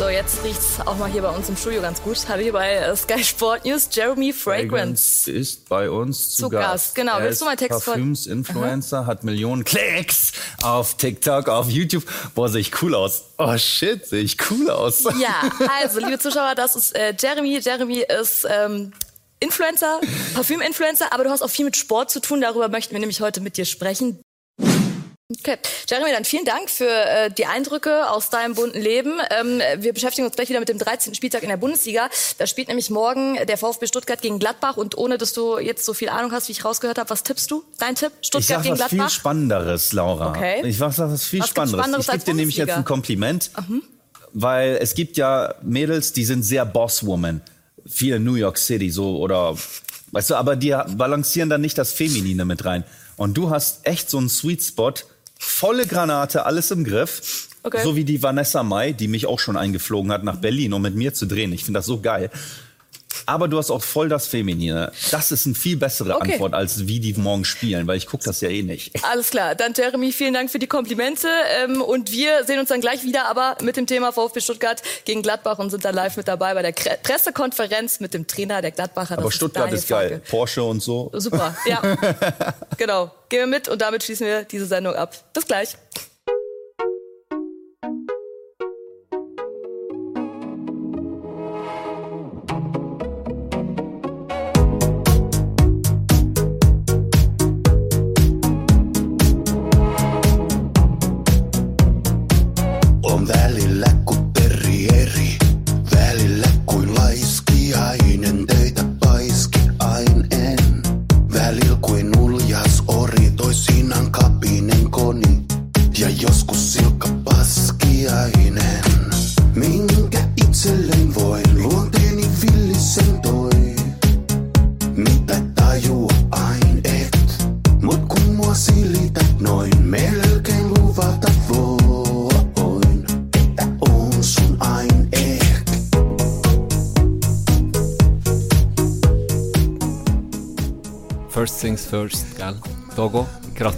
So, jetzt riecht's auch mal hier bei uns im Studio ganz gut. Hallo hier bei äh, Sky Sport News, Jeremy Fragrance. ist bei uns zu, Zu Gast, genau. Er Willst du mal Text Parfüms-Influencer, hat Millionen Klicks auf TikTok, auf YouTube. Boah, sehe ich cool aus. Oh shit, sehe ich cool aus. Ja, also, liebe Zuschauer, das ist äh, Jeremy. Jeremy ist ähm, Influencer, Parfüm-Influencer, aber du hast auch viel mit Sport zu tun. Darüber möchten wir nämlich heute mit dir sprechen. Okay, Jeremy, dann vielen Dank für äh, die Eindrücke aus deinem bunten Leben. Ähm, wir beschäftigen uns gleich wieder mit dem 13. Spieltag in der Bundesliga. Da spielt nämlich morgen der VfB Stuttgart gegen Gladbach. Und ohne, dass du jetzt so viel Ahnung hast, wie ich rausgehört habe, was tippst du? Dein Tipp? Ich Stuttgart sag gegen was viel? Spannenderes, Laura. Okay. Ich sag was viel Was Spannenderes. Spannenderes ich gebe dir nämlich jetzt ein Kompliment, weil es gibt ja Mädels, die sind sehr Bosswoman. Viel in New York City so oder weißt du, aber die balancieren dann nicht das Feminine mit rein. Und du hast echt so einen Sweet Spot, volle Granate, alles im Griff. Okay. So wie die Vanessa Mai, die mich auch schon eingeflogen hat nach Berlin, um mit mir zu drehen. Ich finde das so geil. Aber du hast auch voll das Feminine. Das ist eine viel bessere Okay. Antwort, als wie die morgen spielen, weil ich gucke das ja eh nicht. Alles klar, dann Jeremy, vielen Dank für die Komplimente. Ähm, und wir sehen uns dann gleich wieder, aber mit dem Thema VfB Stuttgart gegen Gladbach und sind dann live mit dabei bei der Kre Pressekonferenz mit dem Trainer der Gladbacher. Aber Stuttgart Daniel ist geil. Farke. Porsche und so. Super, ja. genau. Gehen wir mit und damit schließen wir diese Sendung ab. Bis gleich.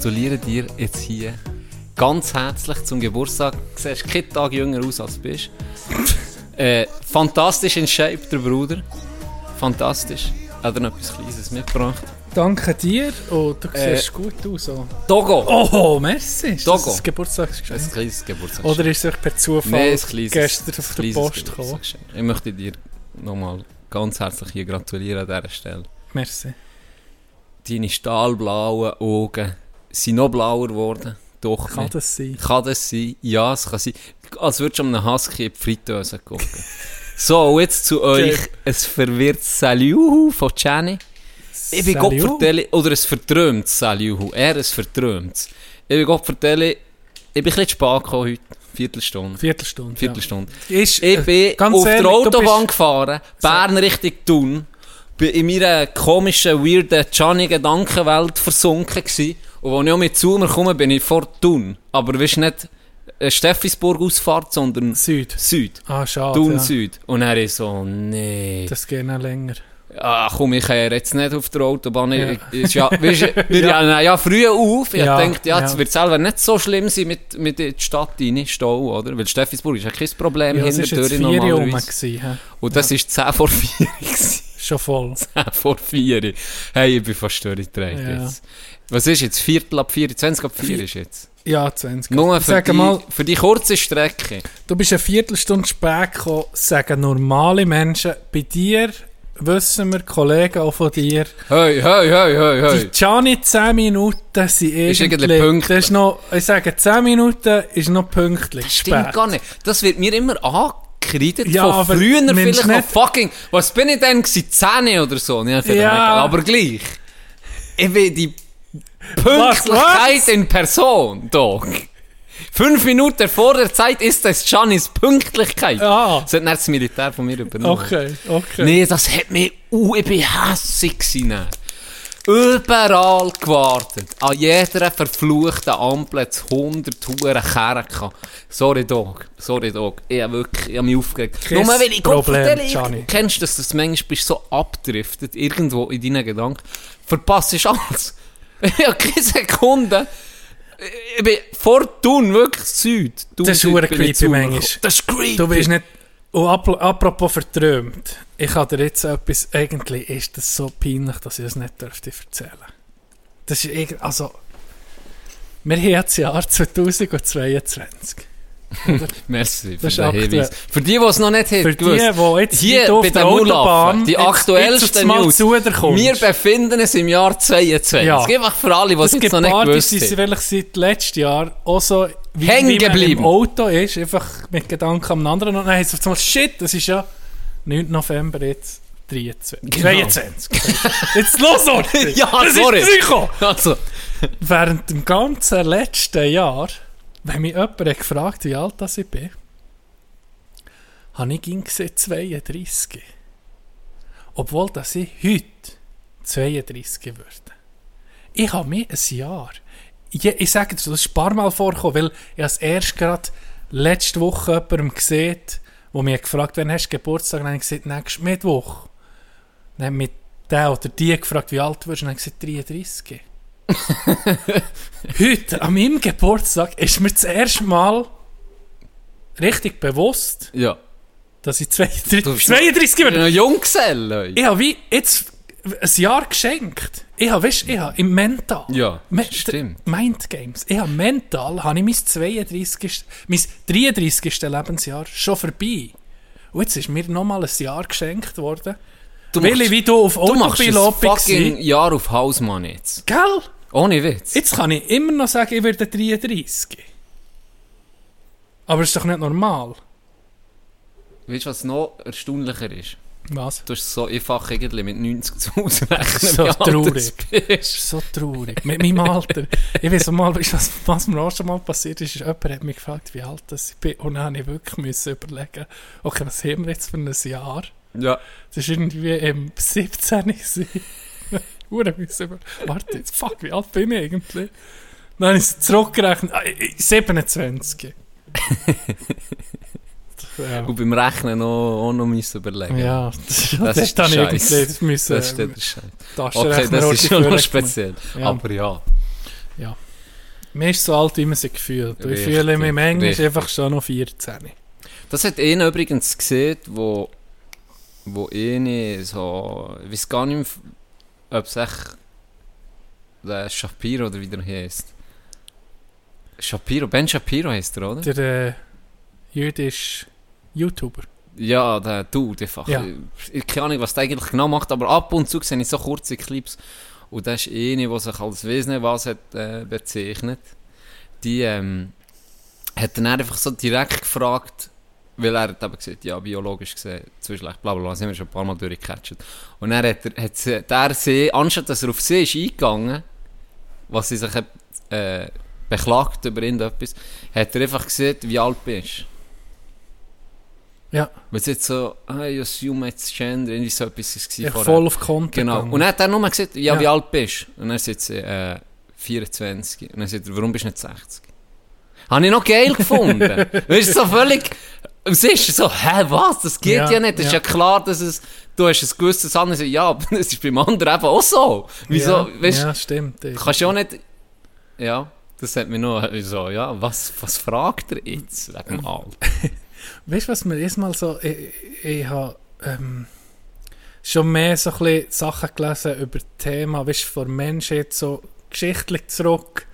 Gratuliere dir jetzt hier ganz herzlich zum Geburtstag. Du siehst keinen Tag jünger aus, als du bist. äh, fantastisch in Shape, der Bruder. Fantastisch. Hat er noch etwas Kleines mitgebracht? Danke dir. Oh, du Äh, siehst gut aus. Oh, Togo! oh merci. Ist Togo. das ein Geburtstagsgeschenk? Ein kleines Geburtstag. Oder ist es euch per Zufall ein kleines, gestern auf der Post gekommen? Geburtstagsgeschenk. Ich möchte dir nochmal ganz herzlich hier gratulieren an dieser Stelle. Merci. Deine stahlblauen Augen sind noch blauer geworden. Doch Kann nicht. das sein? Kann das sein? Ja, es kann sein. Als würdest du einem Husky in die Fritteuse gucken. so, jetzt zu euch ein verwirrtes Salut von Jenny. Ich bin Gott Salut? vertelle, oder ein verträumtes Salut. Er ein verträumtes. Ich bin Gott vertelle, ich bin ein bisschen spät gekommen heute. Viertelstunde. Viertelstunde. Viertelstunde. Ja. Ist, Ich äh, bin auf ehrlich, der Autobahn gefahren, Bern Richtung Thun, in meiner komischen, weirden Gianni-Gedankenwelt versunken gewesen. Und als ich auch mit zu mir komme, bin ich vor Thun. Aber weißt nicht äh, Steffisburg-Ausfahrt, sondern Süd. Süd. Ah, schade. Thun ja. Süd. Und er ist so, nee. Das geht noch länger. Ah, komm, ich kehre jetzt nicht auf der Autobahn. Ja. Ich, ja, weißt, wir ja. ja, ja früh auf. Ich Ja, ja, denke, ja, es ja. wird selber nicht so schlimm sein mit, mit die Stadt rein, Stau, oder? Weil Steffisburg ist ja kein Problem Ja, war hinter der rum. normalerweise. gewesen? Und das ist 10 vor 4 gewesen. Schon voll. 10 vor 4. Hey, ich bin fast durchgedreht Ja. jetzt. Was ist jetzt? Viertel ab 4? 20 ab 4 Vier- ist jetzt. Ja, 20. Nur für sage die, mal, für die kurze Strecke. du bist eine Viertelstunde spät gekommen, sagen normale Menschen. Bei dir wissen wir, Kollegen auch von dir, Hey, hey, hey, hey, Die hey. Gianni 10 Minuten sind Ist irgendwie... irgendwie pünktlich. Das ist noch, ich sage, 10 Minuten ist noch pünktlich. Stimmt spät. gar nicht. Das wird mir immer angekreidet Ja, von aber früher vielleicht noch nicht- fucking... Was bin ich denn gewesen? 10 oder so? Ja, Ja. aber gleich. Ich bin die Pünktlichkeit was? in Person, Dog. Fünf Minuten vor der Zeit ist das Giannis Pünktlichkeit. Ah. Das hat nicht das Militär von mir übernommen. Okay, okay. Nee, das hat mich... Uh, ich bin hässig gewesen. Überall gewartet. An jeder verfluchten Ampel es 100 Huren Kerren. Sorry, Dog. Sorry, Dog. Ich habe wirklich ich hab mich aufgeregt. Kein Nur weil ich Problem, Gianni. Kennst du das, dass du manchmal bist so abdriftet, irgendwo in deinen Gedanken? Verpasst alles. Ich habe keine Sekunde. Ich bin vor Thun, wirklich Süd. Thun Das ist Süd creepy manchmal. Das ist creepy. Du weißt nicht, Und ap apropos verträumt, ich habe dir jetzt etwas, eigentlich ist das so peinlich, dass ich es nicht dürfte erzählen. Das ist irgendwie, also, wir haben jetzt das Jahr 2022. Merci für Das den. Hinweis. Für die, die es noch nicht haben, Für die, die jetzt hier auf der Autobahn die mal News. Wir befinden uns im Jahr 22. Ja. Einfach für alle, die es Es jetzt gibt noch nicht gewusst haben. vielleicht seit letztem Jahr auch so, wie, wie man im Auto ist, einfach mit Gedanken am anderen. Und dann heisst es auf einmal, shit, das ist ja 9. November jetzt. 23. Genau. 22. Jetzt los. Ja, das sorry. ist Psycho. Also, Während dem ganzen letzten Jahr, wenn mich jemand hat gefragt wie alt das ich bin, habe ich ging gesehen 32. Obwohl dass ich heute 32 würde. Ich habe mir ein Jahr. Ich, ich sage dir, das ist ein paar Mal vorgekommen, weil ich erst gerade letzte Woche jemandem gesehen, wo mich gefragt wann hast du Geburtstag? Und dann habe ich gesagt, nächsten Mittwoch. Dann hat mich der oder die gefragt, wie alt du wirst, und dann habe ich gesagt, 33. Heute, an meinem Geburtstag, ist mir das erste Mal richtig bewusst, ja. dass ich 32, Du bist 32 Ich bin noch Junggeselle. Ich habe wie jetzt ein Jahr geschenkt. Ich habe, weißt, ich habe im Mental. Ja, Me- stimmt. Mind Games. Ich habe mental, habe ich mein 32. mein 33. Lebensjahr schon vorbei. Und jetzt ist mir nochmal ein Jahr geschenkt worden. Du Weil ich wie du auf machst ein Autopilot fucking war. Jahr auf Hausmann jetzt. Gell? Ohne Witz. Jetzt kann ich immer noch sagen, ich werde 33. Aber das ist doch nicht normal. Weißt du, was noch erstaunlicher ist? Was? Du hast so einfach irgendwie mit 90 zu ausrechnen, So traurig. so traurig. Mit meinem Alter. Ich weiß mal, was, was mir auch schon mal passiert ist, ist, jemand hat mich gefragt, wie alt das ich bin. Und dann habe ich wirklich müssen überlegen, okay, was haben wir jetzt für ein Jahr? Ja. Das war irgendwie im 17. gewesen. Hure müssen über... Warte jetzt, fuck, wie alt bin ich eigentlich? Dann habe ich es zurückgerechnet. Ah, ich- 27. ja. Und beim Rechnen noch, auch noch müssen überlegen. Ja, das, das, Das ist dann irgendwie, das müssen, Das ist der Scheiß. Okay, das ist schon noch speziell. Ja. Aber ja. Man ist so alt, sich fühlt. Und Ich Richtig, fühle mich manchmal richtig. einfach schon noch 14. Das hat einer übrigens gesehen, wo, wo eine so, ich weiß gar nicht mehr, ob es echt der Shapiro oder wie der heißt. Shapiro, Ben Shapiro heißt er, oder? Der äh, jüdische YouTuber. Ja, der Dude einfach. Ja. Ich keine Ahnung, was der eigentlich genau macht, aber ab und zu sehe ich so kurze Clips. Und das ist eine, die sich als Wesen was hat äh, bezeichnet. Die ähm, hat dann einfach so direkt gefragt, weil er hat eben gesagt, ja, biologisch gesehen, zu schlecht, bla bla bla, haben wir schon ein paar Mal durchgecatcht. Und dann hat, er, hat sie, der sie, anstatt dass er auf sie ist eingegangen, was sie sich äh, beklagt über irgendetwas, hat er einfach gesagt, wie alt bist. Ja, Weil es jetzt so, ah, ich assume jetzt Gender, irgendwie so etwas ist ich vorher. voll auf Konto Genau. Und dann hat er nur gesagt, ja, Ja. wie alt bist du? Und dann sagt sie, äh, 24. Und dann sagt er, warum bist du nicht 60? Habe ich noch geil gefunden. weißt du, so völlig, es ist so, hä, was? Das geht ja, Ja, nicht. Es ist ja. klar, dass es, du hast ein gewisses anderes, ja, aber das ist beim anderen eben auch so. Wieso, ja, weißt du, ja, stimmt. du kannst ja auch nicht, ja, das hat mich noch so, ja, was, was fragt er jetzt wegen dem Alter? Weißt du, was mir erstmal so. Ich, ich habe ähm, schon mehr so ein bisschen Sachen gelesen über das Thema, weißt du, von Menschen jetzt so geschichtlich zurück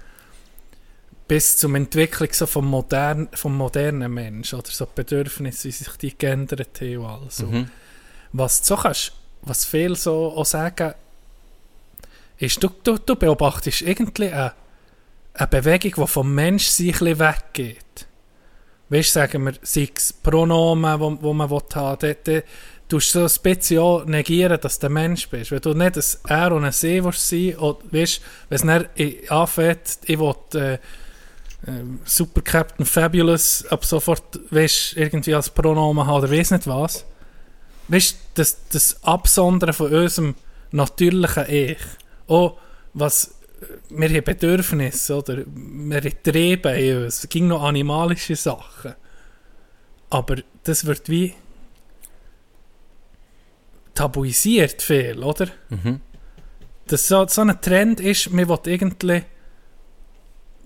bis zum Entwicklung so vom, modern, vom modernen Menschen oder so die Bedürfnisse, wie sich die geändert haben und alles. Mhm. Was du so kannst, was viel so auch sagen, ist, du, du, du beobachtest irgendwie eine, eine Bewegung, die vom Menschsein ein bisschen weggeht. Weißt sagen wir, sei es Pronomen, wo, wo man haben will, dort, tust du so ein bisschen auch negieren, dass du ein Mensch bist. Wenn du nicht ein Er und ein Sie willst sein oder weißt, wenn es dann anfängt, ich will äh, äh, Super Captain Fabulous ab sofort weißt, irgendwie als Pronomen haben oder weiss nicht was. Weißt das, das Absondern von unserem natürlichen Ich, auch was äh, wir haben Bedürfnisse, oder? Wir haben Triebe in uns. Es ging noch animalische Sachen. Aber das wird wie tabuisiert viel, oder? Mhm. Dass so, so ein Trend ist, man will irgendwie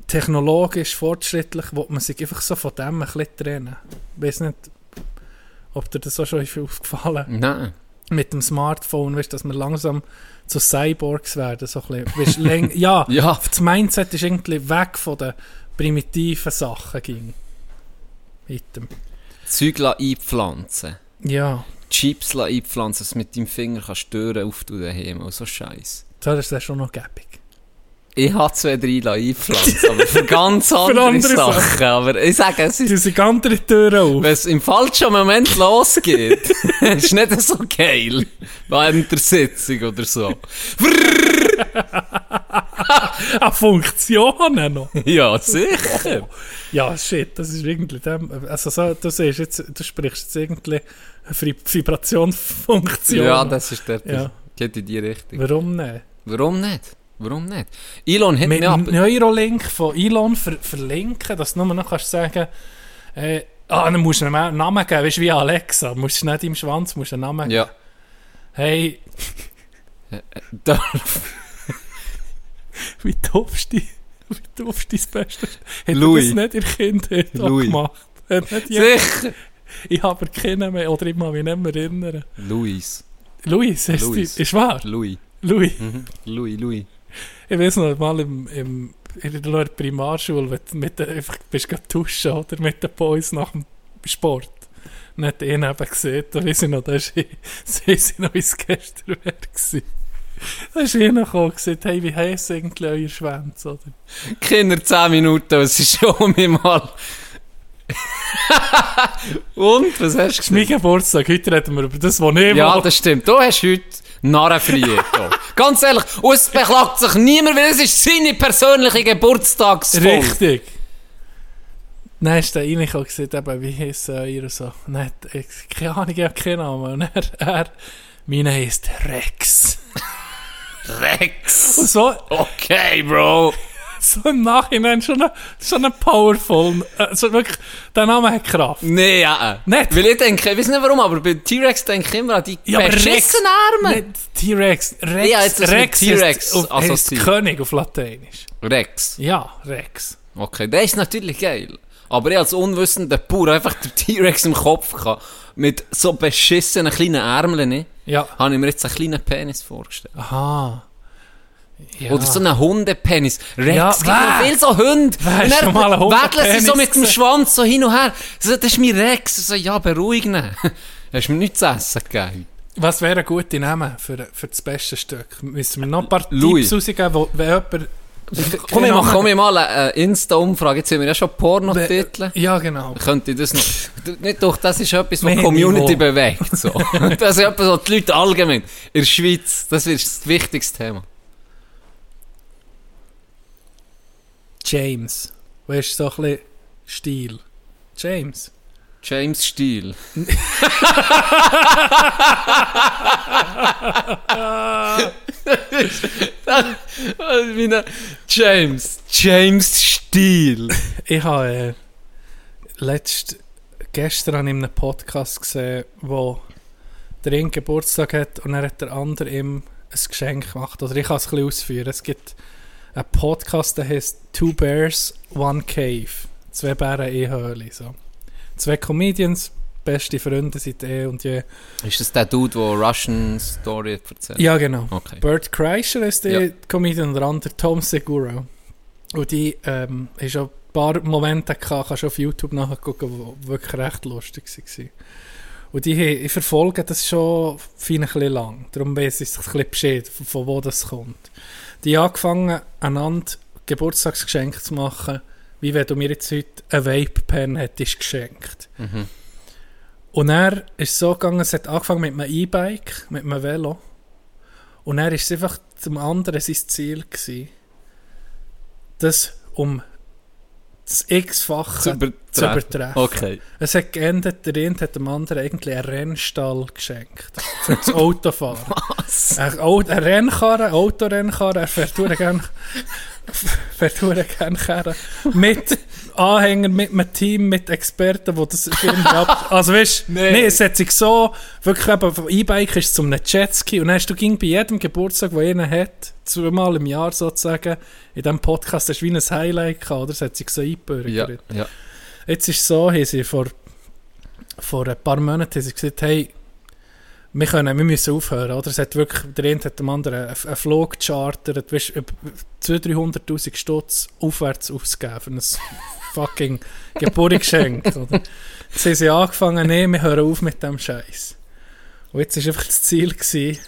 technologisch, fortschrittlich, will man sich einfach so von dem ein bisschen trennen. Weiss nicht. ob dir das auch schon ist aufgefallen Nein. mit dem Smartphone, weißt, dass wir langsam zu Cyborgs werden. So ein bisschen, ja, Ja. das Mindset ist irgendwie weg von den primitiven Sachen. Ging. Mit dem. Zeug einpflanzen. Ja, Chips einpflanzen, dass du mit deinem Finger kannst Türen auftun daheim. So Scheiß. das ist ja schon noch gäbig. Ich habe zwei, drei einpflanzen, aber für ganz andere, andere Sachen. Sachen. Aber ich sage, es ist Die sind andere Türen auf. Wenn es im falschen Moment losgeht, ist nicht so geil. Während der Sitzung oder so. Ah, Funktionen noch. Ja, sicher. Ja, shit, das ist irgendwie dem. Also, so, du siehst jetzt, du sprichst jetzt irgendwie eine Vib- Vibrationsfunktion. Ja, das ist der. Ja. Geht in die Richtung. Warum nicht? Warum nicht? Warum nicht? Elon hat Mit mir ab. Neurolink von Elon ver verlinken, dass du nur noch kannst sagen, äh, ah, dann musst du einen Namen geben, weißt du, wie Alexa. Du musst nicht im Schwanz, musst einen Namen geben. Ja. Hey, Da, wie darfst du, wie du das Beste? Hat Louis. das nicht in Kindheit Louis. gemacht? Sicher. ich habe keinen mehr, oder ich kann mich nicht mehr erinnern. Luis. Louis, heißt Louis. die, ist wahr? Louis. Louis. Mhm. Louis, Louis. Ich weiß noch mal im, im, in der Primarschule, wenn du mit, einfach bist du duschen oder mit den Boys nach dem Sport. Nicht ihn eben gesehen, da weiß ich noch, da weiß ich noch, wäre gewesen. Da ist einer gekommen und gesagt, hey, wie heisst eigentlich euer Schwänz, oder? Kinder 10 Minuten, es ist schon mich mal. Und, was hast du Das ist mein Geburtstag, heute reden wir über das, was ich Ja, will. das stimmt. Du hast heute Narrenfreiheit. Ganz ehrlich, und es beklagt sich niemand, weil es ist seine persönliche Geburtstagsfolge. Richtig. Dann ist der und gesagt, eben, wie heisst euer so? Nicht, ich, keine Ahnung, ich habe keinen Namen. Und er, er meine heisst Rex. Rex. Und so, Okay, Bro. so im Nachhinein schon ein, schon ein powerful, also wirklich, der Name hat Kraft. Nee, ja. Nicht? Weil ich denke, ich weiß nicht warum, aber bei T-Rex denke ich immer an die Ja, beschissenen Arme. T-Rex. Rex, Ja, jetzt Rex T-Rex heisst assoziiert. König auf Lateinisch. Rex. Ja, Rex. Okay, der ist natürlich geil. Aber ich als unwissender Bauer einfach den T-Rex im Kopf gehabt. Mit so beschissenen kleinen Ärmeln. Ja. Habe ich mir jetzt einen kleinen Penis vorgestellt. Aha. Ja. Oder so einen Hundepenis. Rex, Ja, gibt noch viel so Hunde. Wer ist schon mal wedeln sie so Hundepenis mit dem? Schwanz so hin und her. So, das ist mein Rex. So, ja, beruhig ihn. Hast du mir nichts zu essen gegeben? Was wäre ein guter Name für, für das beste Stück? Müssen wir noch ein paar Louis. Tipps rausgeben, wo, wenn jemand... Komm, ich Kein mach, Name- komm ich mal eine Insta-Umfrage. Jetzt haben wir ja schon Pornotitel. Ja, genau. Könnte das noch... Nicht doch, das ist etwas, was die Community bewegt. So. Das ist etwas, was die Leute allgemein... In der Schweiz, das ist das wichtigste Thema. James. Weißt du, so ein bisschen Stil. James. James. Meine James. James Steele. Ich habe äh, letzt, gestern in einem Podcast gesehen, wo der eine Geburtstag hat und er hat der andere ihm ein Geschenk gemacht. Oder ich kann es ein bisschen ausführen. Es gibt einen Podcast, der heißt Two Bears, One Cave. Zwei Bären, eine Höhle. So. Zwei Comedians, beste Freunde seit eh und je. Ist das der Dude, der Russian Story hat erzählt? Ja, genau. Okay. Bert Kreischer ist der Ja. Comedian und der andere Tom Segura. Und die ähm, ist auch ein paar Momente gehabt, kannst du auf YouTube nachgucken, die wirklich recht lustig waren. Und die, ich verfolge das schon ein bisschen lang. Darum weiß ich ein bisschen Bescheid, von wo das kommt. Die haben angefangen, einander Geburtstagsgeschenke zu machen, wie wenn du mir jetzt heute einen Vape-Pen hättest geschenkt. Mhm. Und er ist so gegangen, es hat angefangen mit einem E-Bike, mit einem Velo. Und er ist einfach zum anderen sein Ziel gewesen, das um das x-fache Zu zu, übertreffen. übertreffen. Okay. Es hat geendet, der eine hat dem anderen eigentlich einen Rennstall geschenkt. Für das Autofahren. Was? Ein, Rennkarren, ein Autorennkarren, er fährt gerne fährt gerne Karren. Mit Anhängern, mit einem Team, mit Experten, die das irgendwie ab... Also weißt du, Nee. nee. es hat sich so, wirklich eben, vom E-Bike ist zum Jetski und dann hast du ging bei jedem Geburtstag, den einer hat, zweimal im Jahr sozusagen, in diesem Podcast, das ist wie ein Highlight gehabt, oder? Es hat sich so eingebürgert. Ja, ja. Jetzt ist es so, haben sie vor, vor ein paar Monaten haben sie gesagt, hey, wir, können, wir müssen aufhören, oder? Es hat wirklich, der eine hat dem anderen einen, einen Flug gechartert, weißt, über 200'000, 300'000 Stutz aufwärts ausgegeben für ein fucking Geburtsgeschenk, oder? Jetzt haben sie angefangen, nee, wir hören auf mit dem Scheiß. Und jetzt war einfach das Ziel, gewesen,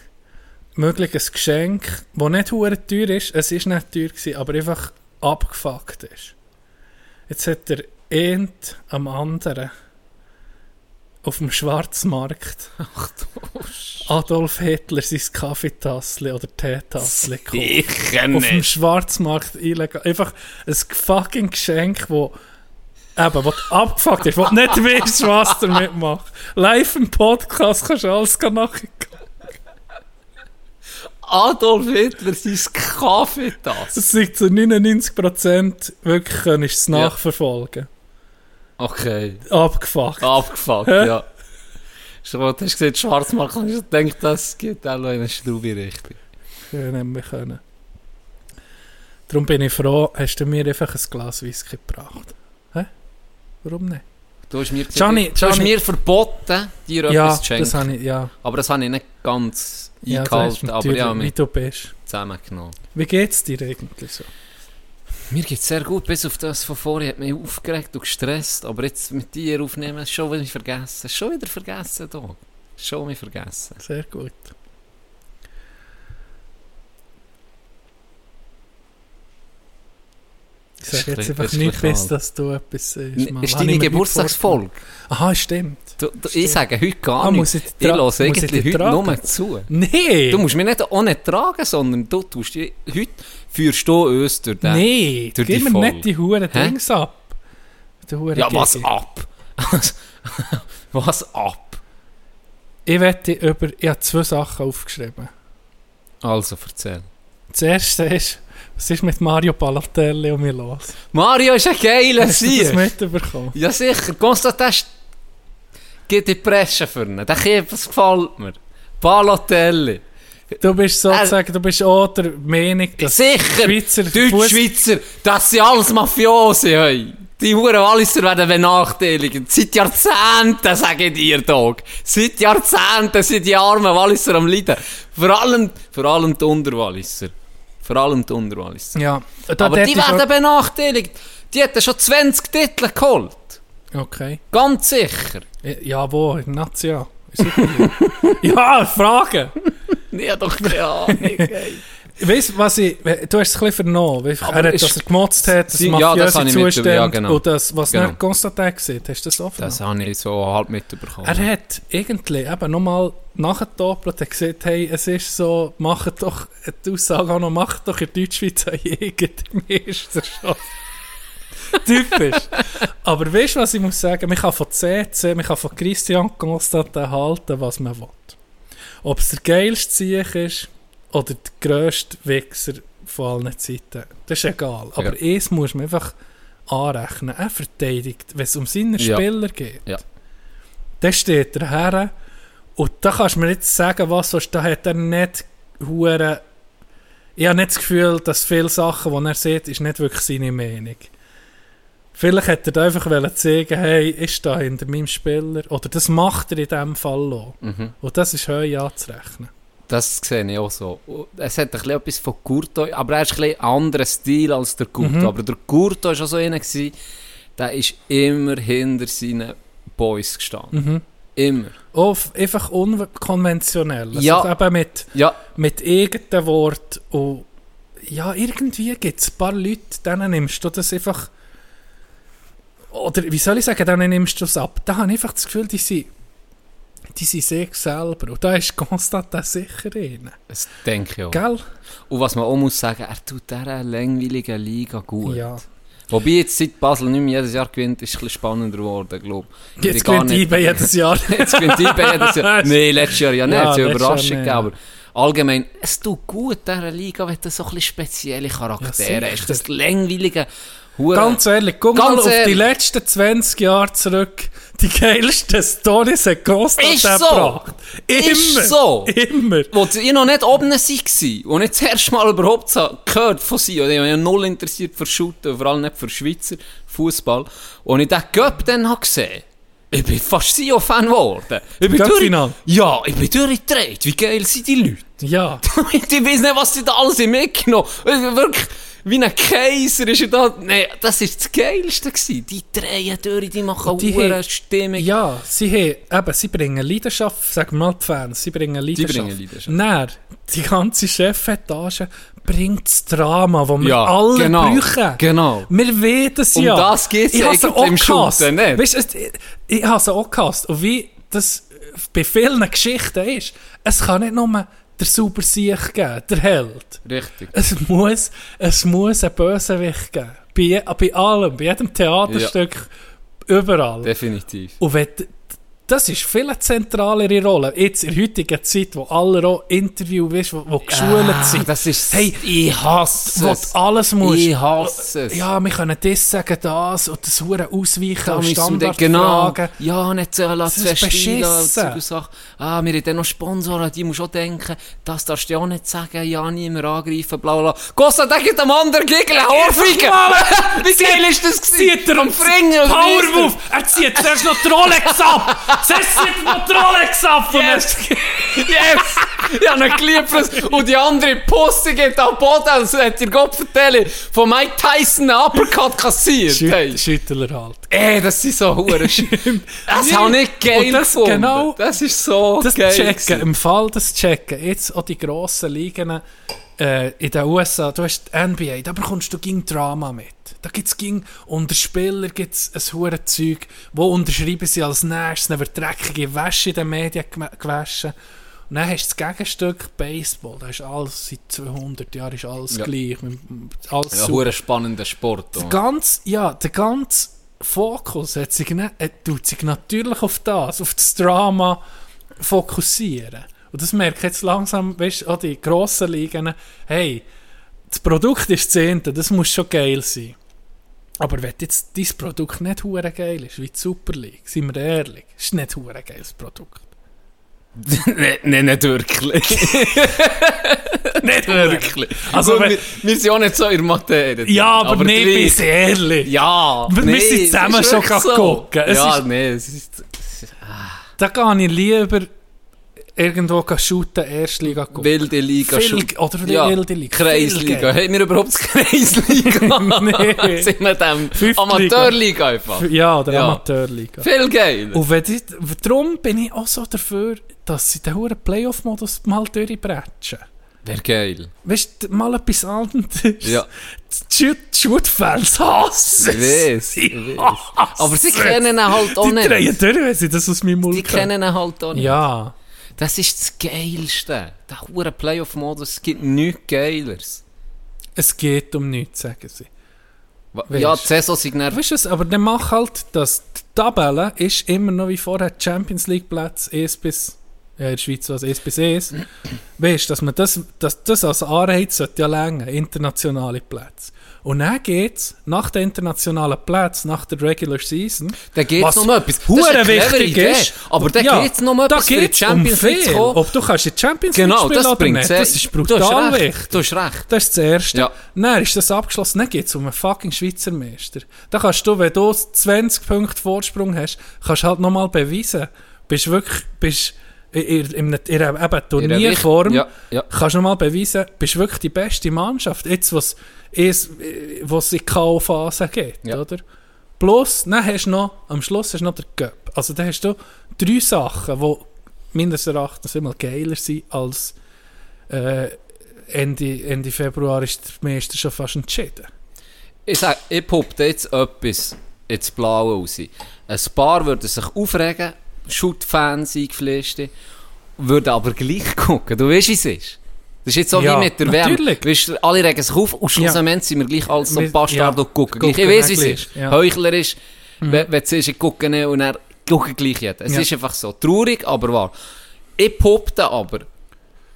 möglich ein Geschenk, das nicht hure teuer ist, es ist nicht teuer gewesen, aber einfach abgefuckt ist. Jetzt hat der eine am anderen auf dem Schwarzmarkt Adolf Hitler sein Kaffeetassli oder Teetassli gekauft. Sicher Auf dem. Schwarzmarkt illegal. Einfach ein fucking Geschenk, wo eben, du abgefuckt ist, wo du nicht weißt, was du damit machst. Live im Podcast kannst du alles nachher Adolf Hitler, sein Kaffeetasse. Das liegt zu 99% wirklich könntest du es Ja. Okay, Abgefuckt. abgefuckt, Hä? ja. Du hast gesehen, Schwarzmarkt, und ich denke, das geht auch noch in eine Straube Richtung. Ja, nehmen wir können. Darum bin ich froh, hast du mir einfach ein Glas Whisky gebracht. Hä? Warum nicht? Du hast mir, gesagt, Gianni, du hast Gianni- mir verboten, dir ja, etwas zu schenken. das habe ich, ja. Aber das habe ich nicht ganz ja eingehalten, aber ja, wie du bist. zusammengenommen. Wie geht's dir eigentlich so? Mir geht es sehr gut, bis auf das von vorher hat mich aufgeregt und gestresst, aber jetzt mit dir aufnehmen, schon wieder vergessen. Schon wieder vergessen, da. Schon wieder vergessen. Sehr gut. Ich sage jetzt ein einfach nicht, bis dass du etwas. N- Mann. Ist deine nicht Geburtstagsfolge? Aha, stimmt. Du, du, Stimmt. ich sage heute gar Ah, nichts. muss ich Ich höre eigentlich heute tragen? nur zu. Nee! Du musst mich nicht auch nicht tragen, sondern du tust heute führst du uns durch den... nee, durch gib die mir nicht die Huren? Dings ab. Die Huren Ja, was Gigi. ab? was ab? Ich wette über... Ich habe zwei Sachen aufgeschrieben. Also, erzähl. Das erste ist, was ist mit Mario Balotelli und mir los? Mario ist ein geiler Hast du das Sieg. mitbekommen? Ja, sicher. Konstantin geht in die Presse für ihn. Der das gefällt mir. Balotelli. Du bist sozusagen, du bist auch der Meinung, dass Sicher. Schweizer Deutschschweizer, das sind alles Mafiosi. Hey. Die Huren Walliser werden benachteiligt. Seit Jahrzehnten, sage ich dir, Dog. Seit Jahrzehnten sind die armen Walliser am Leiden. Vor allem, vor allem die Unterwalliser. Vor allem die Unterwalliser. Ja, da Aber die werden benachteiligt. Die hätten schon 20 Titel geholt. Okay. Ganz sicher. Ja, wo? In Nazia. Super. ja, Frage. Ja, doch keine Ahnung. Weißt du, was ich. Du hast es ein bisschen vernommen. Er hat, dass er gemotzt hat, dass Sie- ja, mafiöse das habe ich Zustände ja, genau. und das, was Genau. genau. Konstantin gesehen Hast du das offen? Das habe ich so halb mitbekommen. Er hat irgendwie eben nochmal nachgetoppelt und gesagt, hey, es ist so, macht doch, die Aussage auch noch, macht doch in Deutschschweiz eine Jägermeisterschaft. Typisch. Aber weißt du, was ich muss sagen? Man kann von CC, man kann von Christian Constantin halten, was man will. Ob es der geilste Sieg ist oder der grösste Wichser von allen Zeiten, das ist egal. Aber eins muss man einfach anrechnen. Er verteidigt, wenn es um seine Ja. Spieler geht. Ja. Dann steht er her und da kannst du mir jetzt sagen, was sonst, da hat er nicht hure. Ich habe nicht das Gefühl, dass viele Sachen, die er sieht, ist nicht wirklich seine Meinung. Vielleicht hätte er da einfach zeigen, hey, ist da hinter meinem Spieler. Oder das macht er in diesem Fall auch. Mhm. Und das ist heu anzurechnen. Das sehe ich auch so. Es hat ein bisschen etwas von Curto, aber er ist ein bisschen anderer Stil als der Curto. Mhm. Aber der Curto war auch so einer, der ist immer hinter seinen Boys gestanden. Mhm. Immer. Auf einfach unkonventionell. Ja. Also eben mit, Ja, mit eigenen Worten. Und ja, irgendwie gibt es ein paar Leute, denen nimmst du das einfach. Oder wie soll ich sagen, denen nimmst du es ab. Da habe ich einfach das Gefühl, die sind, die sind sich selber. Und da ist Konstantin sicher rein. das denke ich auch. Gell? Und was man auch muss sagen, er tut dieser langweiligen Liga gut. Ja. Wobei jetzt seit Basel nicht mehr jedes Jahr gewinnt, ist es ein spannender geworden, glaube ich. Jetzt gewinnt IBE jedes Jahr. Jetzt gewinnt IBE jedes Jahr. Nein, letztes Jahr ja nicht. Ja, es ist eine Überraschung, gegeben, aber allgemein, es tut gut, dieser Liga, wenn du so ein bisschen spezielle Charaktere Ja, hast. Das langweilige Hure. Ganz ehrlich, guck Ganz mal auf die letzten 20 Jahre zurück. Die geilsten Stories hat Ist so. gebracht. Immer. Ist so. Immer. Wo ich noch nicht oben war und ich das erste Mal überhaupt so gehört von sie, und ich habe ja null interessiert für Shooten, vor allem nicht für Schweizer Fußball, und ich den Göpp dann habe gesehen Ich bin fast CEO-Fan geworden. Ich bin durch, ja, ich bin durchgedreht. Wie geil sind die Leute? Ja. ich weiß nicht, was die da alles mitgenommen haben. Wirklich, wie ein Kaiser ist er da. Nein, das war das Geilste. Gewesen. Die drehen durch, die machen Die eine Stimmung. Ja, sie, haben, eben, sie bringen Leidenschaft, sagen wir mal die Fans, sie bringen Leidenschaft. bringen Leidenschaft. Dann, die ganze Chefetage bringt das Drama, das wir Ja, alle genau, brauchen. genau. Wir wollen es Um ja. das Ich ja habe sie eigentlich auch im. Shooten, nicht? Weißt du, es- ich, ich habe sie auch gehasst. Und wie das bei vielen Geschichten ist, es kann nicht nur der super Sieg geben, der Held. Richtig. Es muss, es muss einen Bösewicht geben. Bei, bei allem, bei jedem Theaterstück, überall. Definitiv. Und wenn, das ist viel zentralere Rolle. Jetzt in der heutigen Zeit, wo alle auch Interview, weißt, wo, wo geschult Ah, sind. das ist... Hey, ich hasse wo es. alles musst. Ich hasse es. Ja, wir können das sagen, das und das Hure ausweichen Da und dann- genau. Standardfragen. Ja, nicht so einladen und beschissen. Sachen. Ah, wir haben dann noch Sponsoren, die musst du auch denken, das darfst du auch nicht sagen, ja, niemand angreifen, bla bla. Gossa, der gibt dem anderen Gegner eine Ohrfeige. Wie geil ist das gewesen? Zieht er Am Fringen oder Powerwolf! Er zieht zuerst noch die Rolex ab! Zieht er noch ab! und Yes. Yes! Ich habe ihn geliebt. Und die andere Pusse geht am Boden und hat ihr Gott vertellen, von Mike Tyson einen Uppercut kassiert. Hey. Schüt- Schüttler halt. Ey, das sind so hure Sch- Das Nee. habe ich geil Und das gefunden. genau- das ist so Das geil. checken, im Fall das checken, jetzt auch die grossen Ligen äh, in den USA, du hast NBA, da bekommst du gegen Drama mit. Da gibt es unter Spieler gibt es ein hure Zeug, wo unterschreiben sie als nächstes, dann wird dreckige Wäsche in den Medien gewaschen. Und dann hast du das Gegenstück Baseball, da ist alles, seit 200 Jahren ist alles Ja. gleich, alles Ja, super. hure spannender Sport. Der auch. ganz, ja, der ganze Fokus hat sich, ne, äh, tut sich natürlich auf das, auf das Drama fokussieren. Und das merke ich jetzt langsam, weißt du, auch die grossen Ligen, hey, das Produkt ist Zehnte, das muss schon geil sein. Aber wenn jetzt dein Produkt nicht hure geil ist, wie die Super League, sind wir ehrlich, ist nicht hure geiles Produkt. Nein, nein, nicht wirklich. nicht wirklich. Also, wenn- wir, wir sind auch nicht so in der Materie. Ja, aber, nicht gleich. bis ehrlich. Ja, Wir nee, müssen zusammen schon gehen gucken. Es ja, ist- nee, es ist... Da gehe ich lieber irgendwo shooten, Erstliga gucken. Wilde Liga. Schu- oder die wilde Liga. Kreisliga. Haben wir überhaupt das Kreisliga? Nee. Sind wir dem Fünftliga. Amateurliga einfach? Ja, der Ja. Amateurliga. Viel geil. Und wenn ich, darum bin ich auch so dafür, dass sie den hohen Playoff-Modus mal durchbrechen. Wäre geil. Weißt du, mal etwas anderes. Ja. Die Shoot- die Shoot-Fans hassen Ich weiß, Sie ich weiß. Aber sie es. kennen ihn halt auch Die nicht. drehen durch, wenn sie das aus meinem Mund Die kennen ihn halt auch nicht. Ja. Das ist das Geilste. Der hure Playoff-Modus, es gibt nichts Geileres. Es geht um nichts, sagen sie. Weisst. Ja, die Saison sind dann... Weißt du was, aber dann mach halt, dass die Tabelle ist immer noch wie vorher Champions League Platz 1 bis, ja in der Schweiz was 1 bis 1. weißt du, dass man das, dass das als Anreiz sollte ja länger, internationale Plätze. Und dann geht's nach den internationalen Plätzen, nach der Regular Season, Da geht es was noch um etwas. Das ist wichtig Idee. ist. Aber da Ja, geht es noch um da etwas für die geht's Champions um League. Ob du kannst in die Champions League Genau, spielen das oder nicht, das ist Du brutal recht. wichtig. Du hast recht. Das ist das Erste. Ja. Dann ist das abgeschlossen. Dann geht es um einen fucking Schweizer Meister. Da kannst du, wenn du 20 Punkte Vorsprung hast, kannst du halt nochmal beweisen. Bist wirklich, bist in, in, in, einer- in einer eben Turnierform, Ja, ja. kannst du nochmal beweisen, bist wirklich die beste Mannschaft. Jetzt, was es was in K.O.-Phase geht, Ja. oder? Plus, dann hast du noch, am Schluss hast du noch den Cup. Also dann hast du drei Sachen, die meines Erachtens immer geiler sind als äh, Ende, Ende Februar ist der Meister schon fast entschieden. Ich sage, ich poppe jetzt etwas ins Blaue raus. Ein paar würden sich aufregen, Shoot-Fans eingefleischt, würden aber gleich gucken. Du weißt, wie es ist. Das ist jetzt so Ja, wie mit der WM. natürlich. Weißt, du, alle regen sich auf und schlussendlich sind wir gleich als so Bastard ja, gucken. gucken gleich. Ich weiß, wie es ist. ja. Heuchlerisch, wenn, wenn du siehst, ich gucke nicht und er guckt gleich jeder. Es Ja. ist einfach so. Traurig, aber wahr. Ich poppte aber,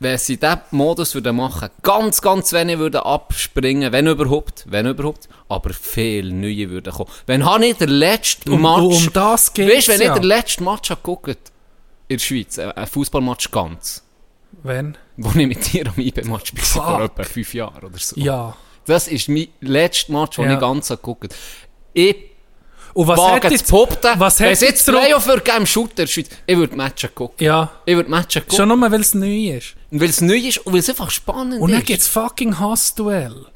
wenn sie diesen Modus würden machen, ganz, ganz wenig würden abspringen, wenn überhaupt, wenn überhaupt, aber viel neue würden kommen. Wenn habe ich den letzten Um, Match, um das geht weißt wenn ja. ich den letzten Match habe geguckt, in der Schweiz, äh, ein Fußballmatch ganz, Wenn? wo ich mit dir am IB-Match bin, vor etwa fünf Jahren oder so. Ja. Das ist mein letzter Match, den Ja. ich ganz habe geguckt Ich Und was zu jetzt- behaupten, was wenn es jetzt Playoff würde geben Shooter Schweiz, ich würde Matchen gucken. Ja. Ich würde Matchen gucken. Schon nur, weil es neu ist. Und weil es neu ist und weil es einfach spannend Und dann ist. gibt es fucking Hassduell.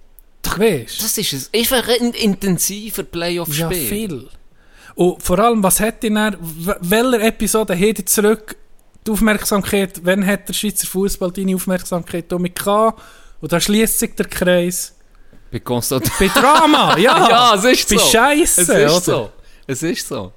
Weißt Das ist. Ist einfach ein intensiver Playoff-Spiel. Ja, viel. Und vor allem, was hat ihn dann, welcher Episode hat ihr zurück die Aufmerksamkeit, wann hat der Schweizer Fußball deine Aufmerksamkeit damit gehabt? Und da schließt sich der Kreis. Bei Konstantin. Bei Drama, ja. ja, es ist Bei so. Scheisse, Es oder? ist so. Es ist so.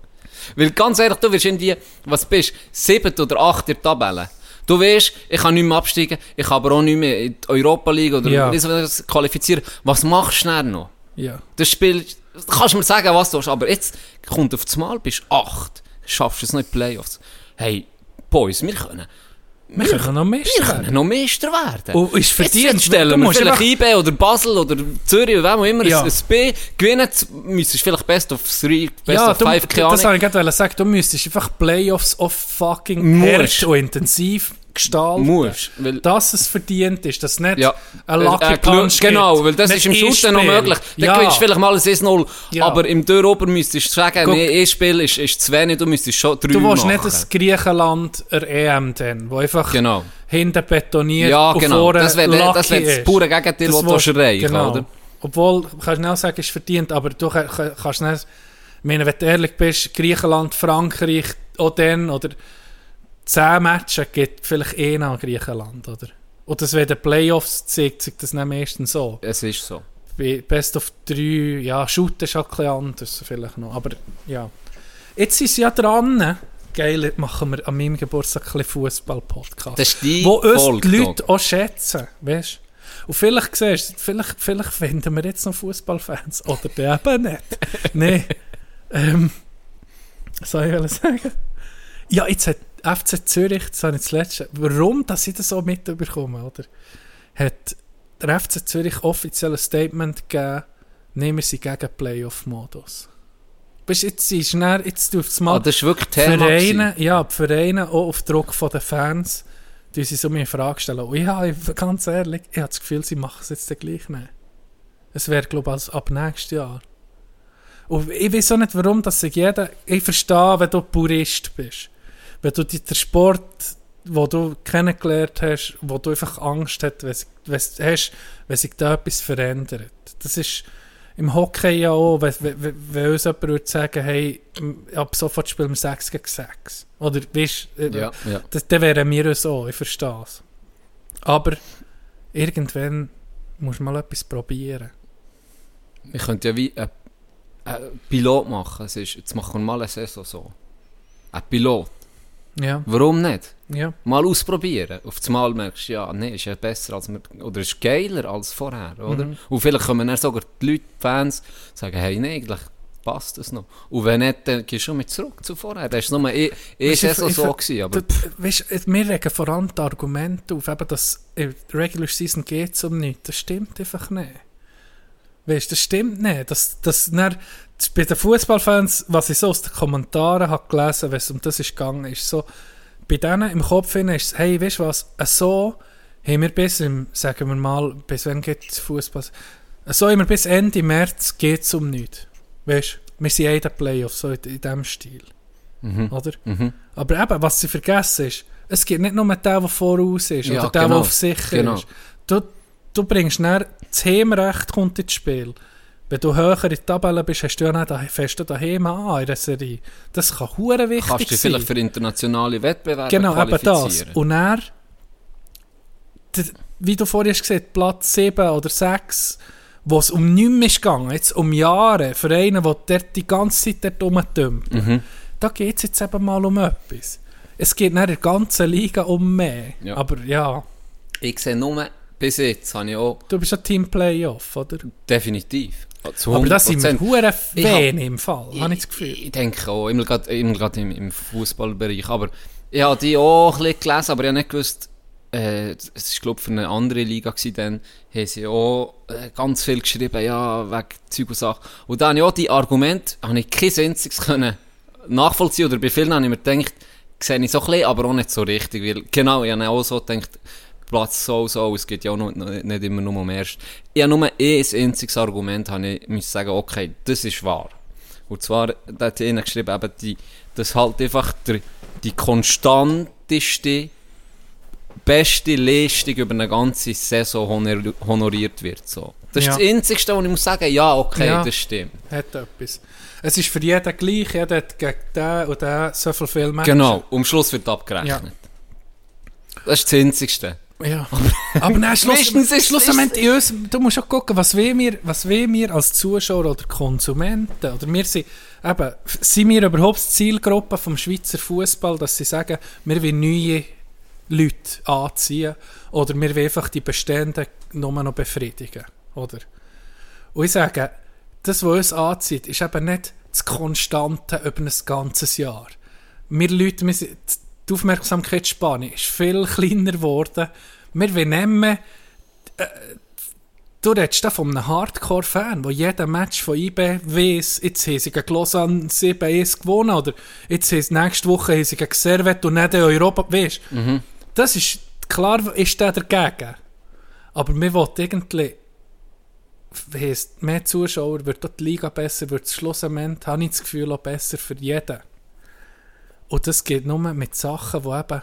Weil ganz ehrlich, du wirst irgendwie, was bist siebte oder acht in der Tabelle. Du weißt, ich kann nicht mehr absteigen, ich kann aber auch nicht mehr in die Europa League oder Ja. das qualifizieren. Was machst du dann noch? Ja. Das Spiel, kannst du mir sagen, was du hast, aber jetzt kommt auf das Mal, bist acht, schaffst du es nicht in die Playoffs. Hey, Boys, wir können, Wir können noch Meister wir werden. können noch Meister werden. Und ist verdient. Jetzt, stellen Du wir musst vielleicht IB oder Basel oder Zürich oder wem auch immer Ja. ein, ein B gewinnen, müsstest du vielleicht Best of Three, Best ja, of du, Five, keine das Ahnung. wollte ich gerade sagen. Du müsstest einfach Playoffs auf fucking hart und intensiv gestalten. Musst, weil- Dass es verdient ist, dass nicht Ja. ein Lucky Äh, äh, Punch Genau, weil das Nicht ist im Shooter noch möglich. Dann ja. gewinnst du vielleicht mal ein 1-0, Ja. aber im Dörrober müsstest du sagen, Guck. nee, ein Spiel ist, ist zu wenig, du müsstest schon drei Du willst machen. nicht das Griechenland der EM dann, wo einfach Genau. hinten betoniert Ja, und genau. Das wäre das wär das pure Gegenteil, was du erreichen genau. oder? Obwohl, du kannst schnell sagen, es ist verdient, aber du ka- ka- kannst nicht, ich meine, wenn du ehrlich bist, Griechenland, Frankreich, auch dann, oder 10 Matches gibt vielleicht eh an Griechenland, oder? Und das den Playoffs zeigt sich das nicht meistens so. Es ist so. Bei Best of 3, ja, Shoot ist auch ein bisschen anders vielleicht noch, aber ja. Jetzt sind sie ja dran. Geil, jetzt machen wir an meinem Geburtstag ein bisschen Fußball-Podcast. Das ist die Wo uns Folge, die. Leute auch schätzen, weißt Und vielleicht siehst du, vielleicht, vielleicht finden wir jetzt noch Fußballfans. Oder die eben nicht. Nein. Ähm, was soll ich sagen? Ja, jetzt hat FC Zürich, das habe ich das letzte, warum, dass ich das so mitbekomme, oder? Hat der FC Zürich offiziell ein Statement gegeben, nehmen wir sie gegen Playoff-Modus. Du, jetzt ist dann, jetzt tut es mal Ah, das ist wirklich Thema. Vereine, ja, die Vereine auch auf Druck von den Fans, die sie so mir in Frage stellen. Und ja, ich, ganz ehrlich, ich habe das Gefühl, sie machen es jetzt gleich nicht. Es wäre, glaube ich, als ab nächstes Jahr. Und ich weiß auch nicht, warum, dass sich jeder, ich verstehe, wenn du Purist bist. Wenn du der Sport, wo du kennengelernt hast, wo du einfach Angst hast, wenn, hast, wenn sich da etwas verändert. Das ist im Hockey ja auch, wenn, wenn, wenn uns jemand würde sagen, hey, ab sofort spielen wir 6 gegen 6. Oder, weißt du, Ja, ja. das, dann wären wir so, ich verstehe es. Aber irgendwann musst du mal etwas probieren. Wir könnten ja wie ein, ein Pilot machen. Es ist, jetzt machen wir mal eine Saison so. Ein Pilot. Ja, Warum nicht? ja. Mal ausprobieren. Auf das Mal merkst du, ja, nee, ist ja besser als wir, oder ist geiler als vorher, oder? Mhm. Und vielleicht kommen dann sogar die Leute, die Fans, sagen, hey, nee, eigentlich passt das noch. Und wenn nicht, dann gehst du schon mit zurück zu vorher. Das war nur eh, eh Weisst du, Saison ich- so ich- gewesen, aber weißt, wir regen vor allem die Argumente auf, eben, dass in der Regular Season geht es um nichts. Das stimmt einfach nicht. Weißt, das stimmt nicht. Das, das, dann, das, bei den Fußballfans, was ich so aus den Kommentaren habe gelesen, wenn es um das ist gegangen, ist so, bei denen im Kopf ist es, hey, weißt du was, so haben wir bis, im, sagen wir mal, bis wann geht Fußball? So haben wir bis Ende März geht es um nichts. Weißt du, wir sind in den Playoffs, so in, in diesem Stil. Mhm. Oder? Mhm. Aber eben, was sie vergessen ist, es gibt nicht nur den, der voraus ist Ja, oder der, genau. der auf sicher Genau. ist. Du, du bringst dann das Heimrecht kommt ins Spiel. Wenn du höher in der Tabelle bist, hast du ja nicht fest daheim an in der Serie. Das kann hure wichtig kannst du sein. vielleicht für internationale Wettbewerbe Genau, eben das. qualifizieren. Und er, wie du vorhin hast gesagt, Platz 7 oder 6, wo es um nichts gegangen, jetzt um Jahre, für einen, der dort die ganze Zeit dort rumtümpelt, Mhm. da geht es jetzt eben mal um etwas. Es geht nicht in der ganzen Liga um mehr. Ja. Aber ja, Ich sehe nur, bis jetzt habe ich auch du bist ein Team Playoff, oder? definitiv. Aber das sind wir 100%. hure wenig im Fall, habe ich das Gefühl. Ich, ich denke auch, immer gerade, im, im Fußballbereich. Aber ich habe die auch ein bisschen gelesen, aber ich habe nicht gewusst, äh, es war glaube für eine andere Liga gewesen, dann haben sie auch äh, ganz viel geschrieben, ja, wegen Zeug und Sachen. Und dann auch die Argumente, habe ich kein einziges können nachvollziehen, oder bei vielen habe ich mir gedacht, sehe ich so ein bisschen, aber auch nicht so richtig, weil, genau, ich habe auch so gedacht, Platz so, so, es geht ja auch noch, nicht immer nur um erst. Ich habe nur ein einziges Argument, habe ich müssen sagen, okay, das ist wahr. Und zwar, da hat einer geschrieben, eben die, dass halt einfach der, die konstanteste, beste Leistung über eine ganze Saison honor, honoriert wird. So. Das ist Ja. das Einzige, wo ich muss sagen, ja, okay, Ja. das stimmt. Hat etwas. Es ist für jeden gleich, jeder hat gegen den und den so viel Matches. Genau, am Schluss wird abgerechnet. Das ist das Einzige. Ja. Aber nein, Schluss, schlussendlich uns, du musst auch gucken, was wollen wir, was wollen wir als Zuschauer oder Konsumenten, oder wir sind, eben, sind wir überhaupt die Zielgruppe vom Schweizer Fußball, dass sie sagen, wir wollen neue Leute anziehen, oder wir wollen einfach die bestehenden nur noch befriedigen, oder? Und ich sage, das, was uns anzieht, ist eben nicht das Konstante über ein ganzes Jahr. Wir Leute, wir sind, die Aufmerksamkeitsspanne ist viel kleiner geworden. Wir mehr, äh, du redest da von einem Hardcore-Fan, der jeden Match von IB weiss, jetzt haben sie gegen Lausanne 7-1 gewonnen, oder jetzt haben sie nächste Woche haben sie gegen Servet und nicht in Europa, weißt Das ist, klar ist der dagegen. Aber wir wollen irgendwie heisst, mehr Zuschauer, wird dort die Liga besser, wird das Schlussendlich, habe ich das Gefühl, auch besser für jeden. Und das geht nur mit Sachen, die eben,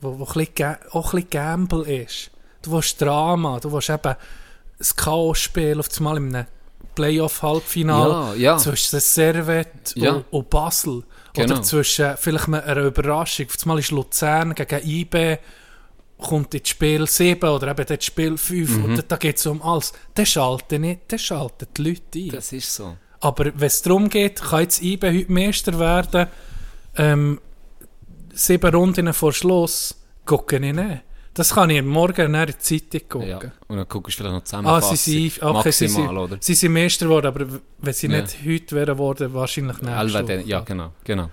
wo, wo ein bisschen, ga- auch ein bisschen Gamble ist. Du willst Drama, du willst eben ein Chaos-Spiel auf einmal in einem Playoff-Halbfinale Ja, ja. zwischen Servet Ja. und, und Basel. Genau. Oder zwischen vielleicht einer Überraschung. Auf einmal ist Luzern gegen IB kommt ins Spiel 7 oder eben das Spiel 5 Mhm. und da, geht es um alles. Das schalten nicht, das schalten die Leute ein. Das ist so. Aber wenn es darum geht, kann jetzt IBE heute Meister werden, ähm, sieben Runden vor Schluss, gucke ich nicht. Das kann ich morgen in der Zeitung gucken. Ja. Und dann guckst du vielleicht noch Ah, Zusammenfassung. sie sind, okay, sie Maximal, sind, oder? sie sind Meister geworden, aber wenn sie Ja. nicht heute wären worden, wahrscheinlich nicht. Elva, den- ja, genau, genau.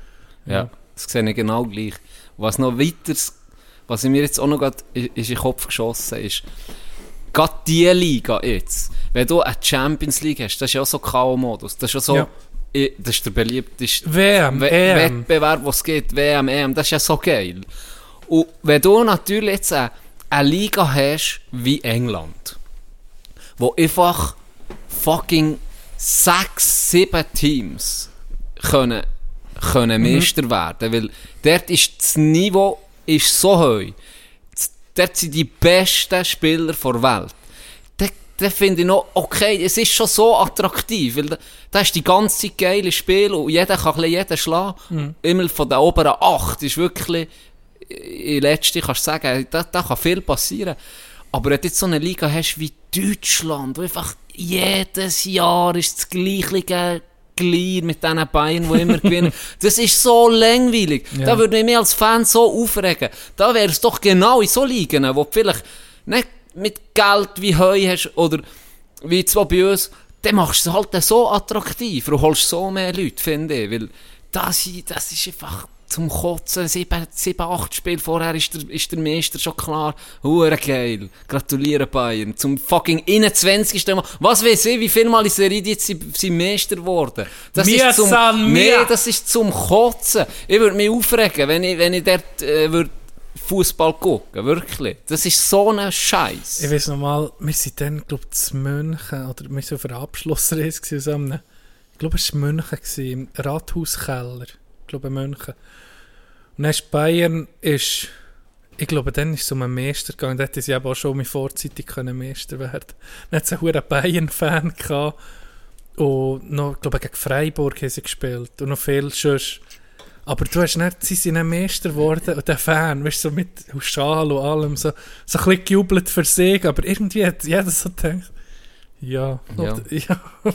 Ja. Ja. das sehe ich genau gleich. Was noch weiter, was mir jetzt auch noch grad, ist in den Kopf geschossen ist, gerade die Liga jetzt, wenn du eine Champions League hast, das ist ja auch so K.O.-Modus, das ist ja so, Ja. Das ist der beliebteste WM, We EM. Wettbewerb, was es gibt, WM, EM, das ist ja so geil. Und wenn du natürlich jetzt eine, eine Liga hast wie England, wo einfach fucking sechs, sieben Teams können, können Meister werden, weil dort ist das Niveau ist so hoch. Dort sind die besten Spieler der Welt. Da, da finde ich noch, okay, es ist schon so attraktiv, weil da, da ist die ganze Zeit geile Spiel und jeder kann ein jeden schlagen. Immer von den oberen acht ist wirklich, in letzter kannst du sagen, da, da kann viel passieren. Aber wenn du jetzt so eine Liga hast wie Deutschland, wo einfach jedes Jahr ist das gleiche Glied mit diesen Beinen, die immer gewinnen. Das ist so langweilig. Da würde ich mich als Fan so aufregen. Da wäre es doch genau in so Ligen, wo vielleicht nicht mit Geld wie Heu hast oder wie zwar bei uns, dann machst du es halt so attraktiv. Du holst so mehr Leute, finde ich. Weil das, das ist einfach zum Kotzen. Sieben, sieben acht Spiele vorher ist der, ist der Meister schon klar. Hure geil. Gratuliere Bayern. Zum fucking 21. Mal. Was weiß ich, wie viel Mal in Serie jetzt sind, sind Meister geworden? Das Mia ist zum, nee, das ist zum Kotzen. Ich würde mich aufregen, wenn ich, wenn ich dort äh, würd Fußball gucken. Wirklich. Das ist so ein Scheiß. Ich weiß noch mal, wir sind dann, glaube ich, zu München, oder wir waren auf einer Abschlussreise, einem, ich glaube, es war München, im Rathauskeller, ich glaube, in München. Und dann ist Bayern, ist, ich glaube, dann ist es um einen Meister gegangen, da hätte sie aber auch schon mal vorzeitig können Meister werden Dann hat es einen Bayern-Fan und noch, ich gegen Freiburg haben sie gespielt, und noch viel sonst. Aber du hast nicht, sie sind ein Meister geworden und der Fan, weißt du, so mit Schal und allem, so, so ein bisschen gejubelt für sich, aber irgendwie hat jeder so gedacht, ja, Ja. oder- ja.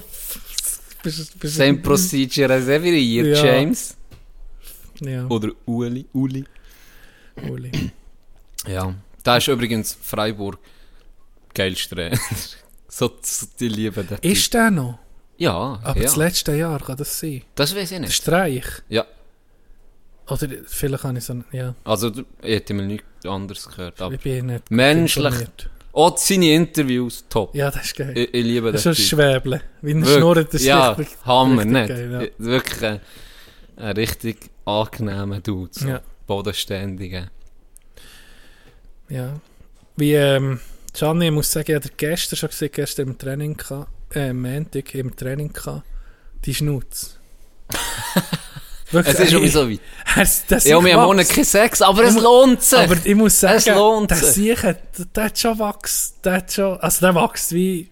bist, bist, Same procedure as every year, Ja. James. Ja, Oder Uli. Uli. Uli. Ja. Da ist übrigens Freiburg geilste Trainer. so, so die lieben den Typ. Ist der noch? Ja, Aber ja. das letzte Jahr kann das sein. Das weiß ich Der nicht. Streich. Ja. Oder vielleicht habe ich so, ja, Also, ich hätte mal nichts anderes gehört. Aber ich bin nicht Menschlich. auch seine Interviews, top. Ja, das ist geil. Ich, ich liebe das den ist schon. Schwäble. Wie ein. Schnurren, das ist ja, richtig, Hammer, richtig nicht? geil, ja. Wirklich ein, ein richtig angenehmer Dude. So. Ja. Bodenständiger. Ja. Wie, ähm, Gianni, ich muss sagen, ich hatte gestern schon gesehen, gestern im Training äh, Montag im Training die Schnutz. Wirklich, Es ist sowieso weit. Es, das Ja, wir haben wächst. Keinen Sex, aber es lohnt sich. Aber ich muss sagen, Es lohnt der sich. Siechen, der, hat schon wachs, der hat schon, also der wächst wie,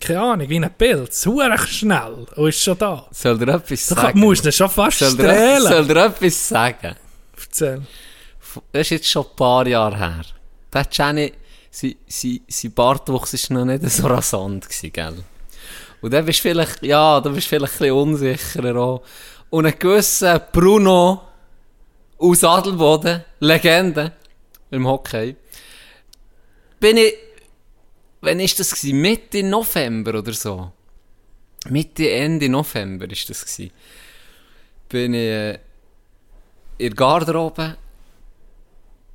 keine Ahnung, wie ein Pilz. Huere schnell und ist schon da. Soll dir etwas Du sagen? musst ihn schon fast soll, dir, strahlen. soll dir etwas sagen? Erzähl. Das ist jetzt schon ein paar Jahre her. Der Jenny, sein, sein, sein Bartwuchs war noch nicht so rasant, gewesen, gell? Und dann bist du vielleicht, ja, da bist du vielleicht ein bisschen unsicherer auch. Und ein gewisser Bruno aus Adelboden, Legende im Hockey, bin ich, wann ist das gewesen? Mitte November oder so? Mitte, Ende November ist das gewesen. Bin ich äh, in der Garderobe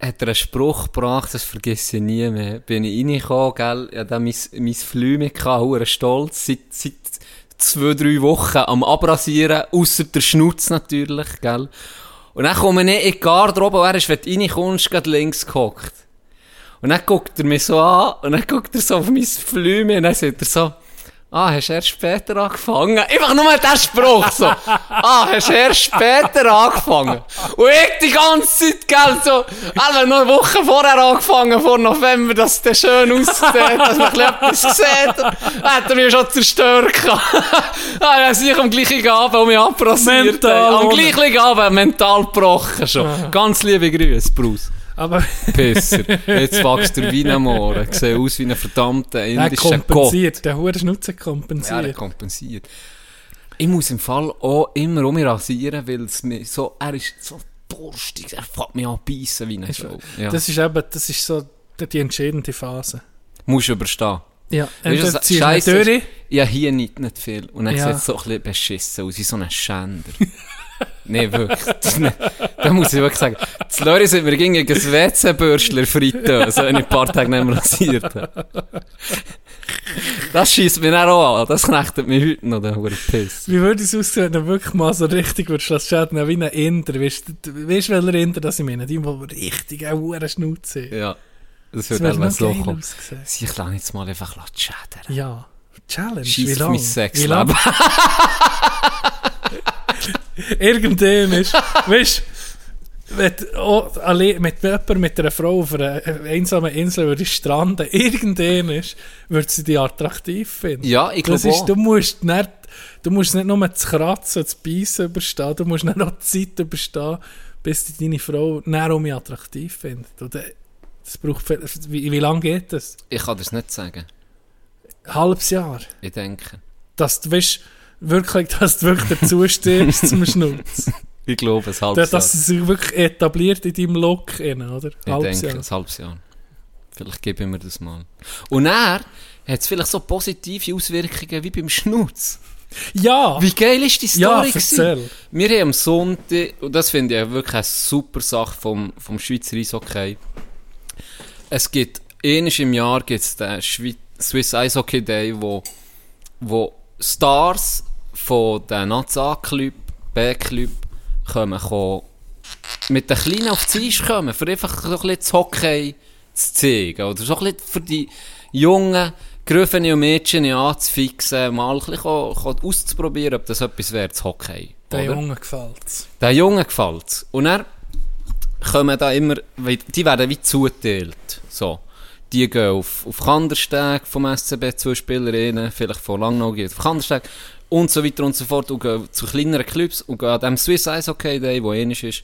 hat er einen Spruch gebracht, das vergesse ich nie mehr. Bin ich reingekommen, gell, ich hatte mein, mein Flü mit, hure stolz, seit, seit zwei, drei Wochen am Abrasieren, ausser der Schnutz natürlich, gell. Und dann komme ich in die Garderobe und er ist, wenn du reinkommst, gerade links gehockt. Und dann guckt er mich so an, und dann guckt er so auf mein Flüme, und dann sagt er so, ah, hast du erst später angefangen? Einfach nur der Spruch so, ah, hast du erst später angefangen? Und ich die ganze Zeit, gell, so, also noch eine Woche vorher angefangen, vor November, dass es schön aussieht, dass man etwas sieht, hat er mich schon zerstört ah, dann sich am gleichen Abend um mich abrasiert. Mental Am gleichen Abend mental gebrochen schon. Ganz liebe Grüße, Bruce. Aber Pisser. Jetzt wächst der wie ein Mohren. Sieht aus wie ein verdammter er indischer Gott. kompensiert, der hure Schnutze Ja, der kompensiert. kompensiert. Ich muss im Fall auch immer um mich rasieren, weil es mir so, er ist so borstig, er fängt mich an beißen wie eine Show. Ja. Das ist eben, das ist so die, entscheidende Phase. musst du überstehen. Ja, Weißt entweder ziehst du ist- durch, Ja, hier nicht, nicht viel. Und dann Ja. sieht es so ein bisschen beschissen aus, wie so ein Schänder. Nein, wirklich. da muss ich wirklich sagen. Das Lori sind mir gegen ein WC-Bürstler Fritteuse, wenn ich ein paar Tage nicht mehr rasiert habe. Das schießt mich auch an. Das knechtet mich heute noch, der hure Piss. Wie würde es aussehen, wenn du wirklich mal so richtig würdest das schäden, wie ein Inder, weißt du, weißt du, welcher Inder das ich meine? Die, die richtig eine hure Schnauze. Ja. Das wäre einfach noch so kommen. Sie kann jetzt mal einfach schädern. Ja. Challenge, wie lange? mein Wie Sexleben. Irgendwann ist, weißt wenn alle- mit jemandem, mit einer Frau auf einer einsamen Insel würde stranden, irgendwann ist, würde sie dich attraktiv finden. Ja, ich glaube auch. du musst nicht, du musst nicht nur das Kratzen das Beißen überstehen, du musst nicht noch die Zeit überstehen, bis deine Frau näher um mich attraktiv findet. Und äh, das braucht, viel- wie, wie lange geht das? Ich kann das nicht sagen. Halbes Jahr. Ich denke. Dass du weißt, wirklich, dass du wirklich dazu stirbst zum Schnutz. Ich glaube, ein Dass, halbes Jahr. dass es sich wirklich etabliert in deinem Look, innen, oder? Ich Halbes denke, Jahr. ein halbes Jahr. Vielleicht gebe ich mir das mal. Und er hat es vielleicht so positive Auswirkungen wie beim Schnutz. Ja! Wie geil ist die ja, Story gewesen? erzähl. Wir haben am Sonntag, und das finde ich wirklich eine super Sache vom, vom Schweizer Eishockey. Es gibt, eines im Jahr gibt es den Schweiz Swiss Eishockey Day, wo, wo Stars von den Naza-Club, B-Club, kommen, kommen, mit den Kleinen auf die Eis kommen, für einfach so ein bisschen das Hockey zu zeigen. Oder so ein bisschen für die jungen Griffen und Mädchen anzufixen, mal ein bisschen auszuprobieren, ob das etwas wäre, das Hockey. Der oder? Junge gefällt's. Der Junge gefällt's. Und er kommen da immer, die werden wie zuteilt. So. Die gehen auf, auf Kandersteg vom SCB, zwei Spielerinnen, vielleicht von Langnau geht auf Kandersteg und so weiter und so fort und gehen zu kleineren Clubs und gehen an dem Swiss Ice Hockey Day, wo ähnlich ist,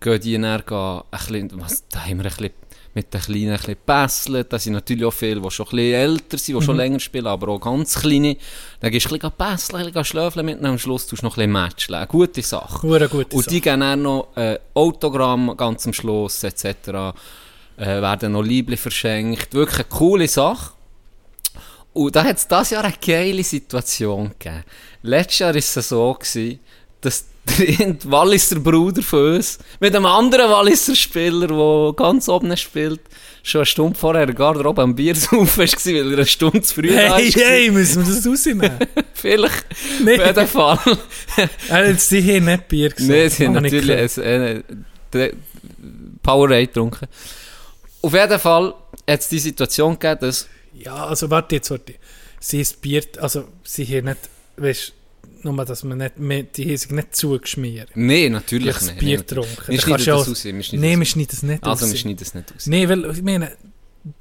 gehen die dann gehen ein bisschen, was, da haben wir ein bisschen mit den Kleinen ein bisschen gebesselt. Da sind natürlich auch viele, die schon ein bisschen älter sind, die schon länger spielen, aber auch ganz kleine. Dann gehst du ein bisschen besseln, ein bisschen schlöfeln mit ihnen, am Schluss tust du noch ein bisschen matchen. Eine gute Sache. Hure gute Und Sache. die geben dann noch äh, Autogramm ganz am Schluss etc. Äh, werden noch Liebli verschenkt. Wirklich eine coole Sache. Und da hat es dieses Jahr eine geile Situation gegeben. Letztes Jahr war es so, gewesen, dass der Walliser Bruder von uns mit einem anderen Walliser Spieler, der ganz oben spielt, schon eine Stunde vorher in der Garderobe am Bier saufen war, weil er eine Stunde zu früh Hey, ist. hey, müssen wir das rausnehmen? Vielleicht. Nee. Auf jeden Fall. Er hat sie hier nicht Bier gesagt. Nein, sie haben Hab ich natürlich ein, äh, Powerade getrunken. Auf jeden Fall hat es die Situation gegeben, dass Ja, also warte jetzt, warte. Sie ist Bier, also sie hier nicht, weißt nur, dass man nicht, mehr- die sich nicht zugeschmiert. Nein, natürlich Das nicht. Bier Nein, getrunken. Wir schneiden du das. Wir schneiden Nein, wir schneiden das nicht Also, raus. wir schneiden das nicht aus. Nein, weil, ich meine,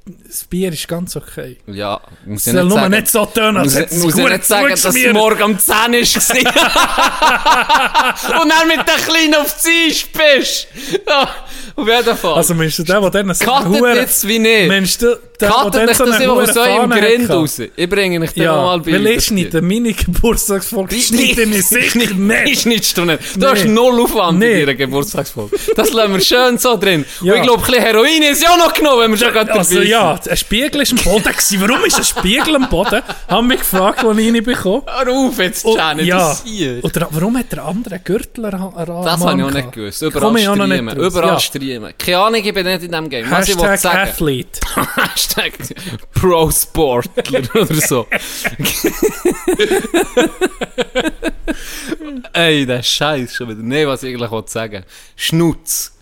das Bier ist ganz okay. Ja, ich muss soll nicht nur sagen, nicht so tönen, als muss, muss gut nicht sagen, dass es morgen um 10 war. Und dann mit der Kleinen auf die Eis bist. Ja, auf jeden Fall. Also, meinst du, der, der dann so Huren- jetzt wie nicht. Meinst du, der, der dann so eine Huren eurem Fahne Grind raus. Ich bringe dann Ja, mal weil Bilder. ich schneide meine Geburtstagsfolge, schneide ich sicher nicht. schneidest du nicht. Du hast null Aufwand in deiner Geburtstagsfolge. Das lassen wir schön so drin. Und ich glaube, ein bisschen Heroin ist ja auch noch genommen, wenn wir schon gerade Also dabei ja, ein Spiegel ist am Boden gewesen. Warum ist ein Spiegel am Boden? Haben mich gefragt, als ich ihn bekommen Hör auf jetzt, Janet, ja. das hier. Oder warum hat der andere einen Gürtel an Das habe ich auch nicht gewusst. Überall ich streamen. Überall Ja. streamen. Keine Ahnung, ich bin nicht in diesem Game. Was ich wollte Hashtag sagen. Athlete. Hashtag Pro-Sportler oder so. Ey, der Scheiß schon wieder. Nein, was ich eigentlich wollte sagen. Schnutz.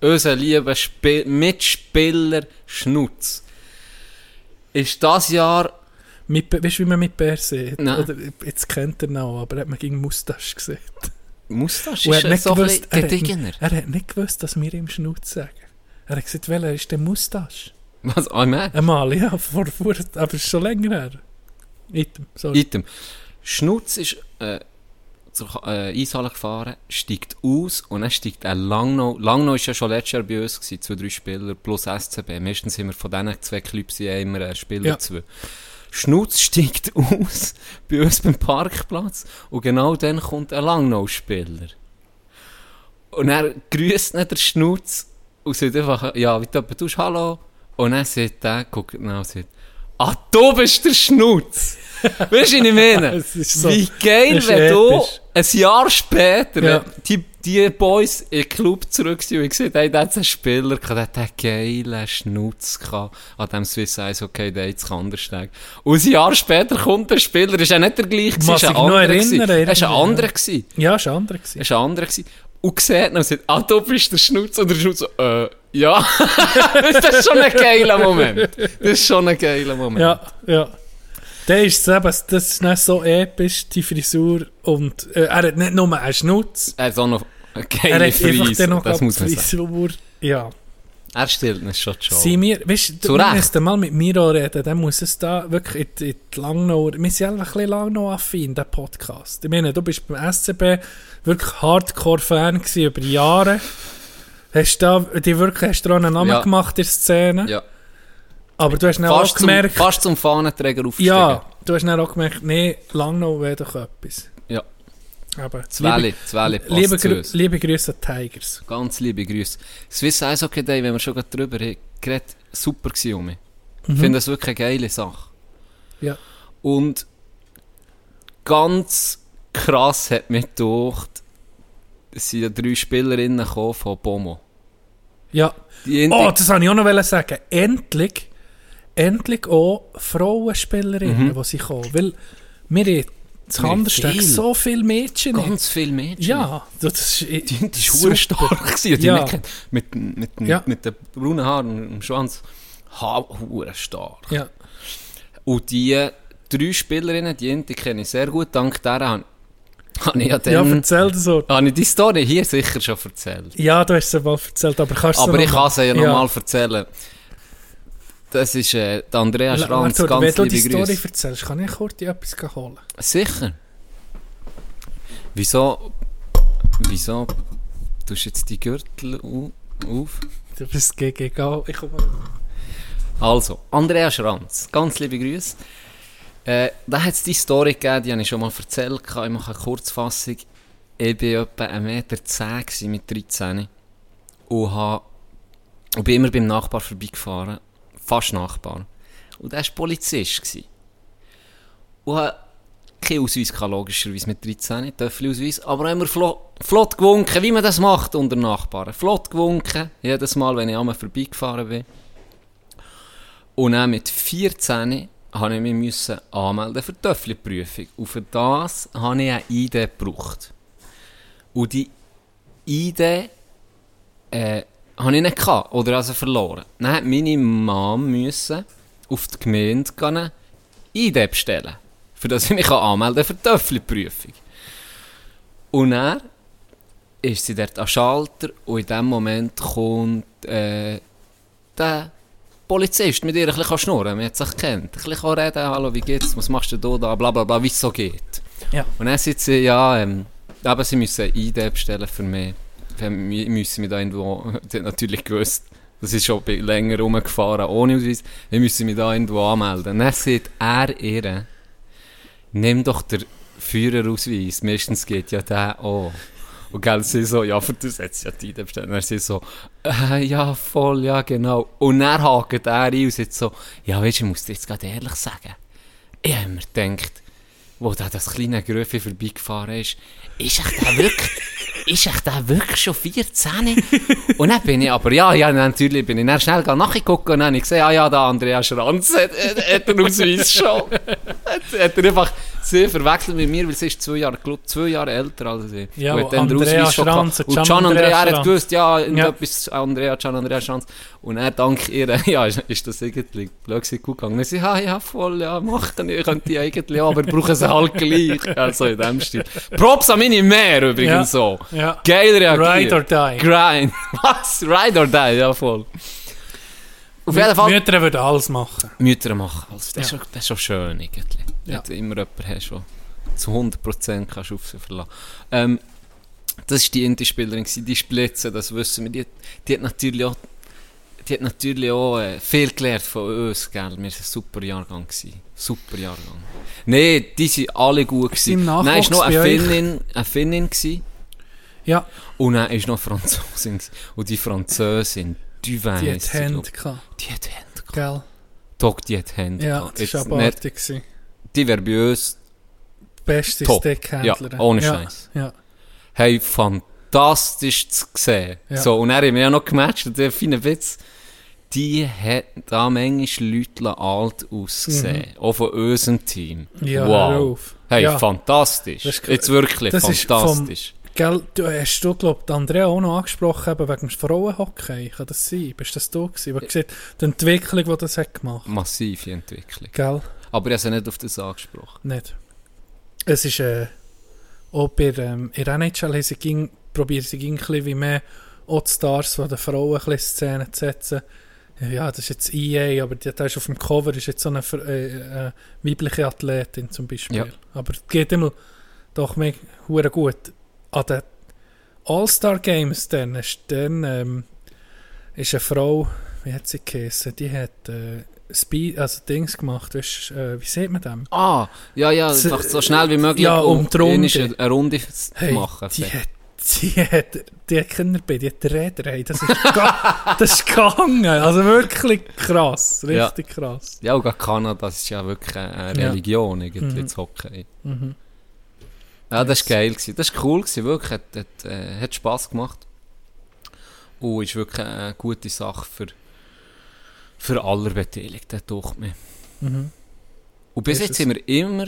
Unser lieber Spi Mitspieler Schnutz. Ist das Jahr Mit, weißt du, wie man mit Bär sieht? Nein. Oder, jetzt kennt er noch, aber er hat man gegen Mustache gesehen. Mustache? Ist er, hat nicht so ein gewusst, er, hat, er hat nicht gewusst, dass wir ihm Schnutz sagen. Er hat gesagt, welcher ist der Mustache? Was? Ah? Einmal, ja, vor, vor, aber schon länger her. Item, sorry. Item. Schnutz ist äh, zur äh, Eishalle gefahren, steigt aus und dann steigt ein Langnau. Langnau war ja schon letztes Jahr bei uns, gewesen, zwei, drei Spieler plus SCB. Meistens sind wir von diesen zwei Clubs immer ein Spieler Ja. zwei. Schnutz steigt aus bei uns beim Parkplatz und genau dann kommt ein Langnau-Spieler. Und er grüßt nicht der Schnutz und sagt einfach, ja, wie du tust, hallo. Und dann sagt er, guckt nach und sagt, ah, du bist der Schnutz. weißt du, was ich meine? So- wie geil, wenn du ein Jahr später, Ja. die, die Boys in den Club zurück sind und gesagt hey, der hat einen Spieler gehabt, der hat einen geilen Schnutz gehabt an dem Swiss Ice Hockey Day zu Kandersteg. Und ein Jahr später kommt der Spieler, ist ja nicht der gleiche, ist ein anderer erinnern. Er ein anderer ja. Ja, ist ein anderer. Er war ein anderer. Und sieht ihn und sagt, ah, du bist der Schnutz. Und der Schnutz so, äh, ja. das ist schon ein geiler Moment. Das ist schon ein geiler Moment. Ja, ja. Der ist es eben, das ist nicht so episch, die Frisur. Und äh, er hat nicht nur einen Schnutz, Er hat auch noch er geile Frise. dann noch Das muss man sagen. Frisur. Ja. Er stellt uns schon Show. Sie mir, weißt du, Recht. müssten mal mit Miro reden, dann muss es da wirklich in, in die Langnauer, wir sind einfach ein bisschen Langnau-affin, der Podcast. Ich meine, du bist beim SCB wirklich Hardcore-Fan über Jahre. Hast da, die wirklich, hast du einen Namen Ja. gemacht in der Szene, Ja. Aber du hast dann auch Fast zum, gemerkt, fast zum Fahnenträger aufgestiegen. ja, du hast dann auch gemerkt, nee, Langnau wäre doch etwas. Ja. Aber Zweli, Zweli passt liebe, zu uns. liebe Grüße an Tigers. Ganz liebe Grüße. Swiss Ice Hockey Day, wenn wir schon gerade drüber geredet, super gewesen um mich. Ich Mhm. finde das wirklich eine geile Sache. Ja. Und ganz krass hat mich gedacht, es sind ja drei Spielerinnen von Bomo. Ja. Die Oh, das wollte ich auch noch sagen. Endlich, endlich auch Frauenspielerinnen, die sie kommen. Weil wir haben Kandersteg viel. so viele Mädchen. ganz viele Mädchen. ja, das ist, Die, die super. stark gewesen, die Ja. kennt. Mit, mit, Ja. mit den braunen Haaren und dem Schwanz. Hure stark. Ja. Und die drei Spielerinnen, die eine kenne ich sehr gut, dank der habe ich ja ja, dann... erzähl das so. habe ich die Story hier sicher schon erzählt. Ja, du hast es mal erzählt, aber kannst du Aber ich kann sie ja nochmal erzählen. Das ist äh, der Andrea Schranz, Wenn ganz du die Story Grüße. erzählst, kann ich kurz etwas holen. Sicher. Wieso... Wieso... Tust du jetzt die Gürtel au- auf? Du bist gegen egal. Ich komme. Also, Andrea Schranz, ganz liebe Grüße. Äh, da hat es die Story gegeben, die habe ich schon mal erzählt. Ich mache eine Kurzfassung. Ich war etwa 1,10 Meter mit 13 und, habe, und bin immer beim Nachbar vorbeigefahren. Fast Nachbar. Und der war Polizist. Gewesen. Und habe keinen Ausweis logischerweise mit 13, Töffelausweis, aber immer flott, flott gewunken, wie man das macht unter Nachbarn. Flott gewunken, jedes Mal, wenn ich einmal vorbeigefahren bin. Und dann mit 14 habe ich mich anmelden für die Töffli-Prüfung. Und für das habe ich eine ID gebraucht. Und die ID äh, habe ich nicht gehabt, oder also verloren. Dann hat meine Mom müssen auf die Gemeinde gehen, ID bestellen, für das ich mich anmelden kann für die Töffli-Prüfung. Und dann ist sie dort am Schalter und in dem Moment kommt äh, der Polizist mit ihr ein bisschen schnurren, man hat sich kennt. Ein bisschen reden, hallo, wie geht's, was machst du da, bla bla bla, wie es so geht. Ja. Und dann sagt sie, ja, ähm, aber sie müssen ID bestellen für mich. Wir müssen mich da irgendwo, sie hat natürlich gewusst, das ist schon länger rumgefahren, ohne Ausweis, wir müssen mich da irgendwo anmelden. Und dann sagt er ihr, nimm doch den Führerausweis, meistens geht ja der auch. Und gell, sie so, ja, für das hat ja die bestellt. Und sie so, äh, ja, voll, ja, genau. Und dann hakt er ein und sagt so, ja, weißt du, ich muss dir jetzt gerade ehrlich sagen, ich habe mir gedacht, wo da das kleine Gröfe vorbeigefahren ist, ist echt der wirklich, ist echt der wirklich schon 14? und dann bin ich aber, ja, ja, natürlich bin ich dann schnell nachgeguckt und dann habe ich gesehen, ah ja, da Andrea Schranz hat, hat, hat einen Ausweis schon. hat, hat er einfach sie verwechselt mit mir, weil sie ist zwei Jahre, glaub, zwei Jahre älter als ich. Ja, Und dann Andrea Schranz, Und Gian Andrea, Andrea hat gewusst, ja, Ja. irgendetwas, Andrea, Gian Andrea Schranz. Und er dank ihr, ja, ist, ist das irgendwie blöd gut gegangen. Sie, ja, ja, voll, ja, machen, ich könnte die eigentlich auch, aber brauchen sie halt gleich. Also in dem Stil. Props an meine Mehr übrigens Ja. so. Ja. Geil reagiert. Ride or die. Grind. Was? Ride or die, ja voll. Auf jeden Fall. Mütter würden alles machen. Mütter machen. Also, das, ist Ja. schon, das ist schon schön irgendwie. Ja. Wenn du immer jemanden hast, der zu 100% kannst du auf sie verlassen. Ähm, das war die Indie-Spielerin, die Splitze, das wissen wir. Die, die hat natürlich auch, die hat natürlich auch äh, viel gelernt von uns, gell? Wir waren ein super Jahrgang. Gewesen. Super Jahrgang. Nein, die waren alle gut. Im Gewesen. Nein, es war noch eine? Finnin, eine Finnin gewesen, Ja, und dann war noch Französin. Und die Französin, die weiss. die hat Hände gehabt. Die hat Hände gehabt. Gell? Doch, die hat Hände Ja, gehabt. das war Jetzt nicht- uns Beste Top. Stickhändlerin. Ja, ohne ja, Scheiß. Ja. hey, fantastisch zu sehen. Ja. So, und dann haben wir ja noch gematcht, und der feine Witz, die hat da manchmal Leute alt ausgesehen. Auch von unserem Team. Mhm. Ja, wow. Hey, Ja. fantastisch. Das ist- Jetzt wirklich das fantastisch. Gell, du hast du, glaub, Andrea auch noch angesprochen, eben wegen dem Frauenhockey. Kann das sein? Bist das du gewesen? Aber gesehen, die Entwicklung, die das hat gemacht. Massive Entwicklung. Gell? Aber ich habe sie nicht auf das angesprochen. Nicht. Es ist, äh, auch bei, ähm, in NHL sie ging, probieren sie ging ein bisschen wie mehr auch die Stars von den Frauen ein Szene zu setzen. Ja, das ist jetzt EA, aber da ist auf dem Cover ist jetzt so eine äh, äh, weibliche Athletin zum Beispiel. Ja. Aber es geht immer doch mehr gut. An den All-Star Games dann ist, dann, ähm, ist eine Frau, wie hat sie geheißen, die hat äh, Speed, also Dings gemacht, weißt, äh, wie sieht man dem? Ah, ja, ja, Z- einfach so schnell wie möglich, ja, um die Runde. eine, eine Runde zu Hey, machen. die hat, die hat, die hat Kinder bei, die hat Räder, hey, das ist, das ist gegangen, also wirklich krass, Ja. richtig krass. Ja, und gerade Kanada, das ist ja wirklich eine eine Ja. Religion, irgendwie, Mhm. das Hockey. Mhm. Ja, das war geil. Gewesen. Das war cool, gewesen, wirklich. Hat, hat, äh, hat Spass gemacht. Und ist wirklich eine gute Sache für, für alle Beteiligten, durch mir. Mhm. Und bis Ist jetzt es. sind wir immer,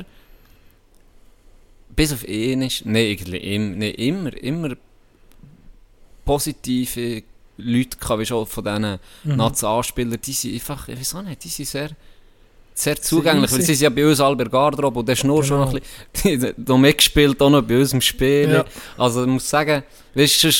bis auf ihn ist, nein, eigentlich im, nee, immer, immer positive Leute gehabt, wie schon von diesen Mhm. Nationalspielern, die sind einfach, ich weiß auch nicht, die sind sehr, sehr zugänglich, weil easy. sie sind ja bei uns der Garderobe und der Schnur schon noch Genau. ein bisschen, die- noch mitgespielt, auch noch bei uns im Spiel. Ja. Also ich muss sagen, weißt du,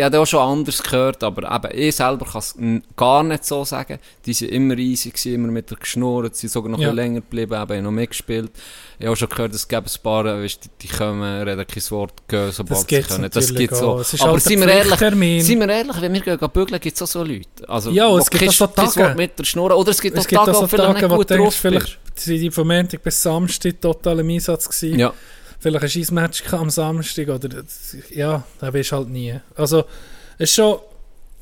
ich habe auch schon anders gehört, aber eben, ich selber kann es gar nicht so sagen. Die sind immer easy gewesen, immer mit der geschnurrt, sie sind sogar noch Ja. länger geblieben, eben, haben noch mitgespielt. Ich habe auch schon gehört, es gäbe ein paar, weißt, die, die kommen, reden kein Wort, gehen, sobald sie können. Das auch. so. Aber halt sind ein wir ehrlich, sind wir ehrlich, wenn wir gehen, gehen bügeln, gibt es auch so Leute. Also, Ja, es gibt auch so Tage. Wort mit der Schnur, oder es gibt Es auch gibt Tage, wo vielleicht nicht gut denkst, drauf vielleicht sind die vom Montag bis Samstag total im Einsatz gewesen. Ja, Vielleicht ein Scheissmatch am Samstag oder ja, da du halt nie. Also es ist schon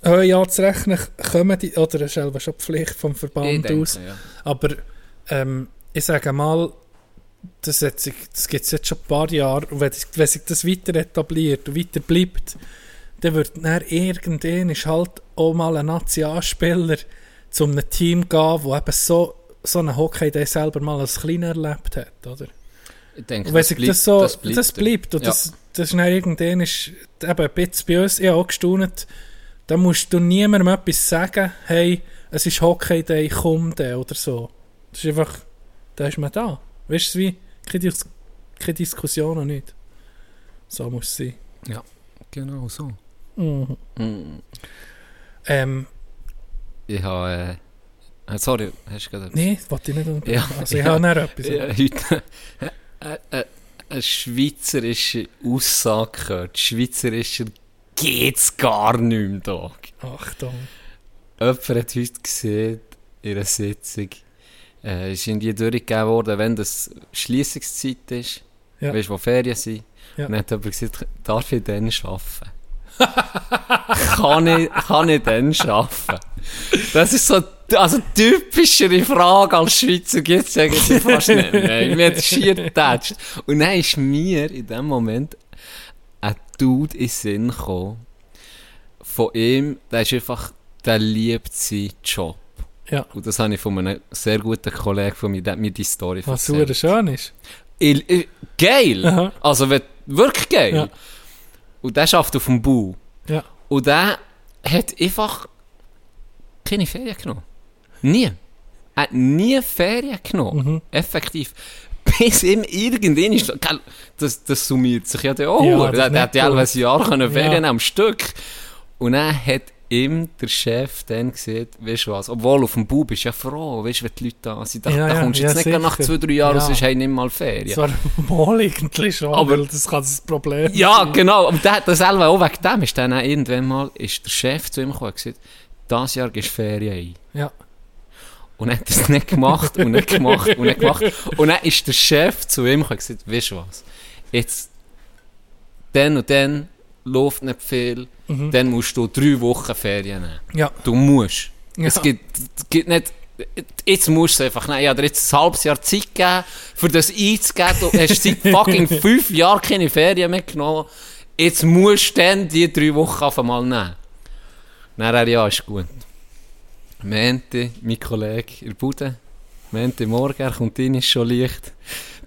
ein Jahr zu rechnen, kommen die, oder es ist selber schon Pflicht vom Verband denke, aus. ja. Aber ähm, ich sage mal, das, sich, das gibt es jetzt schon ein paar Jahre und wenn, wenn sich das weiter etabliert und weiter bleibt, dann wird dann irgendwann ist halt auch mal ein Nationalspieler zu einem Team gehen, wo eben so, so einen Hockey der selber mal als Kleiner erlebt hat, oder? Denke, Und wenn das sich bleibt, das so, das das bleibt. bleibt, und Ja. das, das ist dann irgendwann ist, eben ein bisschen bei uns, ich habe auch gestaunt, da musst du niemandem etwas sagen, hey, es ist Hockey Day, komm dann, oder so. Das ist einfach, da ist man da. Weißt du, wie, keine, Dis keine Diskussion und nicht. So muss es sein. Ja, genau so. Mhm. Mm. Ähm, Ich habe, äh, sorry, hast du gerade nee, das wollte ich nicht unterbrechen. Ja, Also ich ja. habe noch etwas. Ja, heute äh, äh, eine schweizerische Aussage gehört. Schweizerischer geht's gar nicht mehr, Dog. Achtung. Jemand hat heute gesehen, in einer Sitzung, äh, ist in die durchgegeben worden, wenn das Schliessungszeit ist, Ja. weißt du, wo Ferien sind, Ja. und dann hat jemand gesagt, darf ich dann arbeiten? kann, ich, kann ich dann arbeiten? Das ist so, also typischere Frage als Schweizer gibt es eigentlich fast nicht mehr. Mir hat schier getatscht. Und dann ist mir in dem Moment ein Dude in den Sinn gekommen, von ihm, der ist einfach, der liebt seinen Job. Ja. Und das habe ich von einem sehr guten Kollegen von mir, der hat mir die Story Was erzählt. super schön ist. Il, il, geil! Aha. Also wirklich geil. Ja. Und der schafft auf dem Bau. Ja. Und der hat einfach keine Ferien genommen. Nie. Er hat nie Ferien genommen. Mhm. Effektiv. Bis ihm irgendwann ist, das, das summiert sich ja dann auch. Ja, das der, der hat ja ein Jahr können Ferien Ja. am Stück. Und dann hat ihm der Chef dann gesagt, weißt du was, obwohl auf dem Bau bist ja froh, weißt du, wenn die Leute da sind, da, Ja, da ja, kommst du ja, jetzt nicht nach zwei, drei Jahren, Ja. sonst du nicht mal Ferien. Zwar mal eigentlich schon, Aber- das kann das Problem Ja, genau. Und der das selber auch wegen dem. Ist dann auch irgendwann mal ist der Chef zu ihm gekommen und gesagt, das Jahr gehst du Ferien ein. Ja. Und er hat das nicht gemacht und nicht gemacht und nicht gemacht. Und dann ist der Chef zu ihm und gesagt, weißt du was, jetzt, dann und dann läuft nicht viel, Mhm. dann musst du drei Wochen Ferien nehmen. Ja. Du musst. Ja. Es gibt, gibt nicht, jetzt musst du es einfach nehmen. Ich habe dir jetzt ein halbes Jahr Zeit gegeben, für das einzugeben. Du hast seit fucking fünf Jahren keine Ferien mehr genommen. Jetzt musst du dann die drei Wochen auf einmal nehmen. Dann er, ja, ist gut. Mente, mein Kollege in der Bude. Mente morgen, er kommt rein, ist schon leicht.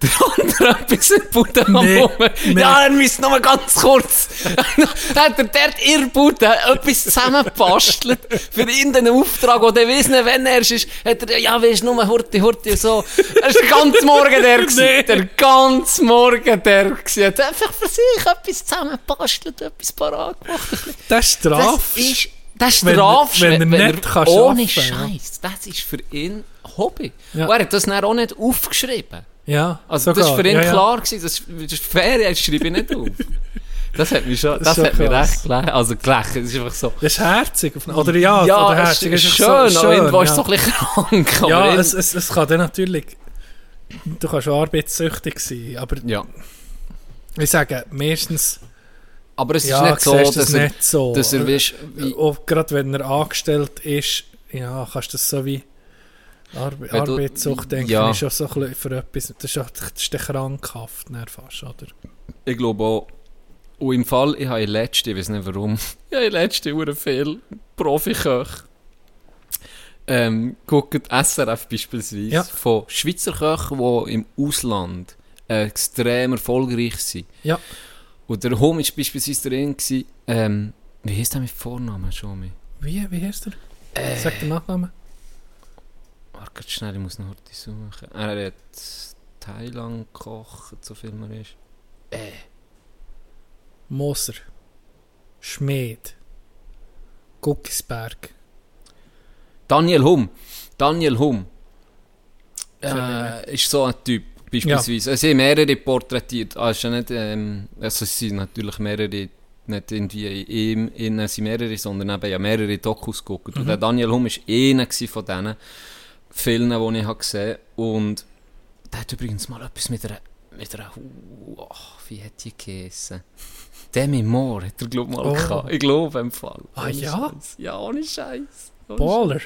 Der andere etwas in der Bude am Nee, Rum. nee. Ja, er müsste mal ganz kurz. hat er dort in der Bude etwas zusammengebastelt für irgendeinen Auftrag, wo der weiss nicht, wenn er ist. Hat er, ja, weisst nur Hurti, Hurti, so. Er ist den ganzen Morgen der gewesen. Nee. Der ganze Morgen der gewesen. Hat einfach für sich etwas zusammengebastelt, etwas parat gemacht. Das ist Straf. das ist Wenn- strafst, wenn er nicht kann ohne arbeiten, ja. Scheiß. Das ist für ihn Hobby. Ja. Und er hat das dann auch nicht aufgeschrieben. Ja, Also das sogar. war für ihn ja, klar gewesen, das, das ist Ferien, das schreibe ich nicht auf. Das hat mich schon, Das das, hat schon krass. recht gelächelt. Also gelächelt, ist einfach so. Das ist herzig. Oder ja, ja, oder herzig. ist ist schön, so, aber irgendwo ist es ja. so ein bisschen krank. Ja, es, es, es kann dann natürlich... Du kannst auch arbeitssüchtig sein, aber ja. ich sage, meistens Aber es ja, ist nicht so, dass das er, nicht so. dass er weißt, wie, Auch gerade wenn er angestellt ist, ja, kannst du das so wie Arbe du- Arbeitssucht denken, ja. ist schon so ein bisschen für etwas, das ist, auch- das ist krankhaft, dann fast, oder? ich glaube auch, und im Fall, ich habe letzte, ich weiß nicht warum, ich habe letzte Uhr viel Profiköche ähm, guckt SRF beispielsweise Ja. von Schweizer Köchen, die im Ausland äh, extrem erfolgreich sind. Ja. Und der Home ist beispielsweise drin gewesen, ähm, wie heißt der mit Vornamen schon mal? Wie, wie heißt er? Äh. Sag den Nachnamen. Warte schnell, ich muss noch heute suchen. Er hat Thailand gekocht, so viel man ist. Moser. Schmid. Guckisberg. Daniel Hum. Daniel Hum. Äh, ist so ein Typ, beispielsweise. Es sind mehrere porträtiert. Ah, ist ja nicht, ähm, also es sind natürlich mehrere, nicht irgendwie in ihm, innen sind mehrere, sondern eben ja mehrere Dokus geguckt. Und der Daniel Hum war einer von diesen Filmen, die ich gesehen habe. Und der hat übrigens mal etwas mit einer, mit einer, oh, wie hat die geheissen? Demi Moore hat er, glaube ich, mal Oh. gehabt. Ich glaube, im Fall. Ah, ja? Ja, ohne Scheiß. Baller.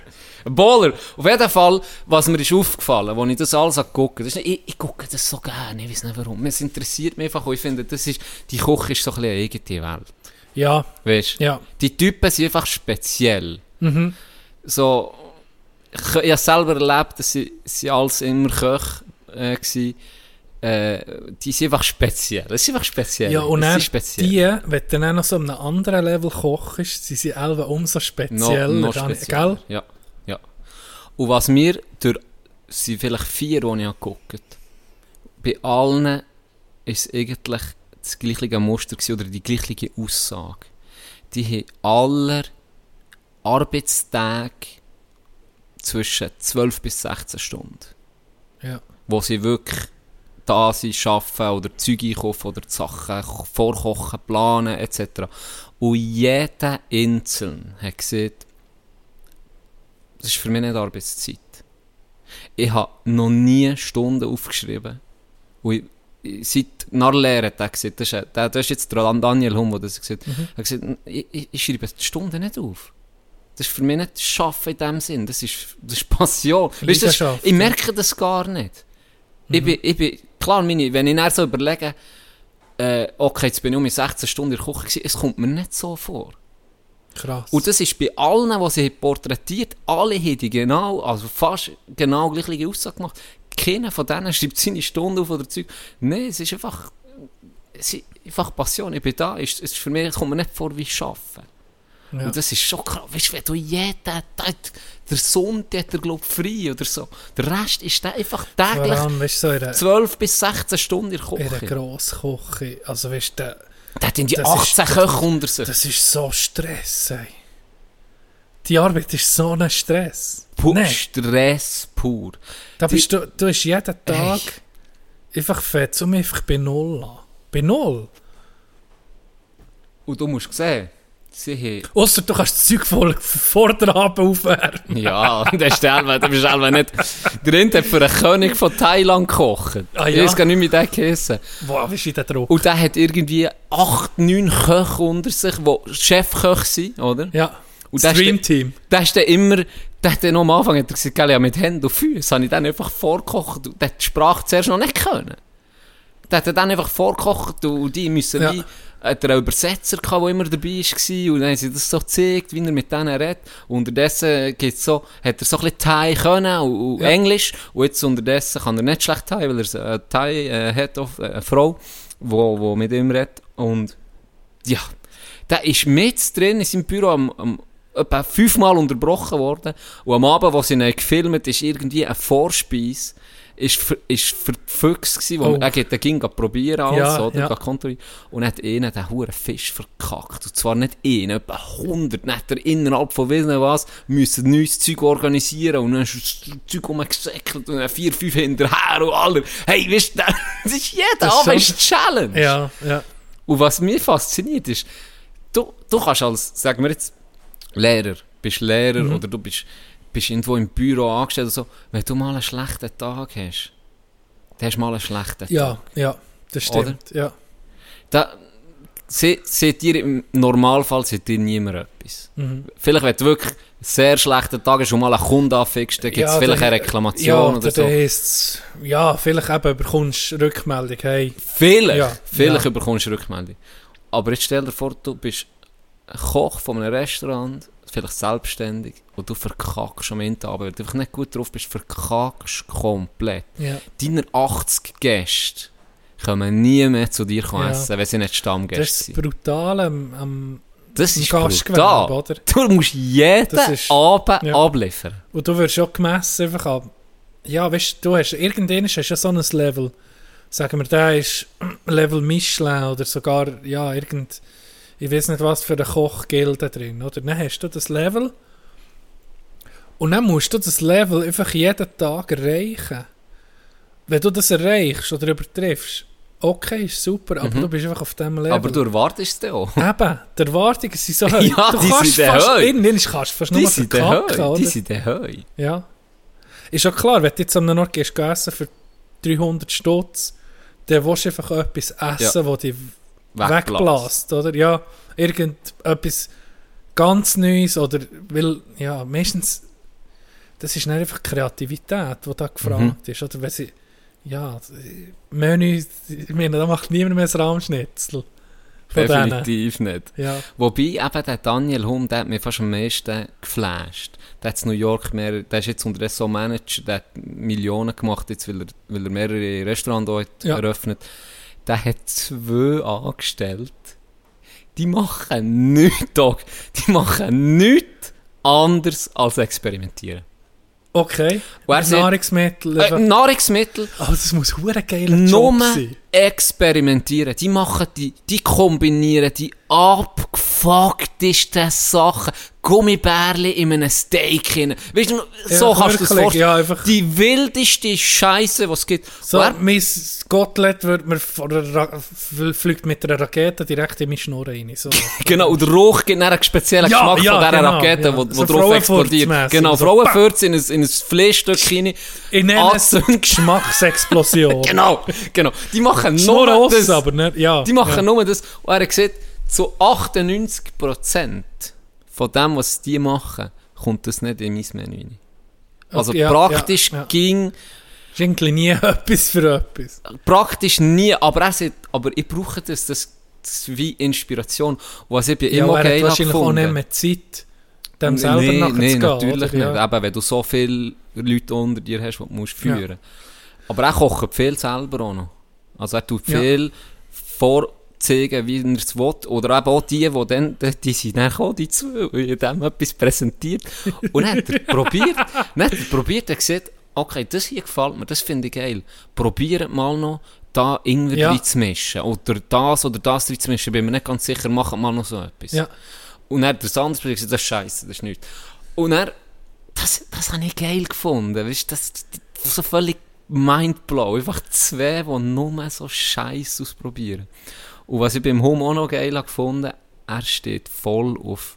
ein Baller. Auf jeden Fall, was mir ist aufgefallen, als ich das alles geguckt habe, ist ich, ich gucke das so gerne, ich weiß nicht warum. Es interessiert mich einfach ich finde, das ist, die Küche ist so ein bisschen eine eigene Welt. Ja, Weißt ja. Die Typen sind einfach speziell. Mhm. So, ich, ich habe selber erlebt, dass sie, sie alles immer Köche äh, waren. Äh, die sind einfach speziell. Es ist einfach speziell. Ja, und dann speziell. die, wenn du dann auch noch so auf einem anderen Level kochst, sind sie elf umso spezieller. noch dann- spezieller. Gell? Ja, ja. Und was mir durch, sind vielleicht vier, die ich geguckt Bei allen ist es eigentlich das gleiche Muster gewesen, oder die gleiche Aussage. Die haben aller Arbeitstage zwischen 12 bis 16 Stunden, Ja. wo sie wirklich da sind, arbeiten oder Zeug einkaufen oder die Sachen vorkochen, planen etc. Und jeder Einzelne hat gesagt, das ist für mich nicht Arbeitszeit. Ich habe noch nie Stunden aufgeschrieben. Und ich, ich, seit Narlehre hat er gesagt, das ist, das ist jetzt Daniel Hum, der das gesagt hat. Er hat gesagt, ich, ich, ich schreibe die Stunden nicht auf. Das ist für mich nicht Schaffen in dem Sinn. Das ist, das ist Passion. Weißt, das, ich merke das gar nicht. Ich, bin, ich bin, klar, meine, wenn ich dann so überlege, äh, okay, jetzt bin ich um 16 Stunden in der Küche gewesen, es kommt mir nicht so vor. Krass. Und das ist bei allen, die sie porträtiert, alle haben die genau, also fast genau gleiche Aussage gemacht. Keiner von denen schreibt seine Stunde auf oder Zeug. Nein, es ist einfach, es ist einfach Passion. Ich bin da, es ist für mich, es kommt mir nicht vor wie Arbeiten. Ja. Und das ist schon krass. Weißt du, wenn du jeden Tag, der Sonntag hat er, glaub ich, frei oder so. Der Rest ist der einfach täglich allem, weißt so in einer, 12 bis 16 Stunden in der in einer Küche. Grossküche. Also, weißt du, der- Der hat in die Das 18 ist- Köche unter sich. das ist so Stress, ey. Die Arbeit ist so ein Stress. Pu Nein, Stress pur. da die- bist du, du bist jeden Tag einfach fett, um einfach bei Null an. Bei Null. Und du musst sehen, sie. Ausser du kannst das Zeug voll vor der Abend aufwärmen. Ja, das ist selber, das ist selber nicht... Der Rind hat für einen König von Thailand gekocht. Ah, Ich ja? weiß gar nicht, wie der geheissen. Wow, wie ist der Druck? Und der hat irgendwie 8, 9 Köche unter sich, die Chefköche sind, oder? Ja, Und der ist der-. Der dann immer, der hat dann am Anfang hat er gesagt, gell, ja, mit Händen und Füßen habe ich dann einfach vorgekocht. Und Der hat die Sprache zuerst noch nicht können. Der hat dann einfach vorgekocht und die müssen Ja. wie, hat er einen Übersetzer gehabt, der immer dabei war und dann haben sie das so gezeigt, wie er mit denen redet. Und unterdessen gibt's so, hat er so ein bisschen Thai können und, und Ja. Englisch und jetzt unterdessen kann er nicht schlecht Thai, weil er eine Thai äh, hat, auf, äh, eine Frau, wo, wo mit ihm redet und ja, der ist mit drin in seinem Büro am, am etwa fünfmal unterbrochen worden. Und am Abend, wo sie ihn gefilmt haben, ist irgendwie ein Vorspeis, ist, ver, ist verfüchst gewesen, wo Oh. er ging probieren alles, Ja, oder? ja. Kontori, und hat ihnen den huren Fisch verkackt. Und zwar nicht ihn, etwa 100. Dann hat er innerhalb von wissen was, müssen neues Zeug organisieren und dann ist das Zeug rumgesäckelt und dann vier, fünf hinterher und alle. Hey, weißt du, das ist jeder Abend schon- ist eine Challenge. Ja, ja. Und was mich fasziniert ist, du, du kannst als, sagen wir jetzt, Lehrer, bist Lehrer Mhm. oder du bist, bist irgendwo im Büro angestellt oder so, wenn du mal einen schlechten Tag hast, dann hast du mal einen schlechten Ja, Tag. ja, das stimmt. Ja. Da, se, seht ihr im Normalfall seht ihr niemand etwas. Mhm. Vielleicht, wenn du wirklich einen sehr schlechten Tag hast und mal einen Kunden anfickst, dann gibt es Ja, vielleicht eine Reklamation Ja, oder so. ja, vielleicht eben bekommst du Rückmeldung, hey, Vielleicht, Ja, vielleicht ja. bekommst du Rückmeldung. Aber jetzt stell dir vor, du bist Koch von einem Restaurant, vielleicht selbstständig, und du verkackst am Ende Abend, weil du einfach nicht gut drauf bist, verkackst komplett. ja, Deine 80 Gäste kommen nie mehr zu dir Ja. essen, wenn sie nicht das Stammgäste ist sind. das Brutale am, am Das ist brutal. oder? Du musst jeden ist- Abend ja. abliefern. Und du wirst schon gemessen einfach ab. Ja, weißt du, hast irgendwann hast du ja so ein Level. Sagen wir, der ist Level Michelin oder sogar, ja, irgend, ich weiß nicht was für ein Koch gilt da drin, oder? Dann hast du das Level und dann musst du das Level einfach jeden Tag erreichen. Wenn du das erreichst oder übertriffst, okay, ist super, aber Mhm. du bist einfach auf diesem Level. Aber du erwartest es dann auch. Eben, die Erwartungen sind so hoch. Ja, du die kannst sind fast, hoch. irgendwann kannst du fast nur Die sind dann verkacken, oder? Die sind dann heu. Ja. Ist ja klar, wenn du jetzt an einem Ort gehst, gehst essen für 300 Stutz, dann willst du einfach etwas essen, das dich wegbläst, oder? Ja, irgendetwas ganz Neues, oder, weil, ja, meistens, das ist nicht einfach Kreativität, die da gefragt Mhm. ist, oder? Wenn sie, ja, Menü, ich meine, da macht niemand mehr ein Rahmschnitzel. Von denen. Definitiv nicht. Ja, Wobei eben der Daniel Hum, der hat mich fast am meisten geflasht. Der hat in New York mehr, der ist jetzt unterdessen so Manager, der hat Millionen gemacht, jetzt, weil, er, weil er mehrere Restaurants dort Ja. eröffnet. Der hat zwei angestellt. Die machen nichts, Doc. Die machen nichts anderes als experimentieren. okay. Nahrungsmittel, äh, Nahrungsmittel, aber das muss hure geiler Job sein. Experimentieren, die machen die, die kombinieren die abgefucktesten Sachen. Gummibärli in einem Steak hin. Weißt du, so Ja, kannst du das wirklich, vorstellen. ja, Die wildeste Scheiße, was es gibt. So, Wer- mein Gottlet wird mir fliegt mit einer Rakete direkt in meine Schnur rein. So. Genau, und der Rauch gibt einen speziellen Ja, Geschmack ja, von dieser genau, Rakete, ja. wo, wo So drauf explodiert. Genau, so Frauenfurz in ein, in ein Fleischstück rein. Es Anzünden. Geschmacksexplosion. Genau, genau. Die machen Schnur nur aus, das. aber nicht, ja. Die machen ja. nur das. Und er hat gesagt, zu 98% von dem, was die machen, kommt das nicht in mein Menü rein. Also Okay, ja, praktisch ja, ja. ging, Ist nie etwas für etwas. praktisch nie, aber er sagt, aber ich brauche das, das, das wie Inspiration. Was ich Ja, ihm auch aber er geil wahrscheinlich auch gefunden. nicht mehr Zeit, dem selber nee, nachzugehen. nee, natürlich oder? nicht. Eben, wenn du so viele Leute unter dir hast, die du musst führen Aber er kocht viel selber auch noch. Also er tut Ja. viel vorzeigen, wie er es will. Oder eben auch die, die dann, die, sind dann auch die weil er dem etwas präsentiert. Und dann hat er probiert, dann hat er probiert, er gesagt, okay, das hier gefällt mir, das finde ich geil. Probiert mal noch, da Ingwer Ja. ja. zu mischen. Oder das oder das zu mischen. Bin mir nicht ganz sicher, macht mal noch so etwas. Ja. Und dann hat er das andere Spiel gesagt, das ist scheiße, das ist nichts. Und er, das, das habe ich geil gefunden. Weißt, das, das so völlig mindblow. Einfach zwei, die nur so Scheiß ausprobieren. Und was ich beim Home auch noch geil habe gefunden, er steht voll auf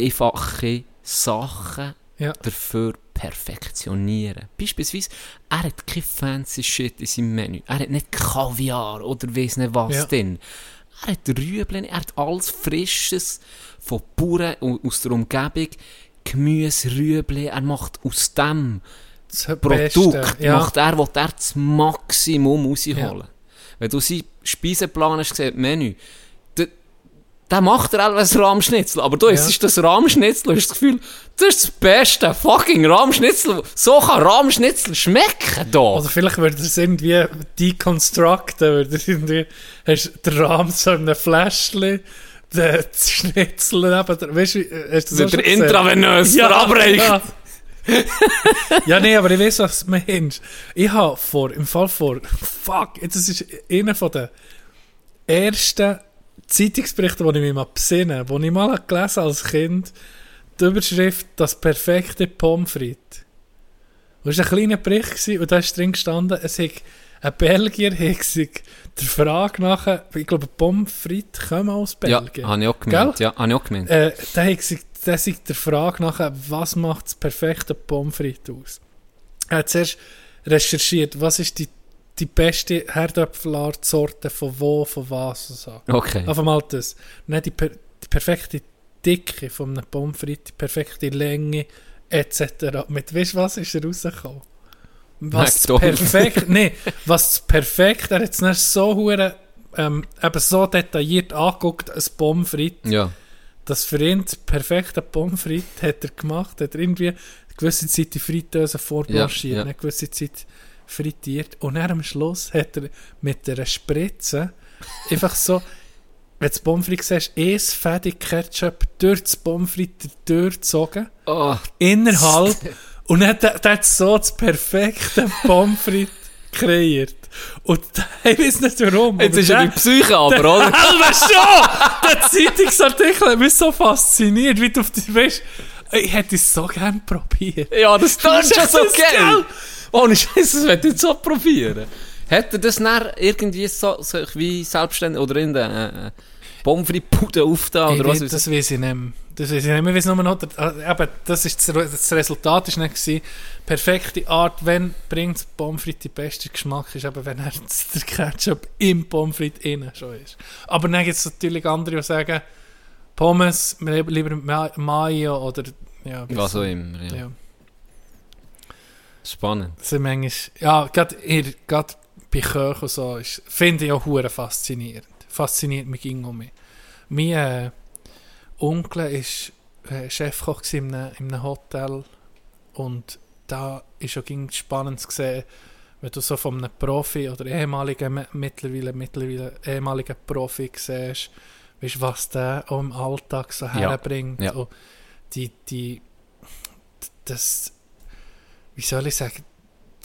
einfache Sachen Ja. dafür perfektionieren. Beispielsweise, er hat kein fancy Shit in seinem Menü. Er hat nicht Kaviar oder weiss nicht was Ja. drin. Er hat Rüebli, er hat alles Frisches von Bauern au- aus der Umgebung. Gemüse, Rüebli, er macht aus dem Das Produkt, ja. macht er, will er das Maximum rausholen. Wenn du seinen Speiseplan hast gesehen, Menü, da- dann macht er auch ein Rahmschnitzel. Aber du Ja. isst das Rahmschnitzel und hast das Gefühl, das ist das beste fucking Rahmschnitzel. So kann Rahmschnitzel schmecken da. Oder vielleicht würde es irgendwie deconstructen, würde er irgendwie, hast du den Rahmen so in einem Fläschchen, den Schnitzel neben der, weißt du, hast du das der intravenös verabreicht. Ja. Ja, nee, aber ich weiß, was du meinst. Ich habe vor, im Fall vor, fuck, das ist einer von den ersten Zeitungsberichten, die ich mich mal besinne, wo ich mal gelesen als Kind, die Überschrift «Das perfekte Pommes frites». Das war ein kleiner Bericht und da ist drin gestanden, es hat ein Belgier hat der Frage nach, ich glaube, Pommes frites kommen aus Ja, Belgien. habe ich auch gemeint. Gell? Ja, habe ich auch gemeint. Äh, hat da sich der Frage nach, was macht das perfekte Pommes frites aus? Er hat zuerst recherchiert, was ist die, die beste Herdöpfelart-Sorte von wo, von was und so. Okay. Auf einmal das. Dann die, per, die perfekte Dicke von einem Pommes frites, die perfekte Länge, etc. Mit, weißt du, was ist er rausgekommen? Was perfekt, nee, was perfekt, er hat es so hure, ähm, eben so detailliert angeguckt, ein Pommes frites, Ja. Das für ihn das perfekte Pommes frites hat er gemacht, hat er irgendwie eine gewisse Zeit die Fritteuse vorblanchiert, Ja, ja. eine gewisse Zeit frittiert und dann am Schluss hat er mit einer Spritze einfach so, wenn du das Pommes frites siehst, ein Fädig Ketchup durch das Pommes frites durchgezogen, Oh, innerhalb und dann hat er so das perfekte Pommes frites kreiert. Und ich weiß nicht warum. jetzt aber ist er die Psyche aber, oder? Halbe schon! Der Zeitungsartikel hat mich so fasziniert, wie du auf die, weißt, ich hätte es so gerne probiert. Ja, das Das schon ist so geil. Ohne Scheiß, das möchte ich so probieren. Er das dann irgendwie so, so wie selbstständig oder in der äh, Pommes frites aufgetan Ich oder was? das weiß ich nicht mehr. Das ich nicht mehr. Weiss nur noch, äh, eben, das, ist das, Re- das Resultat ist nicht. Perfekte Art, wenn bringt Pommes frites den besten Geschmack, ist eben, wenn er der Ketchup im Pommes frites innen schon ist. Aber dann gibt es natürlich andere, die sagen, Pommes, lieber mit Mayo oder, ja. Was auch immer, ja. ja. Spannend. Das sind manchmal, ja, gerade bei Köchen so, ist- finde ich auch hure faszinierend. Fasziniert mich mich. Mein äh, Onkel war äh, Chefkoch in einem, in einem Hotel und da ist auch spannend zu sehen, wenn du so von einem Profi oder ehemaligen, mi- mittlerweile, mittlerweile ehemaligen Profi siehst, weißt, was der auch im Alltag so Ja, herbringt. ja. Und die, die, das, wie soll ich sagen,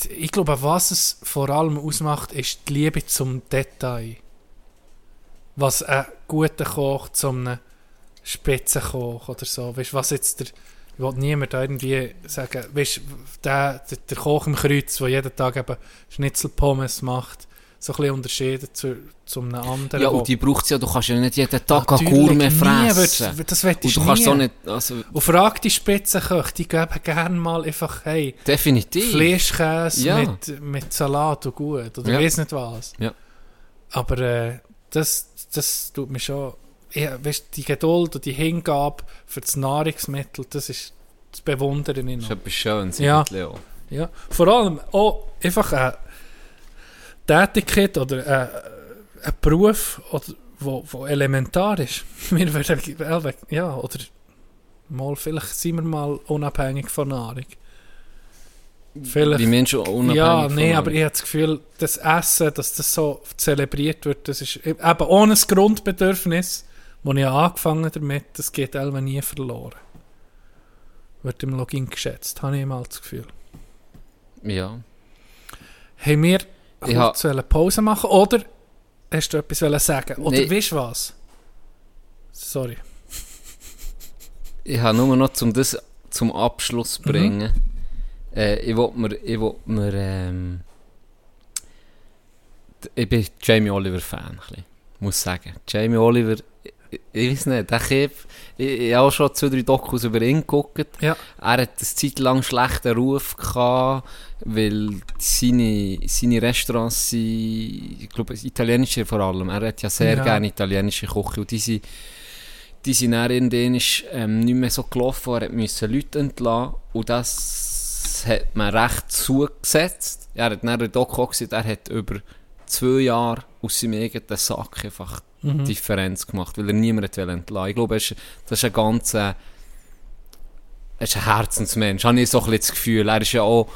ich glaube, was es vor allem ausmacht, ist die Liebe zum Detail. Was ein guter Koch zum einem Spitzenkoch oder so. Weißt, was jetzt der, ich will niemand irgendwie sagen, weißt, der, der, der Koch im Kreuz, der jeden Tag eben Schnitzelpommes macht, so ein bisschen unterschieden zu, zu einem anderen. Ja, und die braucht ja, du kannst ja nicht jeden Tag Gourmet fressen. würdest- das und du du kannst nie. so nicht, also, Und frag die Spitzenköche, die geben gerne mal einfach, hey, definitiv. Fleischkäse Ja. mit, mit Salat und gut, oder Ja. weiß nicht was. Ja. Aber äh, das, das tut mir schon, ja, weißt, die Geduld und die Hingabe für das Nahrungsmittel, das ist das bewundere ich Das ist etwas Schönes, Ja. auch. Ja, vor allem auch einfach eine Tätigkeit oder ein, ein Beruf, oder, wo, wo elementar ist. Wir würden, well, ja, oder mal, vielleicht sind wir mal unabhängig von Nahrung. Vielleicht, Die Menschen unabhängig ja, nee, aber ich habe das Gefühl, das Essen, dass das so zelebriert wird, das ist eben ohne das Grundbedürfnis, wo ich angefangen damit, das geht einfach nie verloren. Wird im Login geschätzt, habe ich mal das Gefühl. Ja. Haben wir kurz eine Pause machen oder hast du etwas wollen sagen? Oder Nee. weißt du was? Sorry. Ich habe nur noch zum das zum Abschluss Mhm. bringen. Äh, ich wollte mir, ich wollte mir, ähm, ich bin Jamie Oliver Fan, muss sagen. Jamie Oliver, ich, weiß nicht, der Typ, ich, ich habe auch schon zwei, drei Dokus über ihn geguckt. Ja. Er hat eine Zeit lang schlechten Ruf gehabt, weil seine, seine Restaurants sind, ich glaube, italienische vor allem. Er hat ja sehr Ja. gerne italienische Küche und die sind, die sind dann irgendwann ähm, nicht mehr so gelaufen. Er musste Leute entlassen und das hat man recht zugesetzt. Er hat dann in der Doku gesagt, er hat über zwei Jahre aus seinem eigenen Sack einfach Mhm. Differenz gemacht, weil er niemanden entlassen. Ich glaube, das ist ein ganz äh, er ist ein Herzensmensch, habe ich so ein das Gefühl. Er ist ja auch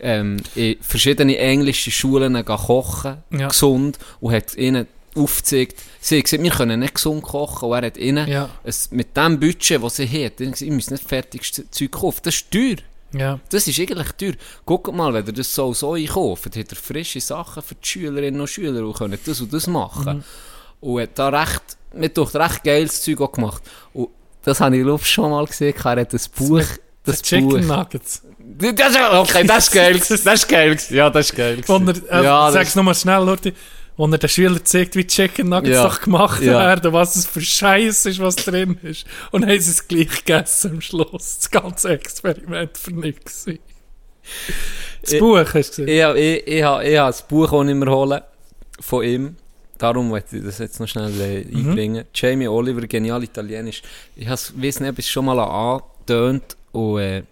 ähm, in verschiedene englische Schulen kochen, Ja. gesund, und hat ihnen aufgezeigt, sie haben gesagt, wir können nicht gesund kochen, und er hat ihnen Ja. es, mit dem Budget, das sie hat, gesagt, ihr müsst nicht fertiges Zeug kaufen, das ist teuer. Ja. Das ist eigentlich teuer. Guckt mal, wenn ihr das so so einkauft, hat er frische Sachen für die Schülerinnen und Schüler und können das und das machen. Mhm. Und hat da recht, mit durch recht geiles Zeug auch gemacht. Und das habe ich glaub, schon mal gesehen. Er hat das Buch, das Chicken Buch. Nuggets. Das okay, das ist geil. Das ist geil. Ja, das ist geil. Wo er, äh, ja, das sag's nochmal schnell, Leute. Wo er den Schülern zeigt, wie Chicken Nuggets Ja. doch gemacht Ja. werden, was es für Scheiß ist, was drin ist. Und haben sie es gleich gegessen am Schluss. Das ganze Experiment für nichts. Das Ich- Buch, hast du gesehen? Ich, ich, ich, ich, habe- ich habe das Buch, das ich mir hole, von ihm. Darum möchte ich das jetzt noch schnell äh, Mhm. einbringen. Jamie Oliver, genial italienisch. Ich has- weiss nicht, ob es schon mal angetönt und äh,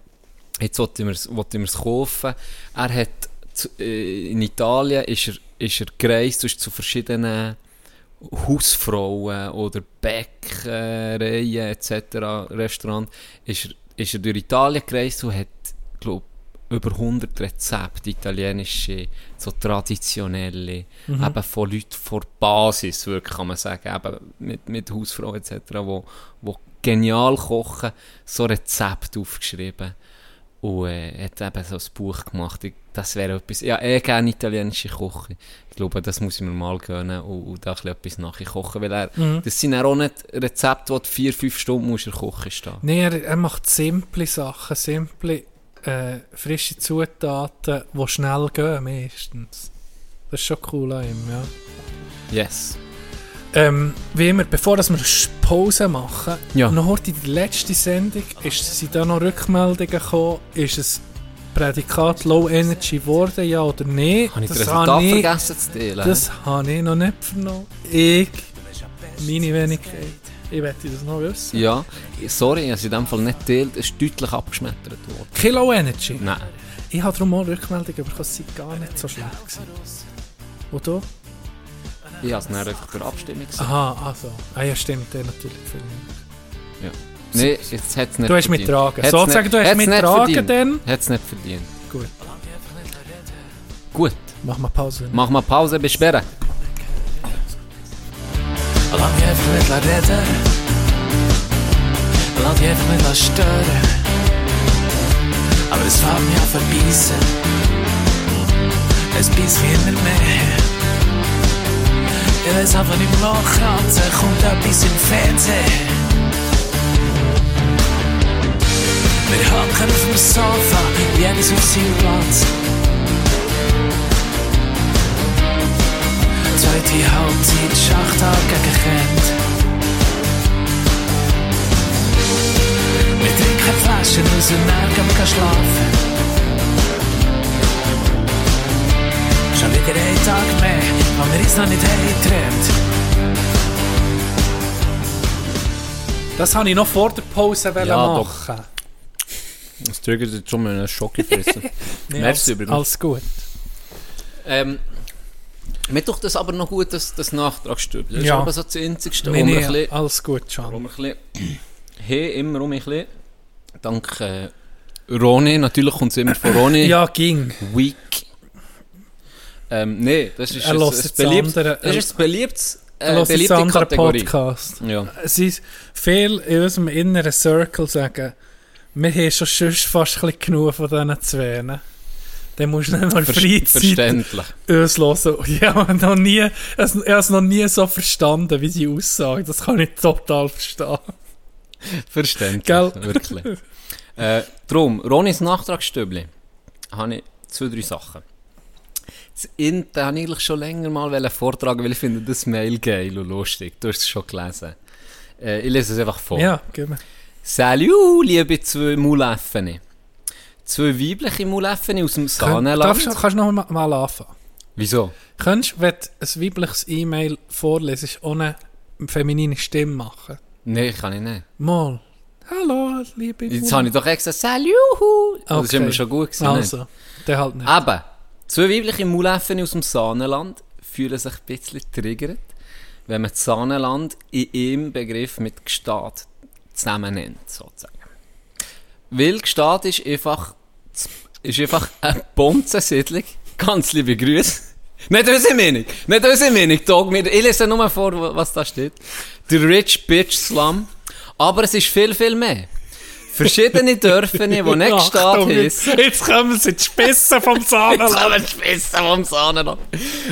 jetzt wollte ich wollte mir es kaufen. Er hat zu, äh, in Italien ist er, ist er gereist ist zu verschiedenen Hausfrauen oder Bäckereien etc. Restaurants ist er, ist er durch Italien gereist und hat, glaube über 100 Rezepte, italienische, so traditionelle, eben von Leuten von der Basis, wirklich kann man sagen, eben mit, mit Hausfrauen etc., wo, wo genial kochen, so Rezepte aufgeschrieben und äh, hat eben so ein Buch gemacht. Ich, das wäre etwas, ja, eh gerne italienische Küche. Ich glaube, das muss ich mir mal gönnen und, und da etwas nachkochen, weil er, Mhm. das sind auch nicht Rezepte, die du vier, fünf Stunden musst der Küche stehen. Nee, er, er macht simple Sachen, simple, äh, frische Zutaten, die schnell gehen, meistens. Das ist schon cool an ihm, ja. Yes. Ähm, wie immer, bevor dass wir Pause machen, Ja. noch heute die letzte Sendung, ist, sind da noch Rückmeldungen gekommen, ist es Prädikat Low Energy geworden, ja oder nein? Habe ich das das Resultat ich, vergessen zu teilen? das habe ich noch nicht vernommen. Ich, meine Wenigkeit, ich wette das noch wissen. Ja, sorry, ich habe es in dem Fall nicht geteilt. Es ist deutlich abgeschmettert worden. Kilo Energy? Nein. Ich habe darum auch Rückmeldungen bekommen, es sei gar nicht so schlecht gewesen. Und du? Ich habe es dann einfach durch Abstimmung gesehen. Aha, also. Ah ja, stimmt, der natürlich mehr. Nein, jetzt hat es nicht Du hast verdient. mittragen. Hat's Sozusagen, nicht- du hast mittragen verdient. dann. Hat es nicht verdient. Gut, Gut, mach mal Pause. mach mal Pause, bis später. Laat redden. Laat je met laat stören. Aber das war mir verbießen. es beißt wie immer mehr. Ich weiß einfach nicht mehr Kratze, kommt etwas im Fernsehen. Wir hocken auf dem Sofa, jedes auf seinem Platz. Zweite Halbzeit, Schachtag gegen Kent. Trinken Flaschen aus und dann gehen wir schlafen. Schon wieder ein Tag mehr, wo wir uns noch nicht haben getrennt. Das wollte ich noch vor der Pause Ja, doch. machen. Das triggert jetzt schon mal einen Schock gefressen. Nee, alles, übrigens. alles gut. ähm, mir tut das aber noch gut, das, das Nachtragsstübchen. Das Ja. ist aber so das Einzigste, Nee, wo nee, bisschen, alles gut, wo Can. wir ein bisschen hey, immer um ein bisschen, dank äh, Roni, natürlich kommt es immer von Roni, Ja, ging. Week. Ähm, nee, das ist Er ein, ein, beliebtes, andere- das ist ein beliebtes, äh, beliebte andere Kategorie. Podcast. Ja. Es ist viel in unserem inneren Circle sagen, wir haben schon sonst fast ein genug von diesen Zweien. Dann musst du nicht mal Ver Freizeit verständlich. uns hören. Ich habe noch nie, ich habe es noch nie so verstanden, wie sie aussagen. Das kann ich total verstehen. Verständlich, Gell? wirklich. äh, drum, Ronis Nachtragsstübli habe ich zwei, drei Sachen. Das Inte habe ich eigentlich schon länger mal vortragen, weil ich finde das Mail geil und lustig. Du hast es schon gelesen. Äh, ich lese es einfach vor. Ja, gib mir. Salut, liebe zwei Muleffen. Zwei weibliche Muleffen aus dem Darfst, Sahnenland. du- kannst du noch mal, mal anfangen? Wieso? Könntest du, wenn du ein weibliches E-Mail vorlesest, ohne eine feminine Stimme machen? Nein, kann ich nicht. Mal. Hallo, liebe Jetzt habe ich doch extra Salut. Das ist Okay. immer schon gut gewesen. nicht? Also, der halt nicht. Eben, zwei weibliche Muleffen aus dem Sahnenland fühlen sich ein bisschen triggert, wenn man das Sahnenland in einem Begriff mit Gstaad zusammen nennt, sozusagen. Weil Gstaad ist einfach, ist einfach eine Bonzensiedlung. Ganz liebe Grüße. Nicht unsere Meinung. Nicht unsere Meinung, Dog. Wir- Ich lese nur mal vor, was da steht. Der Rich Bitch Slum. Aber es ist viel, viel mehr. Verschiedene Dörfer, die nicht Achtung, heissen. Jetzt kommen sie die Spitze vom Jetzt Sahnenland. kommen die Spissen vom Sahnenland.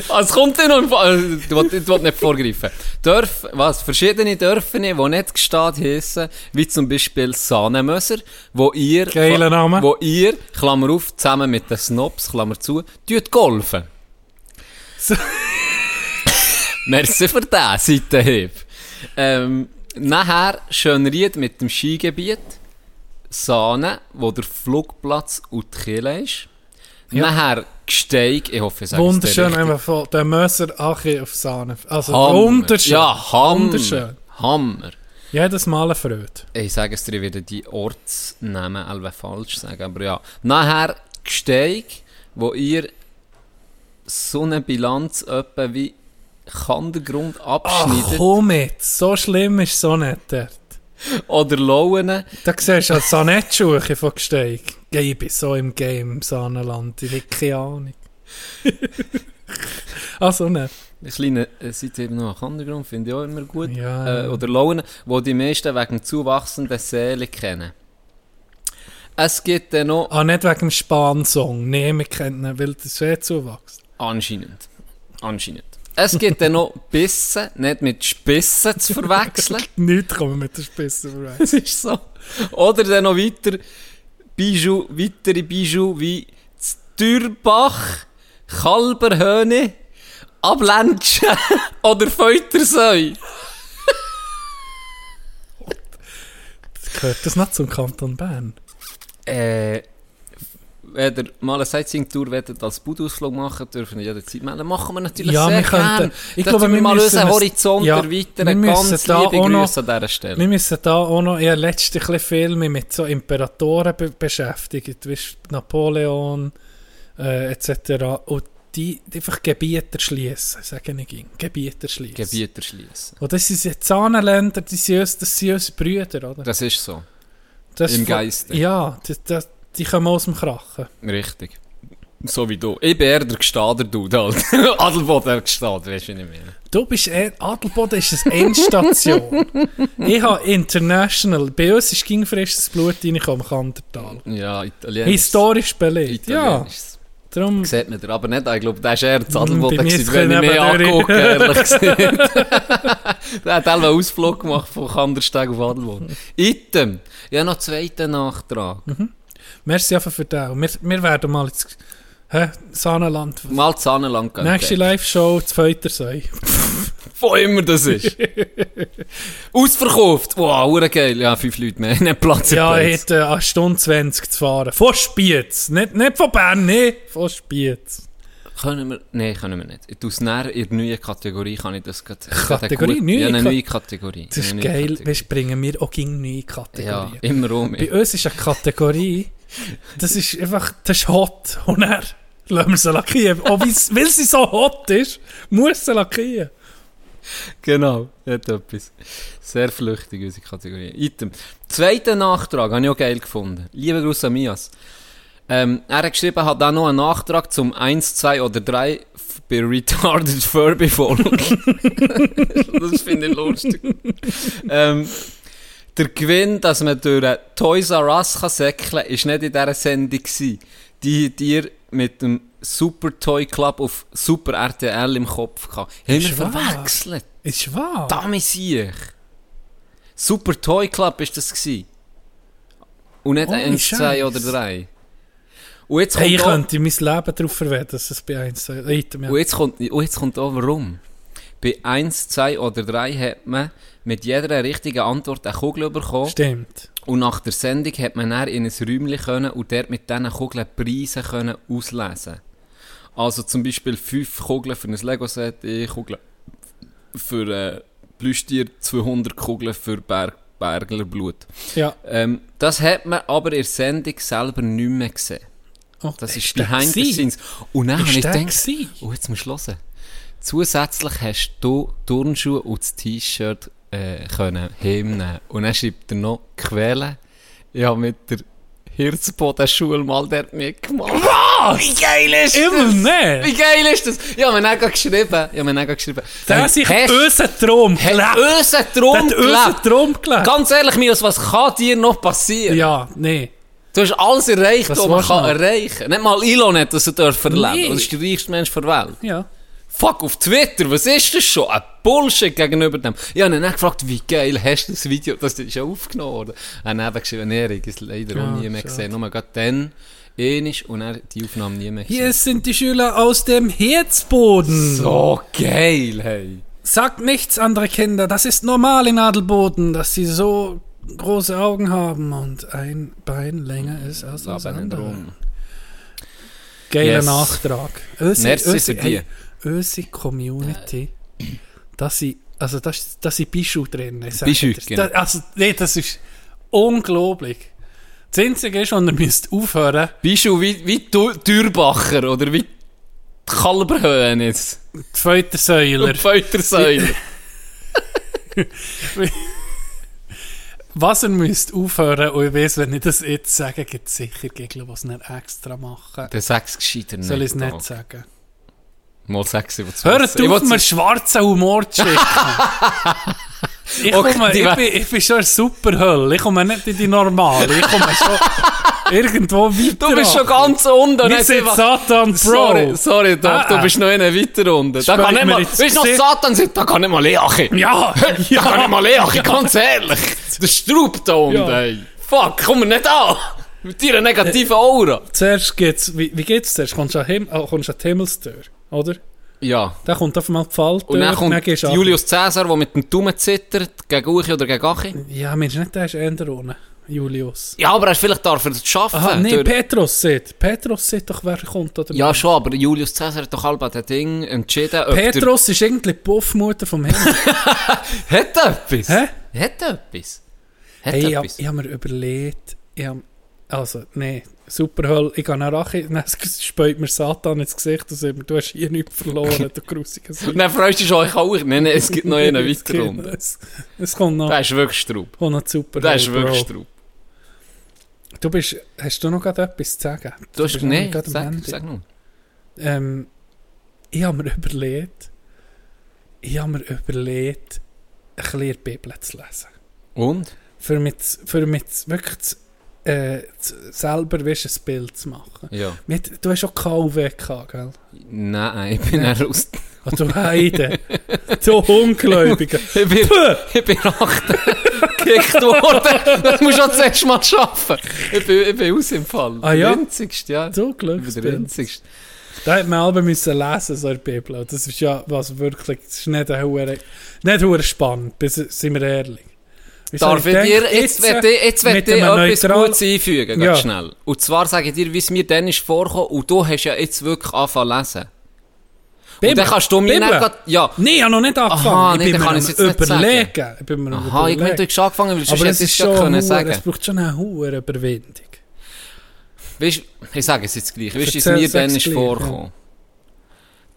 Ah, Es kommt ja noch Fall. Ich will, ich will nicht vorgreifen. Dörf, was? Verschiedene Dörfer, die nicht Gstaad heissen, wie zum Beispiel Sahnemöser, wo ihr, Geiler Name. wo ihr, Klammer auf, zusammen mit den Snobs, Klammer zu, tut golfen. So. Merci für den Seitenhieb. Ähm, nachher Schönried mit dem Skigebiet. Sahne, wo der Flugplatz und die Kille ist. Ja. Nachher Gsteig, ich hoffe, ich sage es dir Wunderschön, richtig. einfach von der Möser Achi auf Sahne. Also, Hammer. wunderschön. Ja, Hammer. Wunderschön. Hammer. Jedes Mal eine Freude. Ich sage es dir, ich werde die Ortsnamen alle falsch sagen, aber ja. Nachher Gsteig, wo ihr so eine Bilanz etwa wie Kandergrund Ach, abschneidet. komm jetzt. So schlimm ist so nicht dort. Oder Lauen. Da siehst du als Sanettenschuhe von Gsteig. Ja, ich bin so im Game im Sahnenland. Ich habe keine Ahnung. also nicht. Ein kleiner äh, Seite eben noch Kandergrund, finde ich auch immer gut. Ja. Äh, oder Lauen, wo die meisten wegen zuwachsenden Seelen kennen. Es gibt dann noch Ah, nicht wegen dem Span-Song. Nee, wir kennen ihn, weil das eh zuwächst. Anscheinend. Anscheinend. Es gibt dann noch Bissen, nicht mit Spissen zu verwechseln. Nichts kommen mit der Spitze vorbei. Das ist so. Oder dann noch weiter Bijou, weitere Bijou wie Stürbach, Kalberhöhne, Abländchen oder Feutersäu. Gehört das nicht zum Kanton Bern? Äh, wenn ihr mal eine Sightseeing-Tour wollt, als Budausflug machen dürfen, jederzeit melden. Machen wir natürlich Ja, sehr wir könnten- gern. ich glaube, wir mal unseren Horizont ja, erweitern. wir müssen Ganz da liebe auch noch- Grüße an dieser Stelle. Wir müssen da auch noch, ich habe letztens ein bisschen viel mich mit so Imperatoren be beschäftigt, weißt, Napoleon äh, etc. Und die, die einfach Gebiete schließen, sage ich Ihnen. Gebiete schließen. Gebiete schließen. Und das sind jetzt Zahnenländer, die sind, uns- das sind unsere Brüder, oder? Das ist so. Das im Geiste. Ja, die, die, die kommen aus dem Krachen. Richtig. So wie du. Ich bin eher der Gestader Dude halt. Adelboden der Gestader, weißt du, wie ich meine. Du bist eher, Adelboden ist eine Endstation. ich habe International, bei uns ist ging frisches Blut reingekommen Kandertal. Ja, Italienisch. Historisch belegt, ja. Darum, Sieht man dir aber nicht. Ich glaube, der war eher das Adelboden, Bei mir gewesen, ist wenn ich mehr nebendurch. angucke, ehrlich gesagt. der hat auch einen Ausflug gemacht von Kandersteg auf Adelboden. Item. Ja, noch einen zweiten Nachtrag. Merci einfach für den. Und Wir, wir werden mal ins hä, Sahnenland. Mal zu Annenland gehen. Nächste Live-Show, das Feutersee. Wo immer das ist. Ausverkauft. Wow, hure geil. Ja, fünf Leute mehr. Nicht Platz Ja, ich hätte eine Stunde 20 zu fahren. Von Spiez. Nicht, nicht von Bern, nee, von Spiez. Können wir... Nein, können wir nicht. Ich tue es näher in der neuen Kategorie, kann ich das gerade... Kategorie? Neue Ja, eine neue Kategorie. Das ist geil, Kategorie. weißt, bringen wir auch gegen neue Ja, Kategorien. immer um. Bei uns ist eine Kategorie, das ist einfach, das ist hot. Und dann lassen wir sie lackieren. Weil's- weil sie so hot ist, muss sie lackieren. Genau, hat etwas. Sehr flüchtig, unsere Kategorie. Item. Zweiter Nachtrag, habe ich auch geil gefunden. Liebe Grüße an Mias. Ähm, er hat geschrieben, hat auch noch einen Nachtrag zum 1, 2 oder 3 f- bei Retarded Furby Folge. das finde ich lustig. ähm, der Gewinn, dass man durch Toys R Us kann säckeln kann, ist nicht in dieser Sendung gewesen. Die dir mit dem Super Toy Club auf Super RTL im Kopf gehabt. Haben wir verwechselt. Ist wahr. Dami siech. Super Toy Club ist das gsi. Und nicht Oh, eins, zwei Scheiß. oder drei. Und jetzt Hey, ich auch, könnte mein Leben darauf verwenden, dass es bei 1 Item ja. und jetzt kommt, und jetzt kommt auch warum. Bei 1, 2 oder 3 hat man mit jeder richtigen Antwort eine Kugel bekommen. Stimmt. Und nach der Sendung hat man dann in ein Räumchen können und dort mit diesen Kugeln Preise können auslesen. Also zum Beispiel 5 Kugeln für ein Lego-Set, eine Kugel für äh, Plüschtier, 200 Kugeln für Berg Berglerblut. Ja. Ähm, das hat man aber in der Sendung selber nicht mehr gesehen. Oh, Das ist der behind the scenes. Und dann Ist habe ich gedacht, oh, jetzt musst du hören. Zusätzlich hast du Turnschuhe und das T-Shirt äh, können heimnehmen. Und dann schreibt er noch Quelle. Ich habe mit der Hirzboden-Schule mal dort mitgemacht. Was? Wie geil ist Immer das? nicht. Wie geil ist das? Ich habe mir dann gerade geschrieben. Ich habe mir dann gerade geschrieben. Der hat sich unseren Traum hat gelebt. unseren Der Traum hat gelebt. Traum gelebt. Ganz ehrlich, Mios, was kann dir noch passieren? Ja, nee. Du hast alles erreicht, Was was man kann du noch? erreichen Nicht mal Elon hat das er dürfen erleben. Nee. Das ist der reichste Mensch der Welt. Ja. Fuck, auf Twitter, was ist das schon? Ein Bullshit gegenüber dem. Ich habe ihn dann gefragt, wie geil hast du das Video, das ist ja aufgenommen worden. Er hat eben geschrieben, ich habe es leider auch Ah, nie mehr gesehen. Nur gerade dann, ähnlich, und er die Aufnahme nie mehr gesehen. Hier sind die Schüler aus dem Herzboden. So geil, hey. Sagt nichts, andere Kinder. Das ist normal in Adelboden, dass sie so große Augen haben und ein Bein länger ist als das andere. Geiler Yes. Nachtrag. Merci hey, Ösi Community, dass sie, also das, das sind Bischu drin. Bischu, genau. Da- Also, nee, das ist unglaublich. Das Einzige ist, was ihr müsst aufhören, Bist du wie, wie Dürbacher oder wie die Kalberhöhen jetzt? die Feutersäuler. Was ihr müsst aufhören, und ich weiss, wenn ich das jetzt sage, gibt es sicher Gegner, die es nicht extra machen. Der sag's gescheiter nicht. Soll ich es nicht Tag. sagen? Mal sag's, ich will's Hört auf, mir schwarzen Humor zu schicken. ich, komme, ich, bin, ich bin schon in der Superhölle. Ich komme nicht in die normale. Ich komme schon irgendwo weiter. Du bist schon ganz unten. Wir sind Satan Pro. Sorry, sorry, Doc, Ah, du ah. bist noch einen weiter unten. Da kann nicht mal, weißt du noch. Satan sagt, da kann nicht mal Leachi. Ja, Da kann nicht mal Leachi, ganz ehrlich. Der Straub da unten, Ja. ey. Fuck, komm mir nicht an. Mit deiner negativen Aura. Zuerst geht's, wie, wie geht's zuerst? Kommst du an, Him oh, kommst du an die Himmelstür, oder? Ja. Da kommt auf einmal die Falltür. Und dann kommt du ab. Julius Caesar, der mit dem Daumen zittert, gegen Uchi oder gegen Achi. Ja, Mensch, nicht der ist eher ohne. Julius. Ja, aber er ist vielleicht darf er das schaffen. Aha, durch- Petrus sieht. Petrus sieht doch, wer kommt oder ja, schon, aber Julius Caesar hat doch halb an das Ding entschieden, der... Petrus ist irgendwie die Puffmutter vom Himmel. Hat etwas? Hä? Hat etwas? Hat hey, ich, etwas? ich habe mir überlegt, ich hab, also, nee, Superhölle, ich gehe nach Rache, dann späut mir Satan ins Gesicht und sagt du hast hier nichts verloren, du grusiger Und dann freust du dich euch auch. Nein, nein, es gibt noch einen Es weiter gibt- unten. Es, es kommt noch, Der ist wirklich Straub. kommt noch Superhölle, Der ist wirklich. Straub. Du bist, hast du noch gerade etwas zu sagen? Du hast... Nein, sag, sag nur. Ähm, ich habe mir überlegt, ich habe mir überlegt, ein bisschen die Bibel zu lesen. Und? Für mich, für mich wirklich zu äh, selber weißt, ein Bild zu machen. Ja. Mit, du hast auch KW gehabt, gell? Nein, ich bin dann raus. Ah, du Heide. du Ungläubiger. Ich bin, ich bin acht gekickt worden. Das musst du auch zuerst mal schaffen. Ich bin, ich bin aus im Fall. Ah, ja? Der winzigste, ja. Du der Glücksbild. Da hat man aber müssen lesen, so in der Bibel. Das ist ja was wirklich, das ist nicht ein hure, nicht spannend, bis, sind wir ehrlich. Wieso Darf ich dir, jetzt will ich, jetzt ich einem etwas neutral- Gutes einfügen, Ja. ganz schnell. Und zwar sage ich dir, wie es mir dann ist vorgekommen, und du hast ja jetzt wirklich angefangen zu lesen. Bibel? Und dann kannst du mir grad- ja. Nein, ich habe noch nicht angefangen. Aha, ich nee, bin kann am ich's jetzt nicht überlegen. Ich bin mir Aha, ich überlegen. meine, du hast angefangen, weil sonst hätte es ich schon können hure, sagen. es braucht schon eine hohe Überwindung. Weißt, ich sage es jetzt gleich. Weißt du, wie es mir dann jetzt ist vorgekommen?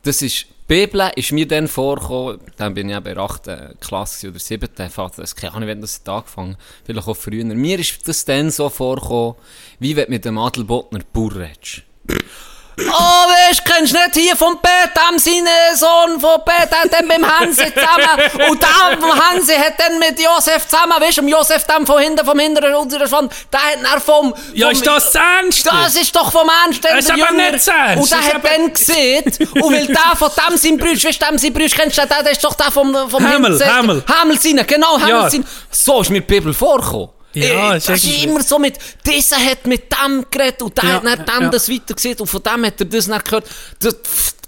Das ist, Bibel ist mir dann vorgekommen, dann bin ich eben in der 8. Klasse oder 7. Fahrt, das keine Ahnung, wenn das angefangen, vielleicht auch früher. Mir ist das dann so vorgekommen, wie wenn du mit dem Adelbottner Bauer redest. Oh, weißt, kennst du nicht hier vom Petam seinen Sohn von Petam, dann mit dem Hansi zusammen. Und vom Hansi hat dann mit Josef zusammen, weißt du, Josef dann von hinten, vom hinteren unserer Schwand, der hat dann vom... Ja, vom, ist das ernst? das ist doch vom Ernst, Das ist aber nicht so ernst. Und der hat aber- dann gesehen, und weil der von dem sein Brüsch, weißt du, dem sein Brüsch, kennst du den, der ist doch der vom, vom Hämel. Hämel seine, genau, Hämel Ja. So ist mir die Bibel vorgekommen. Ja, Äh, das ist irgendwie- immer so mit, dieser hat mit dem geredet und der Ja, hat dann dem ja. das weiter gesehen und von dem hat er das nicht gehört. Das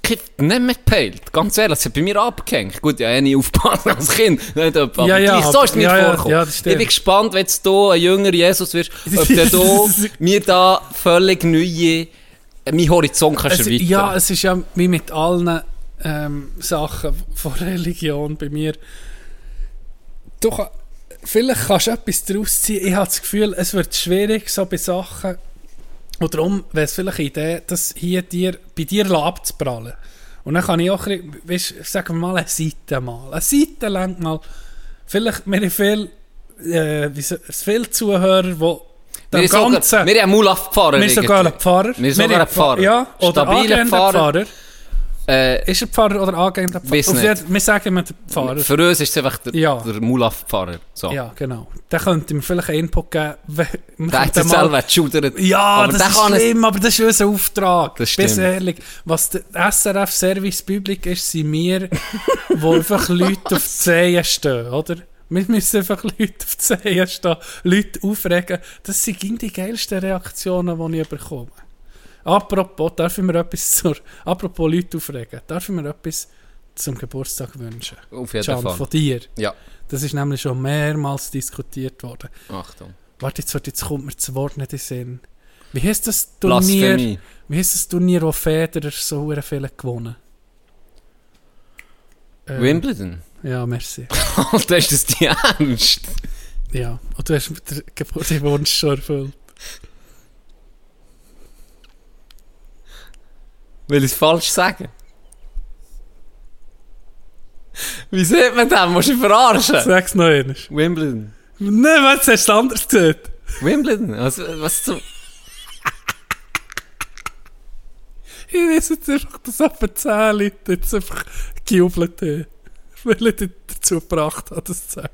kippt nicht mehr gepeilt. Ganz ehrlich, das hat bei mir abgehängt. Gut, ja, eh nie aufpassen als Kind. Nicht, aber Ja, ja, gleich, so ist mir ja, ja, vorgekommen. ja, ich bin gespannt, wenn du ein jüngerer Jesus wirst, ob der du mir da völlig neue, meinen Horizont kannst Es, erweitern. ja, es ist ja wie mit allen ähm, Sachen von Religion bei mir. Du, ka- vielleicht kannst du etwas daraus ziehen. Ich habe das Gefühl, es wird schwierig so bei Sachen. Und darum wäre es vielleicht eine Idee, das hier dir, bei dir abzuprallen. Und dann kann ich auch, weißt, sagen wir mal, eine Seite mal. Eine Seite lang mal. Vielleicht, wir haben viel, äh, viele Zuhörer, die dem Ganzen... wir haben Mulaf-Pfarrer. Wir sind sogar ein Pfarrer. Wir sind sogar ein Pfarrer. Ja, oder angehender Pfarrer. Pfarrer. Äh, Ist er Pfarrer oder angehender Pfarrer? Weiss nicht. Wir sagen immer der Pfarrer. für uns ist es einfach der, Ja. der Mulaf-Pfarrer. So. Ja, genau. Der könnte mir vielleicht einen Input geben. Der hat sich selber geschudert. Ja, Aber das ist kann es- schlimm, aber das ist unser Auftrag. Das Bis ehrlich, was der SRF Service Public ist, sind wir, wo einfach Leute auf die Zehen stehen, oder? Wir müssen einfach Leute auf die Zehen stehen, Leute aufregen. Das sind die geilsten Reaktionen, die ich bekomme. Apropos, darf ich mir etwas zur, apropos Leute aufregen, darf ich mir etwas zum Geburtstag wünschen? Auf jeden Can, Fall. von dir. Ja. Das ist nämlich schon mehrmals diskutiert worden. Achtung. Warte, jetzt, jetzt kommt mir das Wort nicht in den Sinn. Wie heißt das Turnier? Blasphemie. Wie heißt das Turnier, wo Federer so viele gewonnen ähm, Wimbledon. Ja, merci. Alter, ist das die Ernst? Ja, und du hast den Geburtstagswunsch schon erfüllt. Will ich es falsch sagen? Wie sieht man das? Musst du verarschen? Sag's noch einmal. Wimbledon. Nein, was hast du anders gesagt? Wimbledon? Also, was zum... Ich weiß jetzt einfach, dass etwa 10 Leute jetzt einfach gejubelt haben. Weil ich dich dazu gebracht habe, das zu sagen.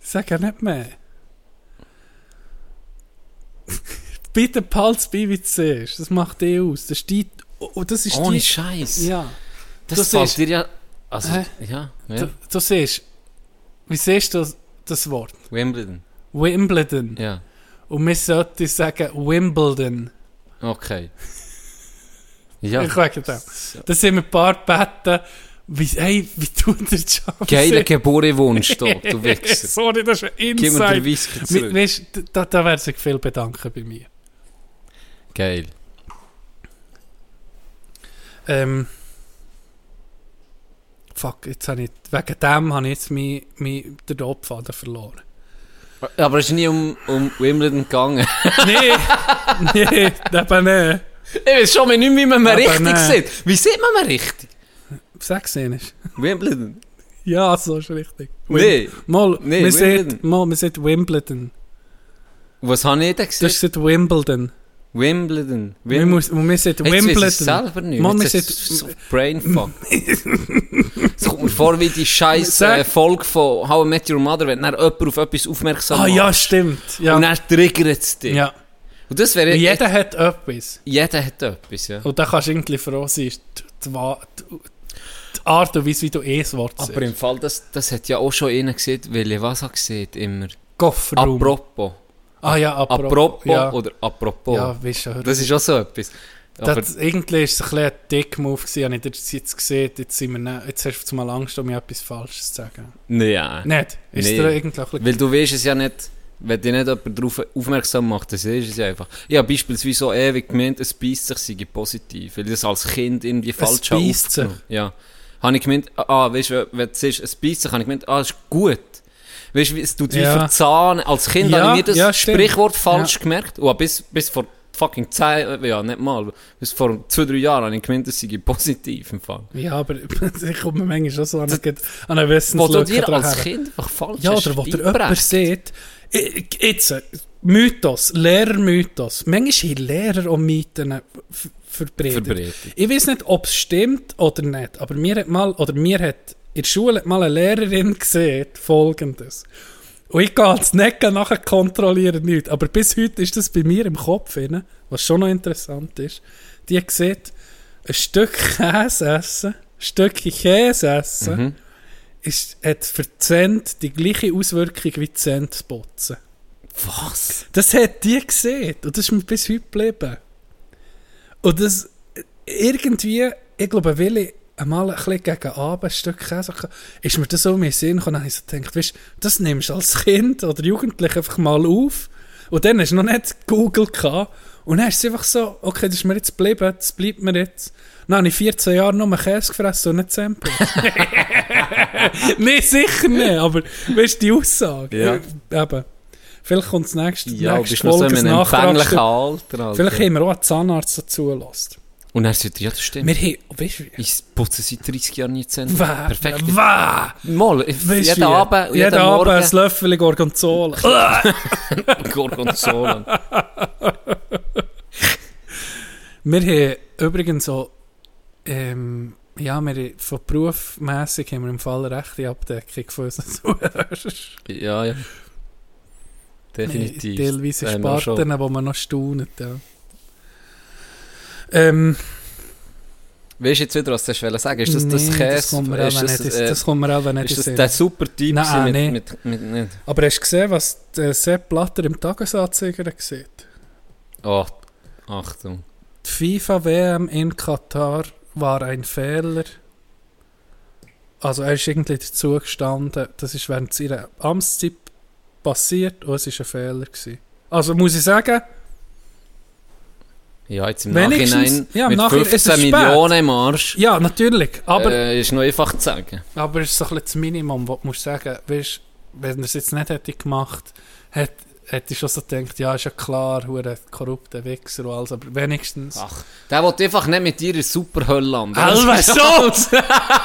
Ich sage ja nicht mehr. Bitte behalt's bei, wie du siehst. Das macht dich aus. Das ist die... Oh, das ist Ohne die... Scheiß. Ja. Das fällt siehst- dir ja... Also, Hä? ja. ja. Du, du siehst... Wie siehst du das, das Wort? Wimbledon. Wimbledon. Ja. Und wir sollten sagen Wimbledon. Okay. Ja. Ich wegen dem. Da sind wir ein paar Betten. Wie, hey, wie tut der Job? Geiler Geburtwunsch, du, du Wichser. Sorry, das ist ein Gib mir den. Whisky zurück. Weißt da, da werden sich viel bedanken bei mir. Geil. Ähm, fuck, jetzt habe ich, wegen dem habe ich jetzt mein, mein, den Dopfaden verloren. Aber es ist nie um, um Wimbledon gegangen. nee, nee, eben nicht. ich weiß schon mal nicht, wie man Aber richtig nein. sieht. Wie sieht man mal richtig? Sag's ihnen. Wimbledon. Ja, so ist richtig. Nee. Mal, Nee, sieht, mal, wir sieht Wimbledon. Was habe ich denn Das gesagt? ist Wimbledon. Wimbledon. Wir, Wim muss, und wir Jetzt weiss Wimbledon. ich selber nicht. Mann, wir Jetzt sind, so Brainfuck. Es kommt mir vor wie die scheiß äh, Folge von How I Met Your Mother, wenn dann jemand auf etwas aufmerksam ah macht. ja, stimmt. Ja. Und dann triggert es dich. ja. Und das wäre... Jeder hat etwas. jeder hat etwas, ja. Und da kannst du irgendwie froh sein, die, Art und Weise, wie du eh das Wort Aber im Fall, das, das hat ja auch schon einer gesehen, weil ich was hat gesehen, immer. Kofferraum. Apropos. Ah ja, apropos. Apropos ja. oder apropos. Ja, weißt du, Das ist auch so etwas. Das, irgendwie war es ein, ein Dick-Move, habe ich das jetzt gesehen. Jetzt, sind wir ne, jetzt hast du mal Angst, um mir etwas Falsches zu sagen. ja. Nicht? Ist Nee. irgendwie. Weil du weißt es ja nicht, wenn dich nicht jemand darauf aufmerksam macht, dann siehst du es ja einfach. Ich habe beispielsweise so ewig gemeint, es beißt sich sei positiv, weil ich das als Kind irgendwie falsch habe beisst sich? aufgenommen. Ja. Habe ich gemeint, ah, weißt du, wenn du siehst, es beißt sich, habe ich gemeint, ah, ist gut. Weißt du, wie- es tut wie Ja. verzahnen. Als Kind Ja, habe ich mir das ja. Sprichwort falsch gemerkt. Und bis, bis vor fucking 10, ja, nicht mal, bis vor zwei, drei Jahren habe ich gemeint, das sei positiv im Fall. Ja, aber ich komme manchmal schon so an, an eine Wo du dir als. Kind einfach falsch Ja, oder wo eingeprägt. jemand sieht, jetzt, äh, Mythos, Lehrermythos. Manchmal haben Lehrer auch Mythen äh. Verbreitet. Ich weiß nicht, ob es stimmt oder nicht, aber mir hat mal, oder mir hat in der Schule hat mal eine Lehrerin gesehen, folgendes. Und ich gehe es nicht nachher kontrollieren, nicht. Aber bis heute ist das bei mir im Kopf, drin, was schon noch interessant ist. Die gesehen, ein Stück Käse essen, ein Stückchen Käse essen, Mhm. ist, hat für die Zent die gleiche Auswirkung wie die Zentputzen. Was? Das hat die gesehen und das ist mir bis heute geblieben. Und das irgendwie, ich glaube, weil ich einmal ein bisschen gegen Abend ein Stück Käse ist mir das so in den Sinn gekommen, dann habe ich so gedacht, weißt, das nimmst du als Kind oder Jugendlich einfach mal auf und dann hast du noch nicht Google gehabt und dann ist es einfach so, okay, das ist mir jetzt geblieben, das bleibt mir jetzt. Dann habe ich 14 Jahre nur Käse gefressen und nicht Zempel. Nein, sicher nicht, aber weißt du, die Aussage? Ja. Eben. Vielleicht kommt das nächste, Ja, nächste bist noch so Folge in ein einem empfänglichen Nachtragsstück. Alter. Alter. Vielleicht haben wir auch einen Zahnarzt dazu gelassen. Und er sagt, ja, das stimmt. Wir haben, weißt du? Ich putze seit 30 Jahren nie Zähne. Perfekt. wah. Mal, Weißt jeden wie? Abend, jeden, jeden Abend ein Morgen. Löffel Gorgonzola. Gorgonzola. wir haben übrigens so, ähm, ja, wir von berufmässig haben wir im Fall eine rechte Abdeckung von unseren Zuhörern. ja, ja. Definitiv. Teilweise auch schon- Sparten, wo man noch staunet, ja. Ähm, Weißt du jetzt wieder, was du sagen Ist das nee, das Käse? Das kommt mir ist auch das, nicht, äh, das kommt mir nicht ist das der super Typ Nein, mit, mit, mit, nicht? Aber hast du gesehen, was der Sepp Blatter im Tagesanzeiger sieht? Oh, Achtung. Die FIFA-WM in Katar war ein Fehler. Also er ist irgendwie dazu gestanden, das ist während seiner Amtszeit passiert und es war ein Fehler. Gewesen. Also muss ich sagen, Ja, jetzt im Wenigstens- Nachhinein ja, im mit Nachhinein ist es 15 spät. Millionen im Arsch ja natürlich, aber, äh, ist noch einfach zu sagen. aber es ist so ein bisschen das Minimum, was du musst sagen, weißt, wenn er es jetzt nicht hätte gemacht, hätte hätte ich schon so gedacht, ja ist ja klar, hure korrupter Wichser und alles, aber wenigstens... Ach, der will einfach nicht mit dir in Superhölle landen. Alba schon!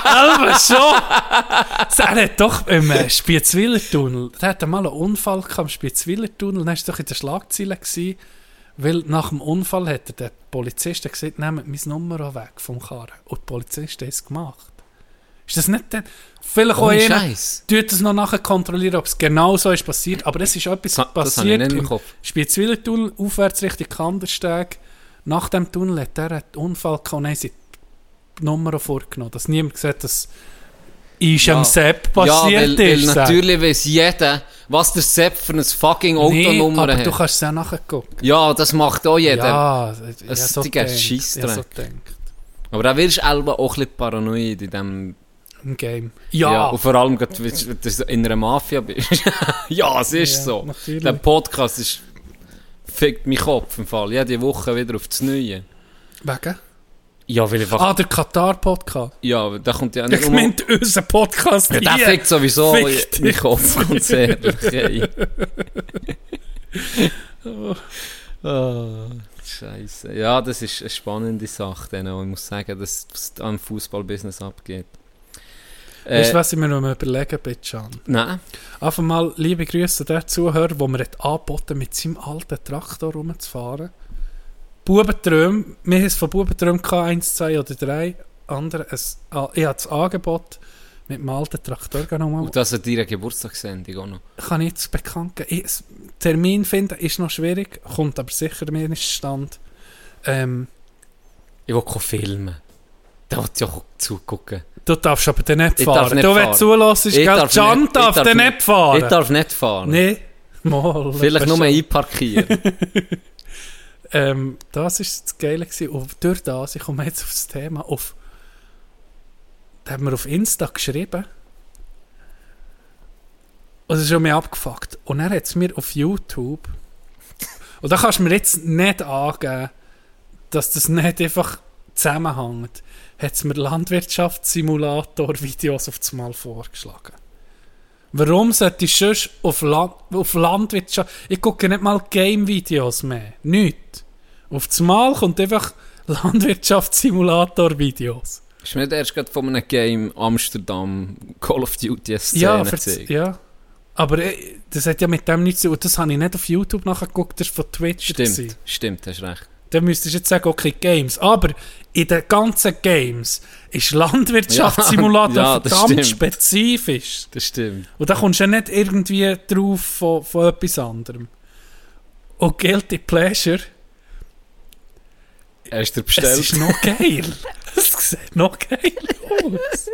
Alba schon! Er hat doch im äh, Spiezwiller-Tunnel, der hatte mal einen Unfall gehabt im Spiezwiller-Tunnel, dann war doch in den Schlagzeilen, gewesen, weil nach dem Unfall hat er der Polizist gesagt, nehmt mein Nummer auch weg vom Karren. Und die Polizisten haben es gemacht. Ist das nicht dann... Vielleicht auch einer, Scheiß. tut das noch nachher kontrollieren, ob es genau so ist passiert, aber es ist etwas Das, das passiert im. Spiezwiller-Tunnel, aufwärts Richtung Kandersteg. Nach dem Tunnel hat er einen Unfall gehabt und haben sie die Nummer auch vorgenommen. Dass niemand gesagt dass ist Ja. am Sepp Ja, passiert weil, weil ist. natürlich weiss jeder, was der Sepp für ein fucking nee, Autonummer aber hat. du kannst es ja nachher gucken. Ja, das macht auch jeder. Ja, so ein ich hab so. Aber da wirst du auch ein bisschen paranoid in dem... Im Game. Ja. Ja, und vor allem, wenn du so in einer Mafia bist. ja, es ist Ja, so. natürlich. Der Podcast ist... Fickt mein Kopf im Fall. Jede Woche wieder aufs Neue. wegen? Ja, weil einfach... Ah, der Katar-Podcast. Ja, da kommt ja nicht Ich meinte unser Podcast Ja, der hier. fickt sowieso Fickt mein Kopf, ganz ehrlich. ey. oh, Scheiße. Ja, das ist eine spannende Sache, auch. ich muss sagen, dass was am Fußballbusiness abgeht. Weißt du, Äh, was ich mir noch mal überlegen bin, Can? nein. Einfach mal liebe Grüße an den Zuhörer, wo mir hat angeboten mit seinem alten Traktor rumzufahren. Bubenträum, wir haben es von Bubenträum gehabt, eins, zwei oder drei. Andere, es, ah, ich habe das Angebot mit dem alten Traktor genommen. Und das an deiner Geburtstagssendung auch noch. kann ich jetzt bekannt geben. Termin finden ist noch schwierig, kommt aber sicher mir in Stand. Ähm, Ich will filmen. Da will ich auch zugucken. du darfst aber dann nicht Ich fahren. darf nicht du, wenn du zulässt, gell, darf nicht- ich darf dann nicht- fahren. Ich darf nicht fahren. Nee, mal. Vielleicht nur einparkieren. Ähm, das war das Geile. Und durch das, ich komme jetzt auf das Thema, auf, da haben wir auf Insta geschrieben. Und es ist schon mir abgefuckt. Und er hat es mir auf YouTube. Und da kannst du mir jetzt nicht angeben, dass das nicht einfach zusammenhängt. Hat es mir Landwirtschaftssimulator-Videos auf das Mal vorgeschlagen. Warum sollte ich sonst auf, Land, auf Landwirtschaft... Ich gucke nicht mal Game-Videos mehr. Nicht. Auf das Mal kommt einfach Landwirtschaftssimulator-Videos. Ist nicht erst gerade von einem Game Amsterdam Call of Duty Szene Ja, gezeigt? ja. Aber äh, das hat ja mit dem nichts zu tun. Das habe ich nicht auf YouTube nachgeguckt, das war von Twitch. Stimmt, gewesen. stimmt, hast recht. Dann müsstest du jetzt sagen, okay, Games. Aber in den ganzen Games ist Landwirtschaftssimulator Ja, ja, das verdammt stimmt. spezifisch. Das stimmt. Und da kommst du ja nicht irgendwie drauf von, von etwas anderem. Und Guilty Pleasure, Hast du dir es bestellt? ist noch geil. Es sieht noch geil aus.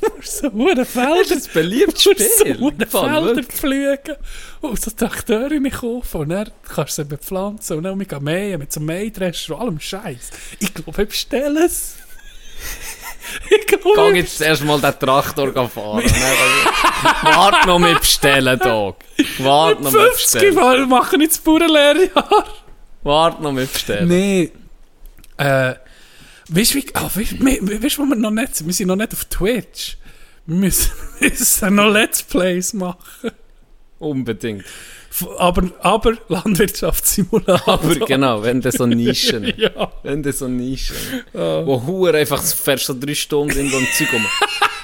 Du musst so hure Felder, ein beliebtes du musst so Spiel. hure Voll, Felder pflügen und so Trakteure kaufen und dann kannst du sie bepflanzen und dann mit mähen, mit so Mähdrescher und allem Scheiß. Ich glaube, ich bestelle es. Ich Geh glaube, jetzt erst mal den Traktor fahren. Warte noch mit bestellen, Dog. Warte noch mit 50 bestellen. Mal machen jetzt das Bauernlehrjahr. Warte noch mit bestellen. Nee. Äh, weißt du, wie, ah, weißt, wir- weißt, wo wir noch nicht sind? Wir sind noch nicht auf Twitch. Wir müssen, müssen noch Let's Plays machen. Unbedingt. Aber, aber Landwirtschaftssimulator. Aber genau, wenn du so Nischen. Ja. Wenn du so Nischen. Wo Huren einfach fährst so drei Stunden in ein Zeug um.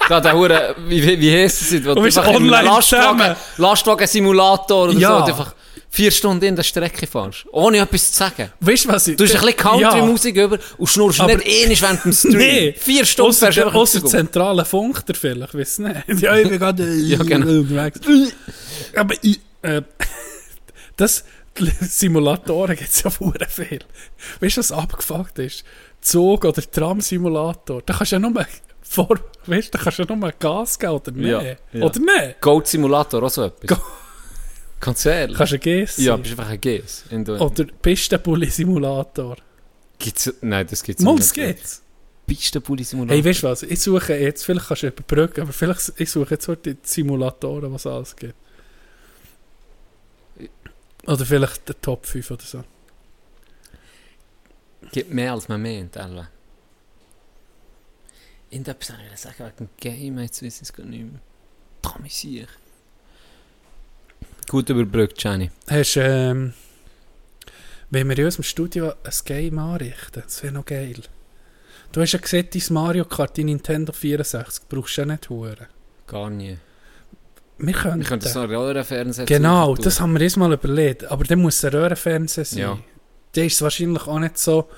Da der Hure, wie, wie, heisst es? Wo Du bist online Lastwagen. Lastwagen-Simulator oder Ja. so, und einfach vier Stunden in der Strecke fährst. Ohne etwas zu sagen. Weißt du, was ich... Du hast ein bisschen Country-Musik über und schnurst Aber- nicht ähnlich während dem Stream. Nee. Vier Stunden Ausser, fährst du einfach ausser zentralen Funk der vielleicht, weiss nicht. Ja, ich bin gerade äh, Ja, genau. unterwegs. Aber ich, äh, das Simulatoren gibt es ja vorher viel. Weißt du, was abgefuckt ist? Zug- oder Tram-Simulator. Da kannst du ja nur vor, weißt, da kannst du ja nur Gas geben oder nicht. Ja, ja. Oder nicht? Goat-Simulator, auch so etwas. Go- Kannst du ehrlich? Kannst du Gas ja, sein. bist einfach ein Gs. Oder Pistenbully-Simulator. Gibt's, nein, das gibt's Mal, nicht. das geht's. Pistenpulli-Simulator. Hey, weißt du was? Ich suche jetzt, vielleicht kannst du überbrücken, aber vielleicht ich suche jetzt heute die Simulatoren, was es alles gibt. Oder vielleicht der Top 5 oder so. gibt mehr als man meint, Elva. In der Person ich sagen, wegen Game, jetzt weiß ich es gar nicht mehr. Amüsier. Gut überbrückt, Jenny. Hast du, ähm, wenn wir in unserem Studio ein Game anrichten, das wäre noch geil. Du hast ja gesehen, dein Mario Kart, die Nintendo 64, brauchst du ja nicht hören. Gar nie. Wir können. Ich könnte das noch in euren Fernseher Genau, tun. das haben wir uns mal überlegt. Aber dann muss ein Röhrenfernseher sein. Ja. Der ist wahrscheinlich auch nicht so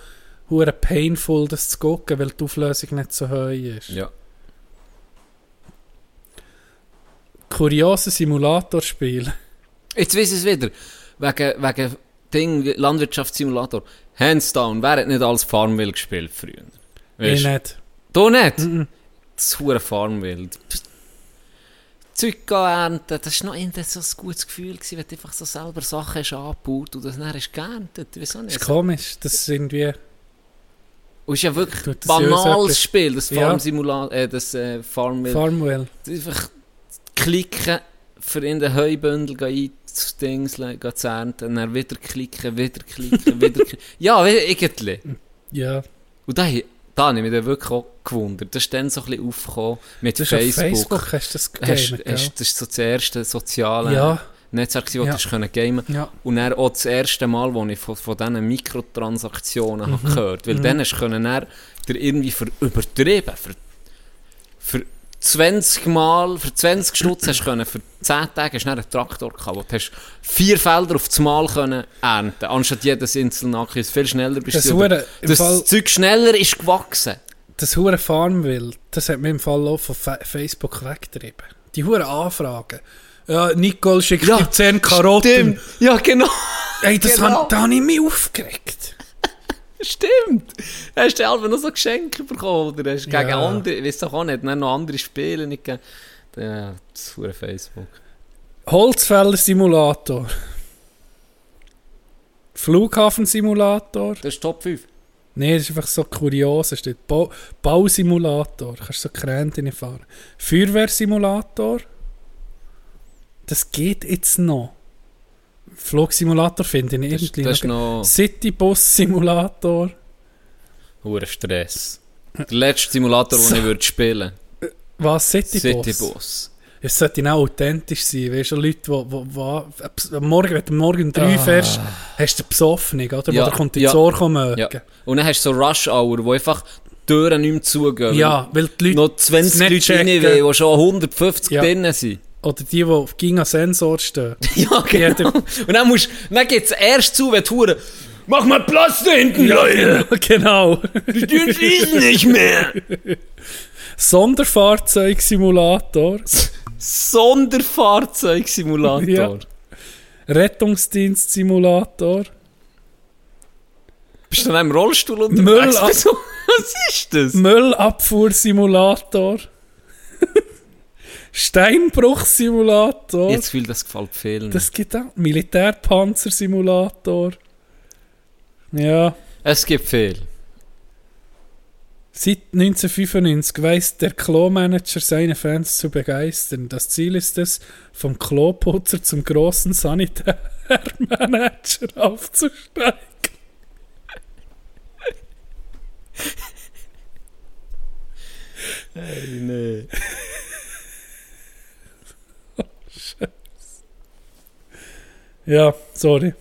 hure painful, das zu gucken, weil die Auflösung nicht so hoch ist. Ja. Kuriose Simulatorspiel. Jetzt weiß ich es wieder. Wegen, wegen Ding, Landwirtschaftssimulator. Hands down, wer hat nicht als Farmville gespielt früher? Ich Weißt du? nicht. Du nicht? Mhm. Das hure Farmville. Zeug ernten, das war noch irgendwie so ein gutes Gefühl, gewesen, wenn du einfach so selber Sachen hast angebaut und das dann hast geerntet. Wieso Das nicht? ist komisch. Das ist irgendwie. Und es ist ja wirklich ein das ja banales Spiel, das Ja. Farm-Simulator, äh, das äh, Farmville. Farmwell. einfach klicken, für in den Heubündel Dings zu ernten, dann wieder klicken, wieder klicken, wieder klicken. Ja, wie- irgendwie. Ja. Und da, da habe ich mich dann wirklich auch gewundert. Das ist dann so ein bisschen aufgekommen mit Das ist auf Facebook. Facebook hast du das Hast, gegamet, gell? hast, das ist so das erste soziale Ja. Netzwerk, wo Ja. du hast können gamen Ja. Und dann auch das erste Mal, wo ich von, von diesen Mikrotransaktionen Mhm. habe gehört Weil dann hast du können dann irgendwie für übertrieben, für, für 20 Mal, für 20 Stutz hast du können, für 10 Tage hast du einen Traktor gehabt, wo du hast vier Felder auf das Mal können ernten, anstatt jedes Inselnackis. Viel schneller bist Das du. Hure- Das Fall- Zeug schneller ist gewachsen. Das hure Farmwild, das hat mir im Fall auch von Fa Facebook weggetrieben. Die hure Anfragen. Ja, Nicole schickt Ja, dir 10 Karotten. Stimmt. Ja, genau. Ey, das Genau. han, da habe ich mich aufgeregt. Stimmt. Hast du einfach noch so Geschenke bekommen? Oder hast du gegen Ja. andere, ich weiß doch auch nicht, noch andere Spiele nicht gegeben. Ja, das ist hure Facebook. Holzfäller-Simulator. Flughafensimulator. Das ist Top 5. Nee, das ist einfach so kurios. Steht Bau Bausimulator. Kannst so Krähen fahren. Feuerwehrsimulator. Das geht jetzt noch. Flugsimulator finde ich Das, irgendwie das ist noch. Citybus-Simulator. hure Stress. Der letzte Simulator, den ich würde spielen Was? Citybus? Citybus. Es sollte auch authentisch sein. Weißt du, Leute, die, die, am Morgen, wenn du Morgen um drei fährst, hast du eine Besoffenung, oder? Ah. Ja, Wo kommt die ja. Ohr kommen. Ja. Und dann hast du so Rush Hour, wo einfach die Türen nicht mehr zugehen. Ja, weil die Leute Noch 20 nicht Leute rein wollen, die schon 150 Ja. drinnen sind. Oder die, die auf Giga Sensor stehen. Ja, genau. Und dann, musst, dann geht es erst zu, wenn Hure Mach mal Platz da hinten, Leute! genau. Die Türen schließen nicht mehr! Sonderfahrzeugsimulator. Sonderfahrzeugsimulator. Ja. Rettungsdienstsimulator. Bist du dann im Rollstuhl unterwegs? Müll ab- Wieso? Was ist das? Müllabfuhrsimulator. Steinbruchsimulator. Jetzt fühlt das gefällt vielen. Das gibt auch. Militärpanzersimulator. Ja. es gibt viel. Seit 1995 weiß der Klo-Manager seine Fans zu begeistern. Das Ziel ist es, vom Kloputzer zum großen Sanitärmanager aufzusteigen. Nee. Ja, sorry.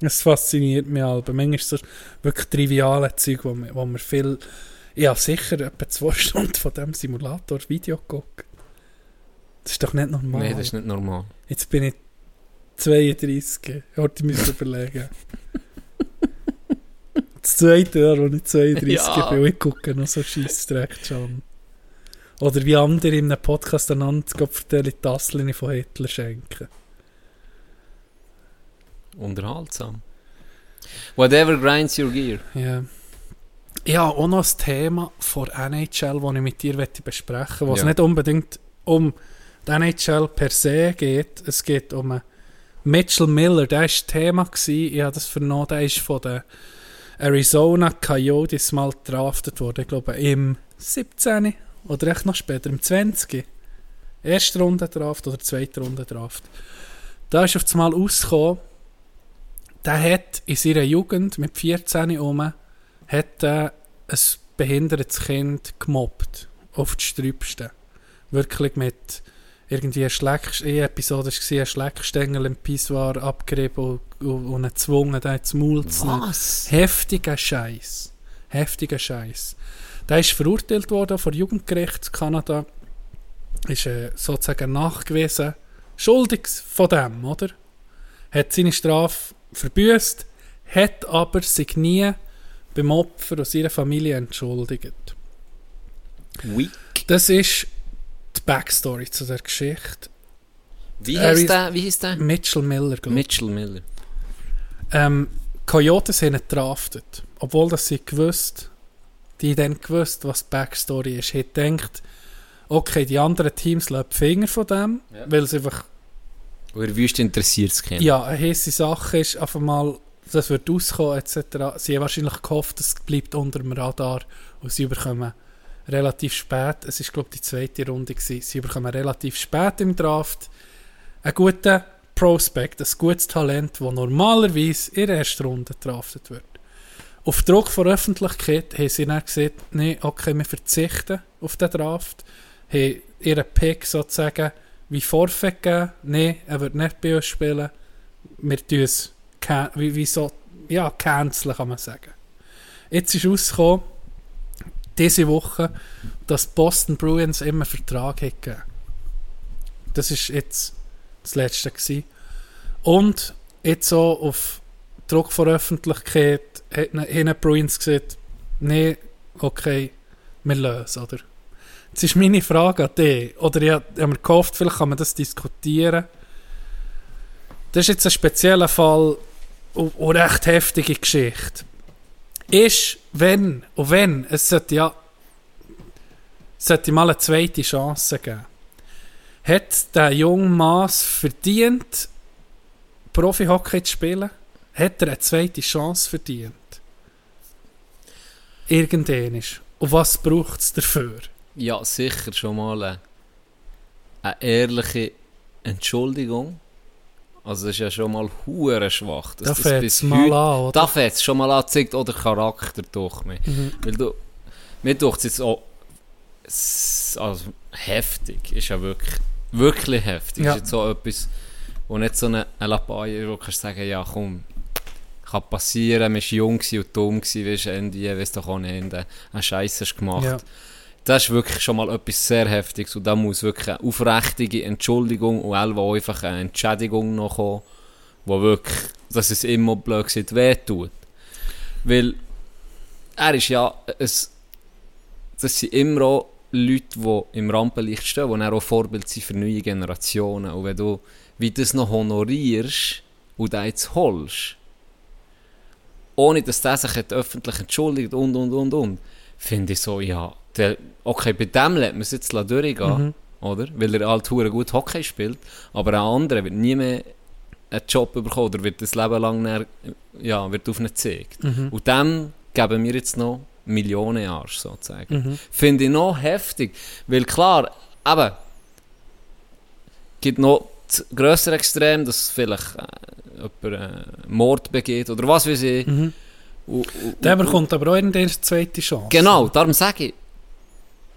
Es fasziniert mich aber. Manchmal ist so wirklich triviale Zeug, wo man, wo man viel... Ja, sicher etwa zwei Stunden von diesem Simulator Video guckt. Das ist doch nicht normal. Nee, das ist nicht normal. Jetzt bin ich 32. Heute muss ich überlegen. Das zweite Jahr, wo ich 32 Ja. bin, und ich gucke noch so Scheissdreck schon. Oder wie andere in einem Podcast einander Gott vertellen, Tasseln von Hitler schenken. Unterhaltsam. Whatever grinds your gear. Ja. Ja, auch noch ein Thema von NHL, das ich mit dir besprechen möchte, was Ja. nicht unbedingt um die NHL per se geht. Es geht um Mitchell Miller, der war Thema. Gewesen. Ich habe das vernommen, der ist von den Arizona Coyotes mal draftet worden. Ich glaube im 17. oder echt noch später, im 20. Erste Runde Draft oder zweite Runde Draft. Da ist auf einmal rausgekommen, der hat in seiner Jugend mit 14 um hat er ein behindertes Kind gemobbt. Auf die Sträubsten. Wirklich mit irgendwie Schleck eine Episode war, ein Schleckstängel im Pissoir abgerieben und, und, und gezwungen, den ins Maul zu nehmen. Was? Heftiger Scheiß. Heftiger Scheiß. Der ist verurteilt worden vor Jugendgericht in Kanada. Ist äh, sozusagen nachgewiesen. Schuldig von dem, oder? Hat seine Strafe verbüßt, hat aber sich nie beim Opfer und seiner Familie entschuldigt. Weak. Das ist die Backstory zu der Geschichte. Wie Ari- heißt der? Wie heißt der? Mitchell Miller, glaube ich. Mitchell Miller. Ähm, Coyotes haben ihn draftet. Obwohl das sie gewusst, die dann gewusst, was die Backstory ist. Hat gedacht, okay, die anderen Teams lassen die Finger von dem, weil es einfach, Und in der Wüste interessiert es keinen. ja, eine heiße Sache ist, einfach mal, das wird rauskommen, etc. Sie haben wahrscheinlich gehofft, es bleibt unter dem Radar und sie bekommen relativ spät, es ist glaube ich die zweite Runde gewesen, sie bekommen relativ spät im Draft einen guten Prospect, ein gutes Talent, das normalerweise in der ersten Runde gedraftet wird. Auf Druck von der Öffentlichkeit haben sie dann gesagt, nee, okay, wir verzichten auf den Draft, haben ihren Pick sozusagen wie Forfeit gegeben, nee, er wird nicht bei uns spielen, wir tun es wie, wie so, ja, canceln kann man sagen. Jetzt ist rausgekommen, diese Woche, dass Boston Bruins immer Vertrag gegeben. Das ist jetzt das Letzte gewesen. Und jetzt so auf Druck von der Öffentlichkeit hat- Bruins gesagt, nee, okay, wir lösen, oder? Jetzt ist meine Frage an dich, oder ich habe hab mir gehofft, vielleicht kann man das diskutieren. Das ist jetzt ein spezieller Fall und, und recht heftige Geschichte. Ist, wenn, und wenn, es sollte ja sollte mal eine zweite Chance geben. Hat der junge Maas verdient, Profi-Hockey zu spielen? Hat er eine zweite Chance verdient? Irgendwann. Und was braucht es dafür? Ja, sicher schon mal eine, eine ehrliche Entschuldigung. Also das ist ja schon mal hure schwach. dass Da das fängt es mal heute- an, oder? Da fängt es schon mal an, zeigt auch der Charakter durch mich. Mhm. Weil du, mir durch jetzt auch also heftig, ist ja wirklich, wirklich heftig. Ja. Ist jetzt so etwas, wo nicht so eine, eine Lappalie, wo du kannst sagen, ja komm, kann passieren, man war jung und dumm weißt du, Ende, weißt doch auch nicht, Ende, eine Scheiße hast gemacht. Ja. Das ist wirklich schon mal etwas sehr Heftiges und da muss wirklich eine aufrichtige Entschuldigung und auch einfach eine Entschädigung noch kommen, wo wirklich, dass es immer blöd gesagt wehtut. Weil er ist ja, es, das sind immer auch Leute, die im Rampenlicht stehen, die auch Vorbild sind für neue Generationen. Und wenn du wie das noch honorierst und das jetzt holst, ohne dass der sich öffentlich entschuldigt und, und, und, und, finde ich so, ja, der, okay, bei dem lässt man es jetzt durchgehen, oder? Weil er halt gut Hockey spielt, aber ein anderer wird nie mehr einen Job bekommen oder wird das Leben lang dann, ja, wird auf ihn gezeigt. Und dem geben wir jetzt noch Millionen Jahre, sozusagen. Finde ich noch heftig, weil klar, eben, gibt noch das grössere Extrem, dass vielleicht äh, jemand äh, Mord begeht oder was weiß ich. Und- und- Der bekommt aber auch irgendwann eine zweite Chance. Genau, darum sage ich,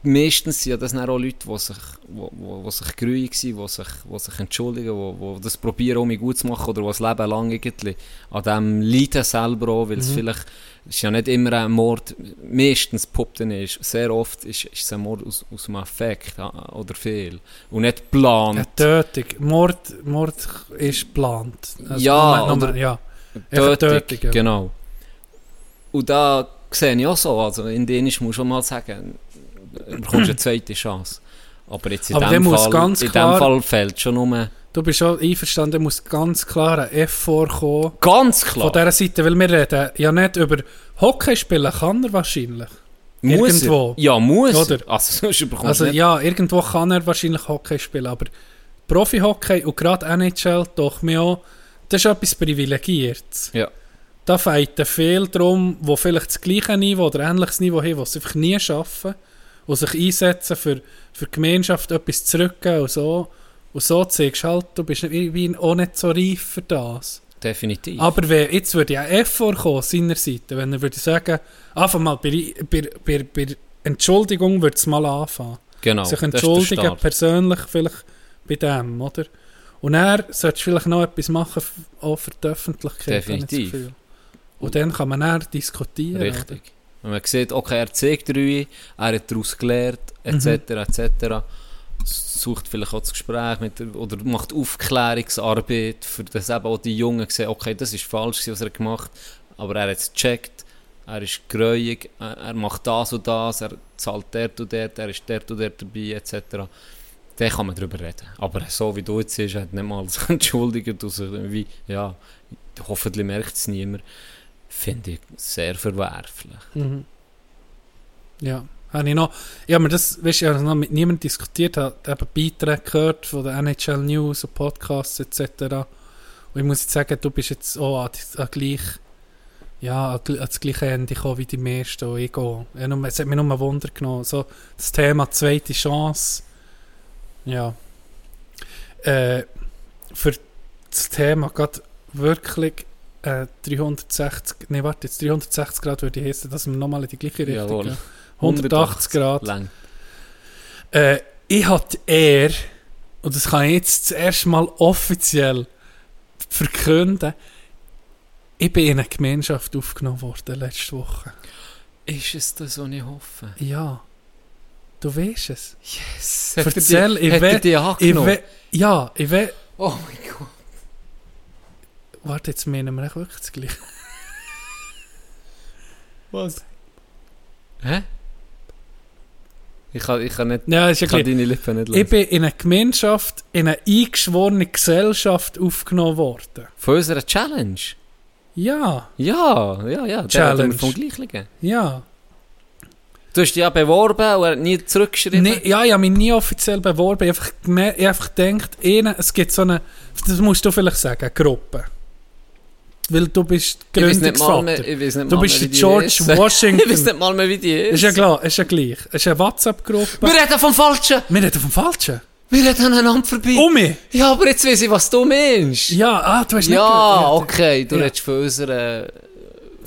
meistens sind ja das dann auch Leute, die sich, wo, wo, wo sich grüig sind, die sich, wo sich entschuldigen, die wo das probieren, um mich gut zu machen oder die das Leben lang irgendwie an dem leiden selber auch, weil es vielleicht, ist ja nicht immer ein Mord, meistens poppt nicht, sehr oft ist, ist es ein Mord aus, aus einem Affekt äh, oder Fehl und nicht geplant. Eine Tötung. Mord, Mord ist geplant. Ja, nur- nur- oder- ja. Tötung, Tötung, ja. genau. Und da sehe ich auch so, also in Dänisch muss ich schon mal sagen, bekommst eine zweite Chance. Aber jetzt in Aber dem Fall, ganz in klar- dem Fall fällt schon nur Du bist schon einverstanden, da muss ganz klar ein F vorkommen. ganz klar. Von dieser Seite, weil wir reden ja nicht über Hockey spielen, kann er wahrscheinlich. muss irgendwo. Er. Ja, muss Oder? er. Also Also du ja, irgendwo kann er wahrscheinlich Hockey spielen, aber Profi-Hockey und gerade NHL doch mir auch, das ist etwas Privilegiertes. Ja. Da feiten viel darum, die vielleicht das gleiche Niveau oder ähnliches Niveau haben, was sie einfach nie schaffen und sich einsetzen für, für die Gemeinschaft etwas zurückgeben und so. Und so zeigst du halt, du bist irgendwie auch nicht so reif für das. Definitiv. Aber wenn, jetzt würde ja F vorkommen, seiner Seite, wenn er würde sagen, einfach mal bei, bei, bei, bei Entschuldigung würde es mal anfangen. genau. sich entschuldigen, persönlich vielleicht bei dem, oder? Und er sollte vielleicht noch etwas machen, auch für die Öffentlichkeit. Definitiv. Gefühl. Und dann kann man dann diskutieren. Richtig. Wenn man sieht, okay, er zeigt Ruhe, er hat daraus gelernt, etc., Mhm. etc., sucht vielleicht auch das Gespräch mit der, oder macht Aufklärungsarbeit, für das eben auch die Jungen sehen, okay, das ist falsch, was er gemacht hat, aber er hat es gecheckt, er ist gräuig, er, er macht das und das, er zahlt dort und dort, er ist dort und dort dabei, etc., dann kann man darüber reden. Aber so wie du jetzt siehst, er hat nicht mal entschuldigt, und sich wie, ja, hoffentlich merkt es niemand, finde ich sehr verwerflich. Mhm. Ja, habe ich noch. Habe mir das, weißt du, ich habe noch mit niemandem diskutiert, habe eben Beiträge gehört von den NHL News und Podcasts etc. Und ich muss jetzt sagen, du bist jetzt auch an, an gleich, ja, an, das gleiche Ende gekommen wie die meisten, und ich auch. Ja, Es hat mich nur Wunder genommen. So, das Thema zweite Chance, ja. Äh, für das Thema gerade wirklich äh, 360, nee, warte, jetzt 360 Grad würde ich heißen, dass wir nochmal in die gleiche Richtung Jawohl. gehen. 180 Grad. Lang. Äh, ich hatte eher, und das kann ich jetzt das erste Mal offiziell verkünden, ich bin in eine Gemeinschaft aufgenommen worden letzte Woche. Ist es das, was ich hoffe? Ja. Du weißt es. Yes. Erzähl, er will- die Ich we, ja, ich will... Oh mein Gott. Warte, jetzt meinen wir echt wirklich das Gleiche. Was? Hä? Ich kann, ich kann nicht... Ja, ist ja Ich kann deine Lippen nicht lesen. Ich bin in eine Gemeinschaft, in eine eingeschworene Gesellschaft aufgenommen worden. Von unserer Challenge? Ja, Ja, ja, ja. Challenge. vom Gleichen. ja. Du hast dich ja beworben und er hat nie zurückgeschrieben. Nee, ja, ich habe mich nie offiziell beworben. Ich habe einfach, gemer- ich habe einfach gedacht, es gibt so eine, das musst du vielleicht sagen, eine Gruppe. Weil du bist ich weiß nicht mal mehr, Gründungsvater. ich weiß nicht Du bist der George. Washington. ich weiß nicht mal mehr, wie die ist. Ist ja klar, ist ja gleich. Es ist eine WhatsApp-Gruppe. Wir reden vom Falschen. Wir reden vom Falschen. Wir reden aneinander vorbei. Umi! Ja, aber jetzt weiß ich, was du meinst. Ja, ah, du hast nicht Ja, okay. Du Ja. redest von unserer...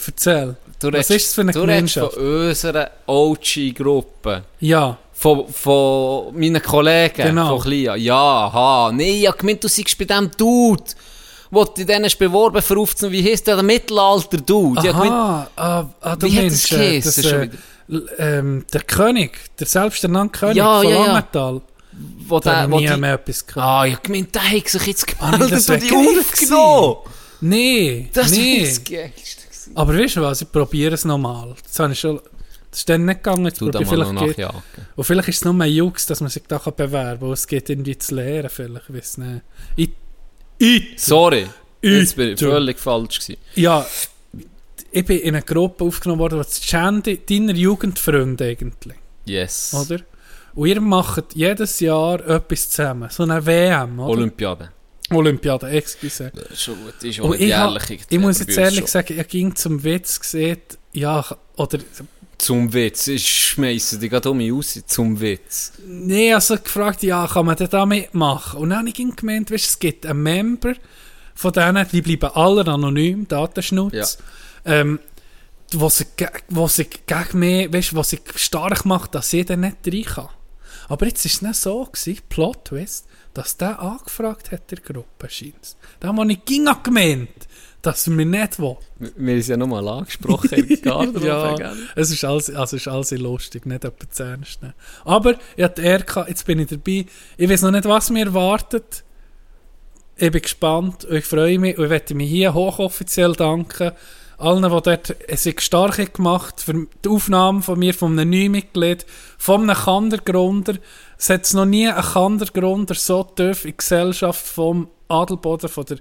Erzähl. Du Was redest, ist das für eine du redest Gemeinschaft? von unserer OG-Gruppe. Ja, Von, von meinen Kollegen. Genau. Von Klia. Ja, aha. Nee, ich hab gemeint, du seist bei dem Dude. Wo du dich beworben für aufzunehmen. Wie heisst der? Der Mittelalter-Dude. Hab gemeint, aha. Ah, ah, du Wie hat meinst, das äh, geheissen das, schon äh, ähm, der König, der selbsternannte König Ja, von ja, ja. Langenthal. wo Da der... habe Wo ich nie die, mehr etwas gehört. ah, ich hab gemeint, der hat sich jetzt Ah, das gemeldet und die aufgenommen. Nee, Das nee. ist das Geilste. Aber weißt du was, ich probiere es nochmal. Das, habe ich schon, das ist dann nicht gegangen. Du da ich noch vielleicht geht-. Und vielleicht ist es nur ein Jux, dass man sich da kann bewerben kann. Es geht irgendwie zu lehren, vielleicht. Ich weiß nicht. Ich, ich, Sorry. Jetzt bin ich völlig falsch gewesen. ja, ich bin in eine Gruppe aufgenommen worden, die das Gender deiner Jugendfreunde eigentlich, Yes. oder? Und ihr macht jedes Jahr etwas zusammen. So eine WM, oder? Olympiade. Olympiade, excuse. Das ist schon gut. Ist auch Und ich, ich muss jetzt ehrlich schon. sagen, ich ging zum Witz gesehen, ja, oder, Zum Witz. Ich schmeiße dich gerade um mich raus. Zum Witz. nee, also gefragt, ja, kann man denn da mitmachen? Und dann habe ich gemeint, weißt, es gibt einen Member von denen, die bleiben alle anonym, Datenschnutz, ähm, wo sich, ge- wo sich gegen mich, weißt, wo sich stark macht, dass jeder nicht rein kann. Aber jetzt war es nicht so, gewesen, Plot Twist, dass der angefragt hat, der Gruppe, scheint Da habe ich ging gemeint, dass mir nicht will. Wir haben es ja nochmal angesprochen. im Garderobe, ja, es ist alles, also es ist alles lustig, nicht etwa zu ernst nehmen. Aber ich hatte gehabt, jetzt bin ich dabei. Ich weiß noch nicht, was mir erwartet. Ich bin gespannt und ich freue mich und ich möchte mich hier hochoffiziell danken. Allen, die dort sich stark haben gemacht für die Aufnahme von mir, von einem neuen Mitglied, von einem Kandergründer. Es hat noch nie einen Kandergründer so tief in die Gesellschaft vom Adelboden, von der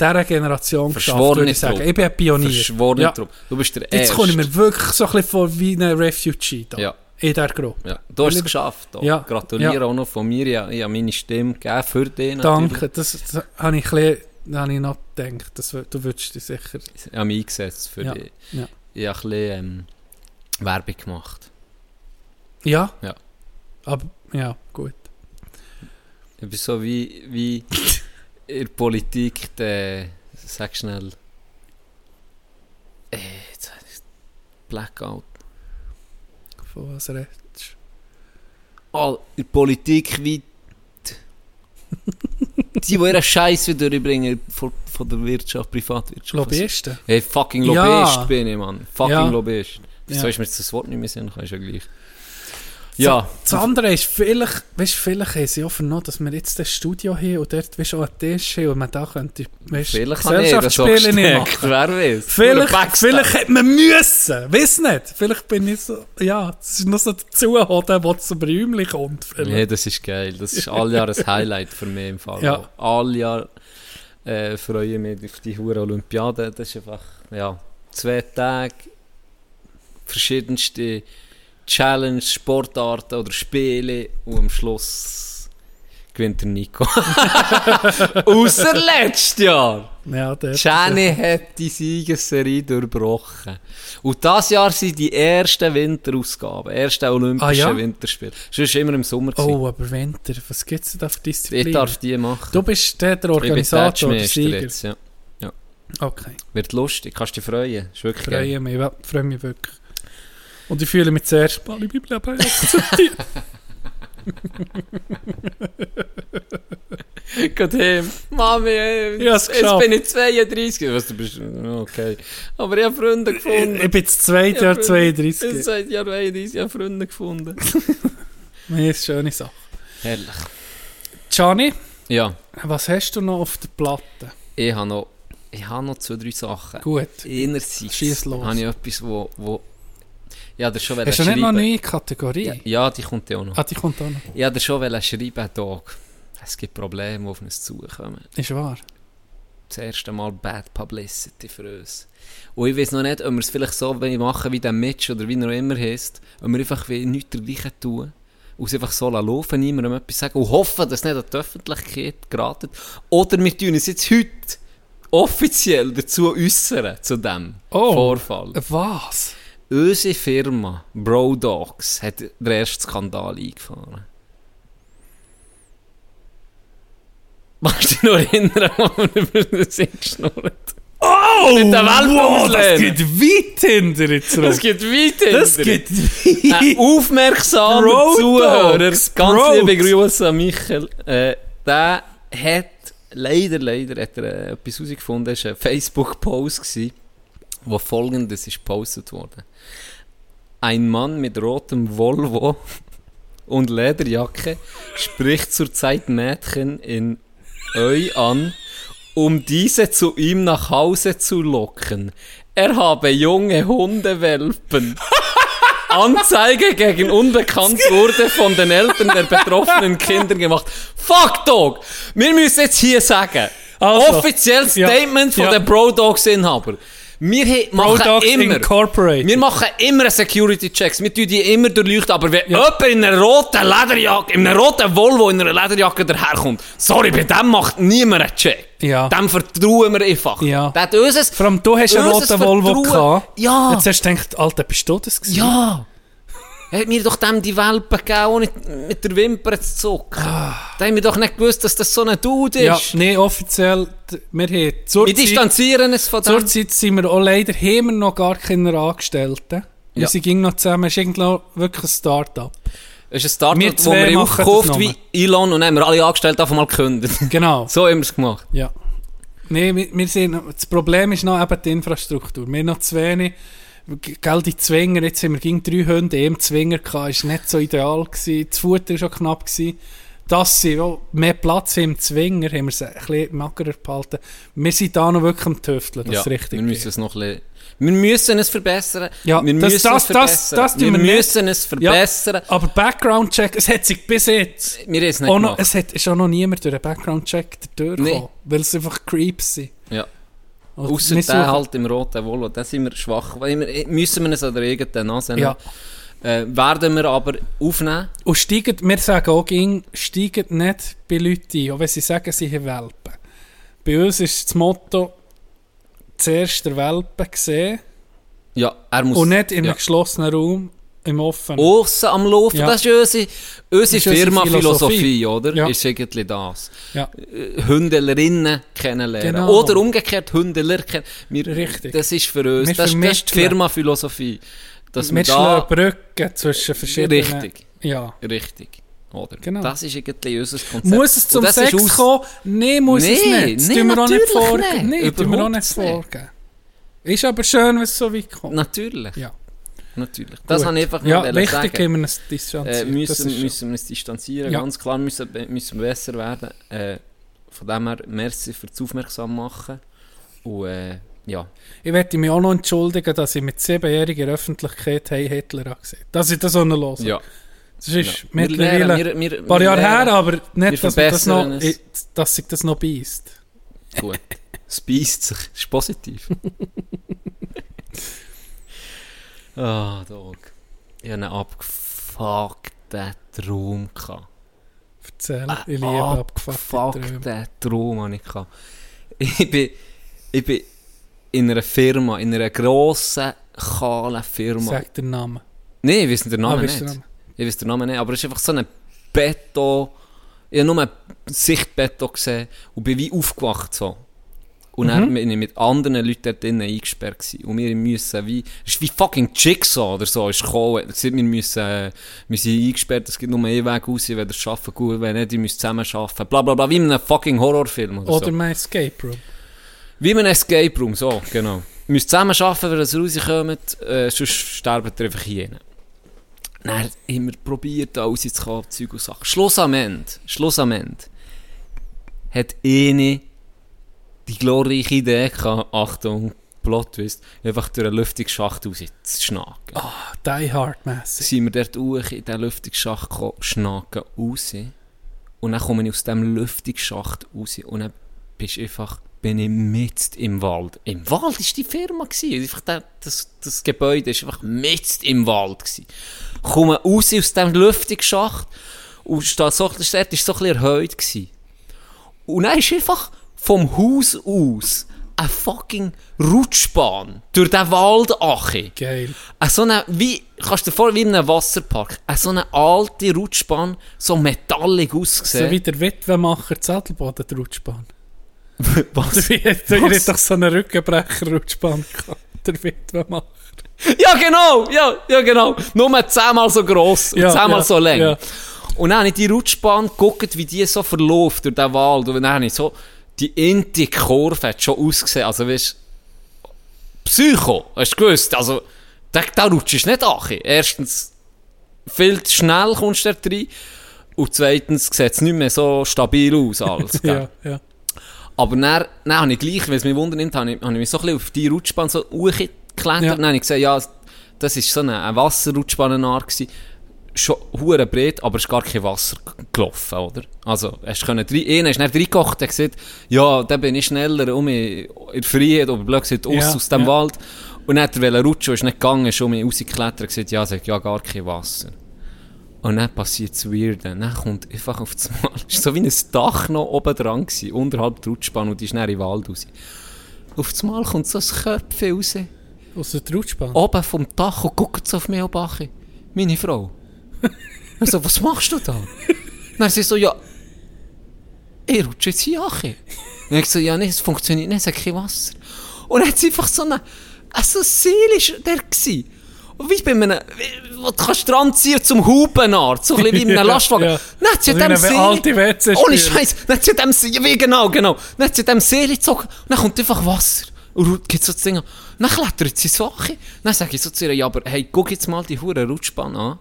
dieser Generation geschafft, Verschworene ich sagen. Ich bin ein Pionier. Verschworene Ja. Truppe. Du bist der Jetzt Erste. komme ich mir wirklich so ein bisschen vor wie ein Refugee da. Ja. In dieser Gruppe. Ja, du hast es geschafft. Auch. Ja, Gratuliere ja. auch noch von mir. Ich habe meine Stimme gegeben für dich. natürlich. Danke, das, das habe ich, ein bisschen- das habe ich noch gedacht. Das, du würdest dich sicher... Ich habe mich eingesetzt für Ja, dich. ja. Ich habe ein bisschen ähm, Werbung gemacht. Ja? Ja. Aber, ja, gut. Ich bin so wie, wie in der Politik, der, sag schnell, äh, jetzt habe ich Blackout. Von was redest All, in der Politik wie die, die, ihren Scheiß wieder durchbringen von, von der Wirtschaft, Privatwirtschaft. Lobbyisten? Hey, fucking Ja. Lobbyist bin ich, Mann. Fucking Ja. Lobbyist. Wieso Ja. ist mir das Wort nicht mehr sehen? Ist ja gleich. Ja. Das andere ist, vielleicht, weißt, vielleicht haben sie vernommen, dass wir jetzt das Studio haben und dort weißt, auch einen Tisch haben und man da könnte weißt, Vielleicht das so Gesellschaftsspiele nicht machen. Wer weiß. Vielleicht, vielleicht hätte man müssen. Weiß nicht. Vielleicht bin ich so, ja, es ist noch so dazu, der zum Räumchen kommt. Vielleicht. Nee, das ist geil. Das ist all Jahr ein Highlight für mich im Fall. Ja. All Jahr äh, freue ich mich auf die hure Olympiade. Das ist einfach, ja, zwei Tage, verschiedenste Challenge, Sportarten oder Spiele und am Schluss gewinnt der Nico. Außer letztes Jahr. Ja, Gianni hat die Siegesserie durchbrochen. Und das Jahr sind die ersten Winterausgaben, ersten Olympischen Ah, ja? Winterspiele. Sonst immer im Sommer. gewesen. Oh, aber Winter, was gibt es da für ich Disziplinen? darf die machen. Du bist der, der ich Organisator, der Sieger. jetzt, ja. Okay, Wird lustig, kannst dich freuen. Ist wirklich freue mich, ja, freue mich wirklich. Und ich fühle mich zuerst mal in meinem Leben akzeptiert. Geht heim. Mami, Ich jetzt bin ich 32. Was, du bist, okay. Aber ich habe Freunde gefunden. Ich bin das zweite Ich Jahr hab Freunde- 32. Ich seit Jahr 32 ich habe Freunde gefunden. Nee, ist eine schöne Sache. Herrlich. Gianni, Ja, was hast du noch auf der Platte? ich habe noch, ich habe noch zwei, drei Sachen. Gut. Einerseits Schieß los. habe ich etwas, wo, wo ja, der schon Hast du nicht noch eine neue Kategorie? Ja, ja, die kommt ja auch noch. Ah, die kommt auch noch. Ich habe schon schreiben, Tag. Es gibt Probleme, die auf uns zukommen. Ist wahr. Das erste Mal Bad Publicity für uns. Und ich weiß noch nicht, ob wir es vielleicht so machen wie der Mitch oder wie er auch immer heißt, ob wir einfach wie nichts dergleichen tun und es einfach so laufen, niemandem etwas sagen und hoffen, dass es nicht an die Öffentlichkeit geraten. Oder wir tun uns jetzt heute offiziell dazu äußern, zu dem Oh. Vorfall. Was? Unsere Firma Bro Dogs hat den ersten Skandal eingefahren. Magst du dich noch erinnern, als wir über das geschnurrt Oh! Mit der wow, das geht weit hinter zurück. Das geht weiter. Das geht Ein weit. aufmerksamer Bro Zuhörer, Dogs, ganz Bros. liebe Grüße an Michael, äh, der hat leider, leider hat er, äh, etwas herausgefunden, es war ein Facebook-Post, wo folgendes ist gepostet worden. Ein Mann mit rotem Volvo und Lederjacke spricht zurzeit Mädchen in Öi an, um diese zu ihm nach Hause zu locken. Er habe junge Hundewelpen. Anzeige gegen Unbekannt wurde von den Eltern der betroffenen Kinder gemacht. Fuck Dog! Wir müssen jetzt hier sagen, Also, offizielles ja, Statement von ja. den Bro Dogs Inhaber. Wir he- machen immer, Incorporated. wir machen immer Security Checks. Wir tun die immer durchleuchten. Aber wenn jemand in einer roten Lederjacke, in einer roten Volvo in einer Lederjacke daherkommt, sorry, bei dem macht niemand einen Check. Ja. Dem vertrauen wir einfach. Ja. Hat unseres, Vor allem, du hast einen roten Volvo gehabt. Ja. Jetzt hast du gedacht, Alter, bist du das gewesen? Ja! Hat mir doch dem die Welpen gegeben, ohne mit der Wimper zu zucken. Da haben wir doch nicht gewusst, dass das so ein Dude Ja, ist. nee, offiziell, d- wir haben wir zurzeit, distanzieren es von dem. zurzeit sind wir auch leider, haben wir noch gar keine Angestellten. Wir Ja. sind ging noch zusammen, es ist irgendwie wirklich ein Start-up. Es ist ein Startup, Wir wo zwei wir aufgekauft das wie. Elon und haben wir alle Angestellten einfach mal gekündigt. Genau, so haben wir es gemacht. ja. Nee, wir, wir sind, das Problem ist noch eben die Infrastruktur. Wir haben noch zu wenig, gell, die Zwinger, jetzt haben wir gegen drei Hunde im Zwinger gehabt, ist nicht so ideal gewesen. Das Futter war schon knapp gewesen. Dass sie auch mehr Platz haben im Zwinger, haben wir sie ein bisschen magerer behalten. Wir sind da noch wirklich am Tüfteln, das ja, ist richtig. wir müssen es noch ein bisschen... Wir müssen es verbessern. Ja, wir das- müssen das- es das- verbessern. das tun wir wir müssen es verbessern. Aber Background-Check, es hat sich bis jetzt Wir haben es nicht noch, gemacht. es hat, ist auch noch niemand durch einen Background-Check durchgekommen, Nee. weil es einfach Creeps sind. Ja. Also, wir der suchen- halt im roten Volvo, da sind wir schwach. Wir, müssen wir es an der eigenen Nase nehmen. Ja. Äh, werden wir aber aufnehmen. Und steigt, wir sagen auch, ging, steigt nicht bei Leuten ein, auch wenn sie sagen, sie haben Welpen. Bei uns ist das Motto, zuerst der Welpen sehen Ja, er muss... und nicht in einem ja. geschlossenen Raum, im Offenen. Aussen am Laufen, Ja. das ist unsere, unsere Firma-Philosophie, Philosophie, oder? Ja. Ist irgendwie das. Ja. Äh, Hündlerinnen kennenlernen. Genau. Oder umgekehrt Hündler kennen. Wir, Richtig. Das ist für uns, Wir das, das ist die. Firma-Philosophie. Dass wir, da... Brücken zwischen verschiedenen... Richtig. Ja. Richtig. Oder? Genau. Das ist irgendwie unser Konzept. Muss es zum Sex aus- kommen? Nein, muss es Nee, nicht. Das nee, tun wir auch nicht vorgeben. nicht. Nein, tun wir auch nicht nicht. vorgeben. Ist aber schön, wenn es so weit kommt. Natürlich. Ja. Natürlich. Das Gut. habe ich einfach Ja, nur wichtig, sagen. können wir uns Äh, distanzieren. Das müssen, müssen wir uns distanzieren, Ja. ganz klar müssen, müssen wir besser werden. Äh, von dem her, merci für das Aufmerksam machen. Und äh, ja, Ich werde mich auch noch entschuldigen, dass ich mit siebenjähriger Öffentlichkeit Hey Hitler angesehen Dass ich das auch noch höre. ja. Das ist ja. Wir mittlerweile lernen, wir- wir- ein paar Jahre her, aber nicht, dass, das noch, ich- dass sich das noch beißt. Gut. Es beißt sich. Das ist positiv. Ah, Dog. Ich hatte einen abgefuckten Traum. Gehabt. Erzähl, Äh, ich liebe. Abgefuckten Traum hatte ich. gehabt. Ich bin, ich bin in einer Firma, in einer grossen, kahlen Firma. Sag den Namen. Nein, ich weiß den Namen Ah, nicht. den Namen? Ich weiß den Namen nicht, aber es ist einfach so ein Beton. Ich habe nur Sichtbeton gesehen und bin wie aufgewacht so. Und dann bin ich mit anderen Leuten dort drinnen eingesperrt gewesen. Und wir müssen wie, es ist wie fucking Jigsaw oder so, ist gekommen. Wir müssen, wir sind eingesperrt, es gibt nur einen Weg raus, wenn ihr schaffen, gut, wenn nicht, ihr müsst zusammen arbeiten. Bla bla bla, wie in einem fucking Horrorfilm oder, Oder so. mein Escape Room. Wie in einem Escape Room, so, genau. Ihr müsst zusammen arbeiten, wenn ihr rauskommt, äh, sonst sterbt ihr einfach hier. Dann haben wir probiert, da rauszukommen, Zeug und Sachen. Schluss am Ende, Schluss am Ende, hat eine die glorreiche Idee gehabt, Achtung, Plot-Twist, einfach durch einen Lüftungsschacht rauszuschnacken. Ah, Die Hard-mässig. sind wir dort hoch in diesen Lüftungsschacht gekommen, schnacken raus. Und dann komme ich aus diesem Lüftungsschacht raus und dann bist einfach, bin ich mitten im Wald. Im Wald war die Firma. Gewesen. Einfach der, das, das Gebäude war einfach mitten im Wald. Gewesen. Komme raus aus diesem Lüftungsschacht und stehe so, das war so ein bisschen erhöht. Gewesen. Und dann ist einfach vom Haus aus eine fucking Rutschbahn durch den Wald achi. Geil. Eine so eine, wie, kannst du dir vorstellen, wie in einem Wasserpark. Eine so eine alte Rutschbahn, so metallig So ausgesehen. wie der Witwenmacher Zadelboden, der Rutschbahn. Was? Der hat doch so eine Rückenbrecher-Rutschbahn gehabt. Der Witwenmacher. Ja, genau! Ja, ja, genau. Nur zehnmal so gross und Ja, zehnmal ja, so lang. ja. Und dann habe ich die Rutschbahn geguckt, wie die so verläuft durch den Wald. Und dann habe ich so, die inti Kurve hat schon ausgesehen. Also, weißt Psycho, hast du gewusst? Also, da, da rutschst du nicht an. Erstens, viel zu schnell kommst du da rein. Und zweitens sieht es nicht mehr so stabil aus alles. Ja, ja. Aber dann, dann habe ich gleich, weil es mich wundern nimmt, habe ich, habe ich mich so ein bisschen auf die Rutschbahn so hochgeklettert. Ja. Dann habe ich gesehen, ja, das war so eine, eine Wasserrutschbahnenart gewesen. Schon hure breit, aber es ist gar kein Wasser gelaufen, oder? Also, hast können drei, einer ist dann reingekocht, der gesagt, ja, da bin ich schneller um in der Freiheit, oder blöd gesagt, aus, Ja, aus dem ja. Wald. Und dann hat er wollen rutschen, ist nicht gegangen, ist um rausgeklettert, gesagt, ja, sagt, ja, gar kein Wasser. Und dann passiert das Weirde. Dann kommt einfach auf das Mal, es war so wie ein Dach noch oben dran, gewesen, unterhalb der Rutschbahn, und die ist dann in den Wald raus. Auf das Mal kommt so ein Köpfchen raus, Aus der Rutschbahn. oben vom Dach und guckt so auf mich an. Meine Frau. Also, was machst du da? Dann sie so, ja, ich rutsche jetzt hier an. Und ich so, ja, nee, es funktioniert nicht, es hat kein Wasser. Und dann hat sie einfach so eine, also seelisch der gsi. Und wie bei einem, wo du kannst dran ziehen zum Hupenart, so ein bisschen wie in einem Ja, Lastwagen. ja. Dann hat sie So wie dem ohne. Scheiß, dann hat sie dem, See- ja, wie genau, genau, dann hat sie dem Seele gezogen, und dann kommt einfach Wasser. Und geht so das Ding an. Dann klettert sie so an. Dann sage ich so zu ihr, ja, aber hey, guck jetzt mal die hure Rutschbahn an.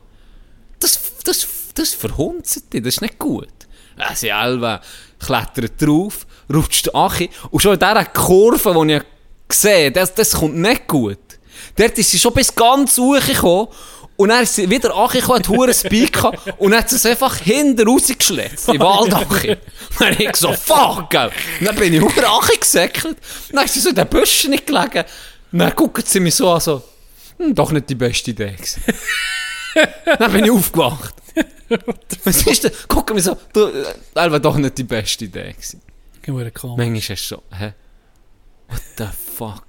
Das, das, verhunzt dich, das ist nicht gut. Äh, sie Elva klettert drauf, rutscht an und schon in dieser Kurve, die ich sehe, das, das kommt nicht gut. Dort ist sie schon bis ganz hochgekommen und dann ist sie wieder angekommen, hat hure Speed gehabt und hat sie es einfach hinten rausgeschletzt, in den Wald angekommen. Dann habe ich so, fuck, gell. Dann bin ich hure angesäckelt, dann ist sie so in den Büschen nicht gelegen. Und dann guckt sie mich so an, so, hm, doch nicht die beste Idee gewesen. Dann bin ich aufgewacht. Was ist denn? Guck mir so, du, äh, das war doch nicht die beste Idee gewesen. Manchmal hast du schon, hä? What the fuck?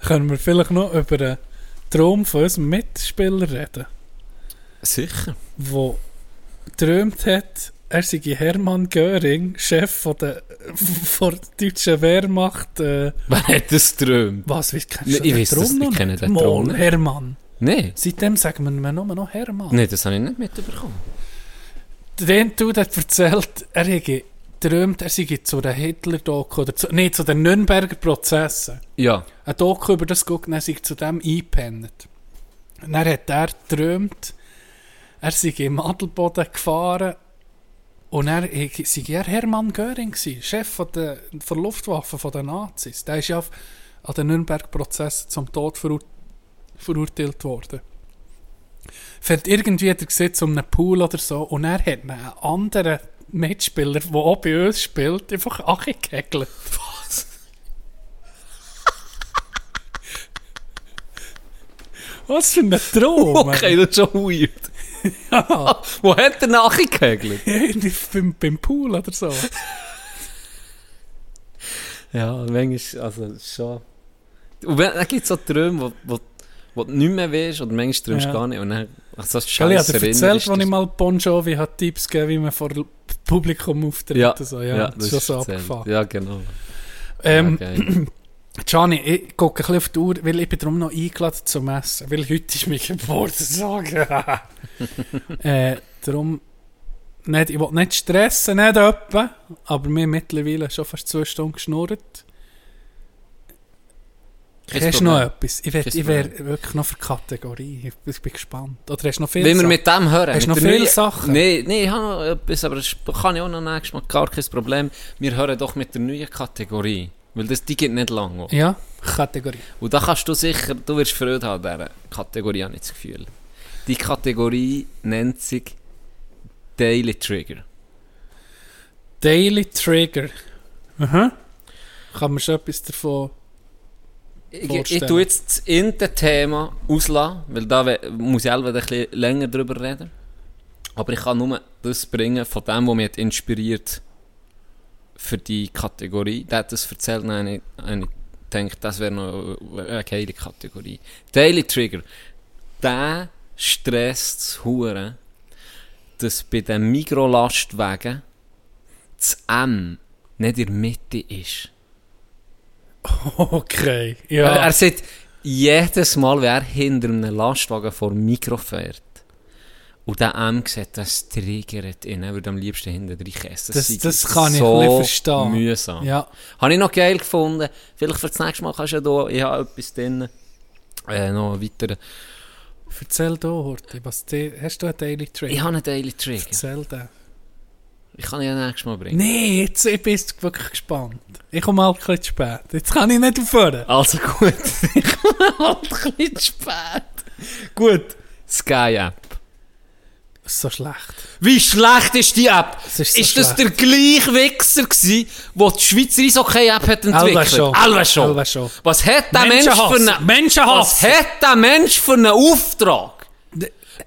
Können wir vielleicht noch über den Traum von unserem Mitspieler reden, Sicher. der geträumt hat, er sei Hermann Göring, Chef von der, von der deutschen Wehrmacht. Äh, Wer hat das geträumt? was, wie kennst Nee, du ich den weiss das, Traum noch ich kenne nicht? den Traum. Hermann. Nein. Seitdem sagen wir nur noch Hermann. Nein, das habe ich nicht mitbekommen. Der Dude hat erzählt, er hätte geträumt, er sei zu der Hitler-Doku, oder zu, nee, zu den Nürnberger Prozessen. Ja. Ein Doku über das und er sei zu dem eingepennt. Und dann hat er geträumt, er sei im Adelboden gefahren und er sei er Hermann Göring gewesen, Chef von der, von der Luftwaffe von den Nazis. Der ist ja auf- an den Nürnberg-Prozessen zum Tod verur verurteilt worden. Fährt irgendwie der Gesetz um einen Pool oder so und er hat einen anderen Mitspieler, der auch bei uns spielt, einfach angekegelt. Was? Was für ein Traum! Okay, das ist schon weird. Ja, Wo hat er nachgekegelt? irgendwie beim, beim Pool oder so. Ja, manchmal, also schon. Und dann gibt es so Träume, wo, wo, wo du nicht mehr weißt, oder manchmal träumst Ja. gar nicht. Und dann, ach, ich habe dir erzählt, als ich mal Bon Jovi hat Tipps gegeben wie man vor Publikum auftritt. ja, so. ja, ja, das ist schon so erzählt. abgefahren. Ja, genau. Ähm, geil. Gianni, ich gucke ein bisschen auf die Uhr, weil ich bin darum noch eingeladen zum Essen, weil heute ist mein Geburtstag. äh, darum, nicht, ich will nicht stressen, nicht etwa, aber mir mittlerweile schon fast zwei Stunden geschnurrt. Hast du noch etwas? Ich, wäre wirklich noch für Kategorie. Ich, ich bin gespannt. Oder hast du noch viel Wenn wir mit dem hören. Hast du noch viele Sachen? Nein, nee, ich habe noch etwas, aber das kann ich auch noch nächstes Mal. Gar kein Problem. Wir hören doch mit der neuen Kategorie. Weil das, die geht nicht lange. Ja, Kategorie. Und da kannst du sicher, du wirst Freude haben an dieser Kategorie, habe ich das Gefühl. Die Kategorie nennt sich Daily Trigger. Daily Trigger. Aha. Kann man schon etwas davon... Ich, ich tue jetzt das Inte-Thema auslassen, weil da muss ich selber ein bisschen länger drüber reden. Aber ich kann nur das bringen von dem, was mich inspiriert für die Kategorie. Der hat das erzählt und ich, denke, das wäre noch eine geile Kategorie. Daily Trigger. Der stresst das Hure, dass bei den Mikrolastwagen das M nicht in der Mitte ist. Okay, Er, ja. er sagt, jedes Mal, wenn er hinter einem Lastwagen vor dem Mikro fährt und der M sieht, das triggert ihn. Er würde am liebsten hinten drin essen. Das- das kann ich so bisschen verstehen. mühsam. ja. Habe ich noch geil gefunden. Vielleicht für das nächste Mal kannst du ja da, ich habe etwas drin, äh, noch weiter. Erzähl da, Horti, was die, hast du einen Daily Trigger? Ich habe einen Daily Trigger. Erzähl den. Ich kann ihn ja nächstes Mal bringen. Nee, jetzt ich bin ich wirklich gespannt. Ich komme mal ein bisschen spät. Jetzt kann ich nicht aufhören. Also gut, ich komme halt ein bisschen spät. Gut, Sky App. Das ist so schlecht. Wie schlecht ist die App? Es ist ist so das der gleiche Wichser gsi, der die Schweizer Eishockey-App hat entwickelt? Alva schon. Schon. Was hat der Mensch für einen... Menschenhass. Was hat der Mensch für einen Auftrag?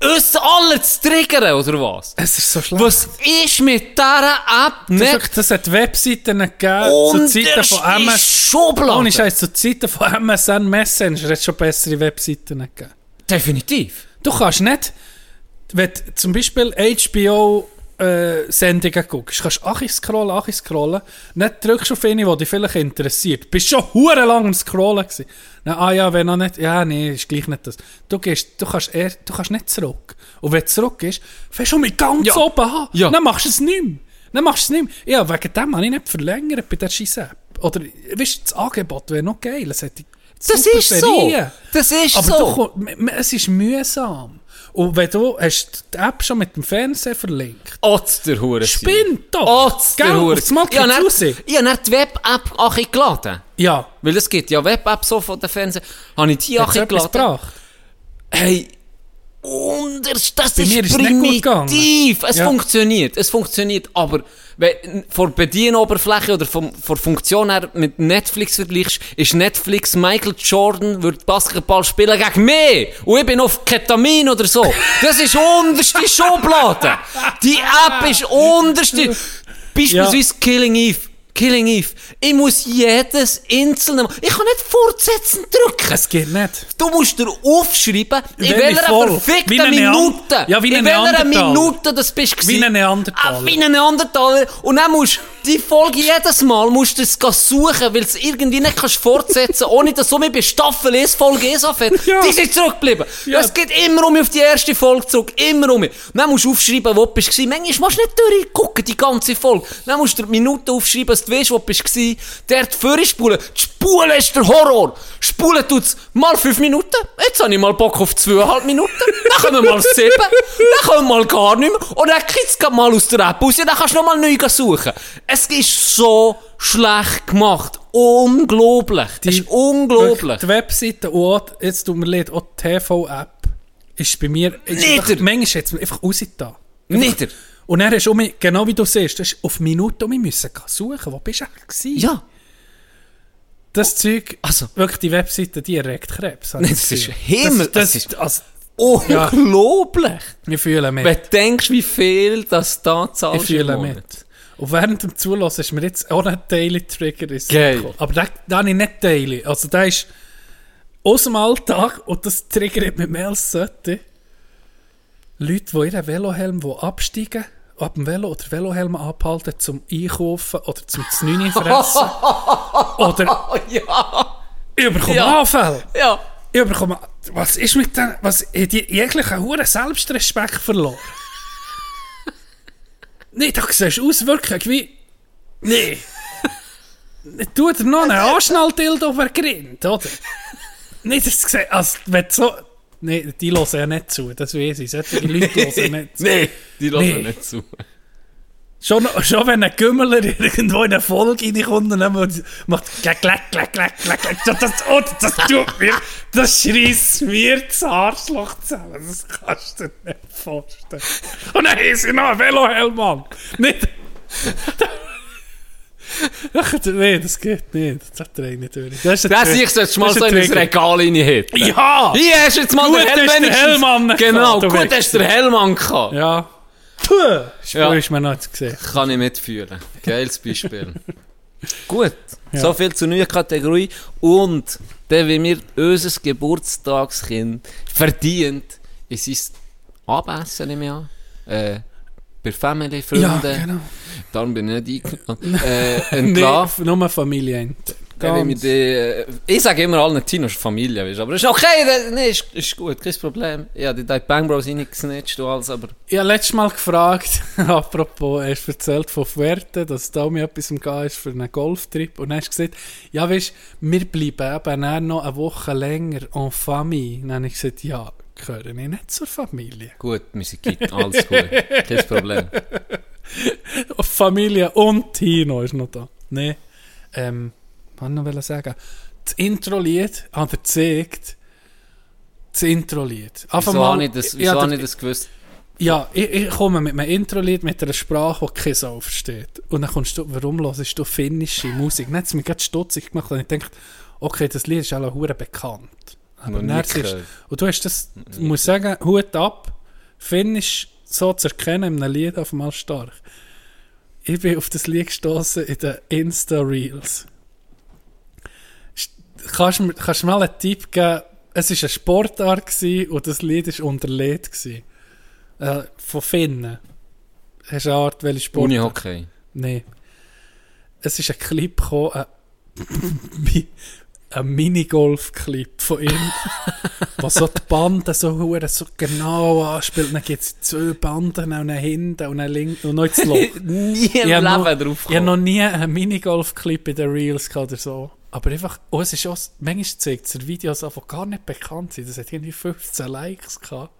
Uns alle zu triggern, oder was? Es ist so schlecht. Was ist mit dieser App nicht das hat Webseiten gegeben, zu Zeiten von MS. Schublade? Ohne Scheiß, zu Zeiten von MSN Messenger hat es schon bessere Webseiten gegeben. Definitiv. Du kannst nicht, wenn zum Beispiel HBO äh, Sendungen guckst, kannst du Achi scrollen, Achi scrollen, nicht drückst auf eine, die dich vielleicht interessiert. Bist schon hure lang am Scrollen gewesen. Ah ja, wenn noch nicht, ja, nee, ist gleich nicht das. Du gehst, du kannst eher, du kannst nicht zurück. Und wenn du zurück gehst, fängst du mit ganz Ja. oben an. Ja. Dann machst du es nicht mehr. Dann machst du es nicht mehr. Ja, wegen dem habe ich nicht verlängert bei der Scheiß-App. Oder, weißt du, das Angebot wäre noch geil. Es hätte Das ist so. Ferien. Das ist Aber so. du, m- es ist mühsam. Und wenn du hast die App schon mit dem Fernseher verlinkt, Otz der Hure. spinnt doch! Otz der? Hure. Das Ich habe dann die Web-App auch geladen. Ja, Weil es gibt ja Web-Apps so von den Fernsehen. Habe ich die auch geladen. Hey, unterst, das Bei ist nicht primitiv. Es Ja. funktioniert, es funktioniert. Aber von der Bedienoberfläche oder vom, von der Funktion her mit Netflix vergleichst, ist Netflix Michael Jordan wird Basketball spielen gegen mich. Und ich bin auf Ketamin oder so. Das ist unterste Schublade. Die App ist unterste. Beispielsweise Killing Eve. Killing Eve. Ich muss jedes einzelne Mal. Ich kann nicht fortsetzen drücken. Es geht nicht. Du musst dir aufschreiben, in Welche welcher eine Nean- Minute, Ja, wie ein in welcher. Minute das bist Wie ein Neandertaler. Ah, wie ein Neandertaler. Und dann musst du die Folge jedes Mal musst du es suchen, weil du es irgendwie nicht kannst fortsetzen, ohne dass so mit bei Staffel 1 Folge 1 anfängt. Ja. Die sind zurückgeblieben. Ja. Es geht immer um auf die erste Folge zurück, immer um. Dann musst du aufschreiben, wo du gewesen. Manchmal musst du nicht durchgucken, die ganze Folge. Dann musst du die Minuten aufschreiben, dass du weißt, wo du gewesen. Der vorspulen. Die Spulen ist der Horror. Spulen tut's mal fünf Minuten. Jetzt habe ich mal Bock auf zweieinhalb Minuten. Dann kommen mal sieben. Dann kommen mal gar nicht mehr. Und dann kriegt's grad mal aus der App raus. Dann kannst du noch mal neu suchen. Es ist so schlecht gemacht. Unglaublich. es ist unglaublich. Die Webseite und jetzt tut mir leid, auch die TV-App ist bei mir, ist Nieder. einfach, manchmal es mir einfach rausgetan. Nieder. Und hast du, um mich- genau wie du siehst, das ist auf Minuten um mich müssen suchen. Wo bist du eigentlich? Ja. Das Zeug, Also- wirklich die Webseite, die erregt Krebs. ich das ist. Himmel- Das, das das, ist- also, Unglaublich. ich fühle mit. Wenn du denkst, wie viel das da zahlst Ich fühle mit. Und während dem Zulassen ist mir jetzt auch ein Daily Trigger Sinn Geil. Aber den, den habe ich nicht Daily. Also der ist aus dem Alltag und das triggert mich mehr als sollte. Leute, die ihren Velohelm absteigen ab dem Velo oder Velohelm abhalten zum Einkaufen oder zum Znüni fressen. oder ja. ich bekomme Ja. Anfälle. Ja. Ich bekomme, was ist mit den, was, die jeglichen Huren Selbstrespekt verloren? Nee, da siehst du aus wirklich wie, nee. Tu dir noch einen Anschnalltildo über Grind, oder? Nee, das gesehen, also, wenn so, nee, die hören ja nicht zu, das weiß ich, solche Leute hören nicht zu. Nee, die lassen Nee. nicht zu. Schon, schon wenn ein Gümmeler irgendwo in eine Folge reinkommt und dann macht glack, glack, glack, glack, glack, glack. Das, oh, das tut mir, das schreisst mir das Arschloch zusammen. Das kannst du dir nicht vorstellen. Und dann haben sie noch einen Velohelm an. Nicht... Nee, das geht nicht. Das drehe ich nicht durch. Das ist ein Das ich solltest mal ist so ein in ein. Regal reinhitten. Ja! Hier hast du jetzt mal den Helm Helm an- Genau, gut hast du den Helm angehabt. Ja. Puh! Spür Ja. ist mir noch nicht gesehen. Kann ich mitfühlen. Geiles Beispiel. Gut, Ja. so viel zur neuen Kategorie. Und der, wie mir unser Geburtstagskind verdient, ist sein Abessen, ich an. Äh, bei Family, Freunden. Ja, genau. Darum bin ich nicht eingeladen. Äh, Nee, entlarvt. nur Familie. Ganz- die, ich sage immer allen, Tino ist Familie, weißt, aber ist okay, das, nee, ist, ist gut, kein Problem. Ja, die die Bang Bros reingesnitcht und alles, aber Ich habe letztes Mal gefragt, apropos, er hast erzählt von Fuerte, dass da mir etwas im Gehen ist für einen Golftrip. Und dann hast du gesagt, ja weisst, wir bleiben eben dann noch eine Woche länger en famille. Dann habe ich gesagt, ja, gehören ich nicht zur Familie. gut, wir sind Kind, alles gut, kein Problem. Familie und Tino ist noch da. Nee, ähm, was ich noch sagen? Das Intro-Lied hat er gezeigt. Das Intro-Lied. Wieso mal- habe ich das, wieso habe ich das gewusst? Ja, ich, ich komme mit einem Intro-Lied mit einer Sprache, die keine Sau versteht. Und dann kommst du, warum hörst du finnische Musik? Dann hat es mich gerade stutzig gemacht und ich dachte, okay, das Lied ist alle hure bekannt. Aber dann siehst- und du hast das, ich muss sagen, Hut ab, Finnisch so zu erkennen in einem Lied auf einmal stark. Ich bin auf das Lied gestoßen in den Insta-Reels. St- Kannst du mir kannst du mal einen Tipp geben? Es war eine Sportart gewesen und das Lied war unterlegt. gewesen. Äh, von Finnen. Hast du eine Art, welche Sportart? Unihockey. Nein. Es ist ein Clip gekommen, ein, ein Minigolf-Clip von ihm, wo so die Banden so, hure so genau anspielt. Dann gibt es zwei Banden, und dann hinten und dann links und noch ins Loch. Nie im Leben drauf Ich habe noch nie einen Minigolf-Clip in den Reels gehabt oder so. Aber einfach, oh, es ist auch, manchmal zeigt es Videos an, die gar nicht bekannt sind. Das hat irgendwie 15 Likes gehabt.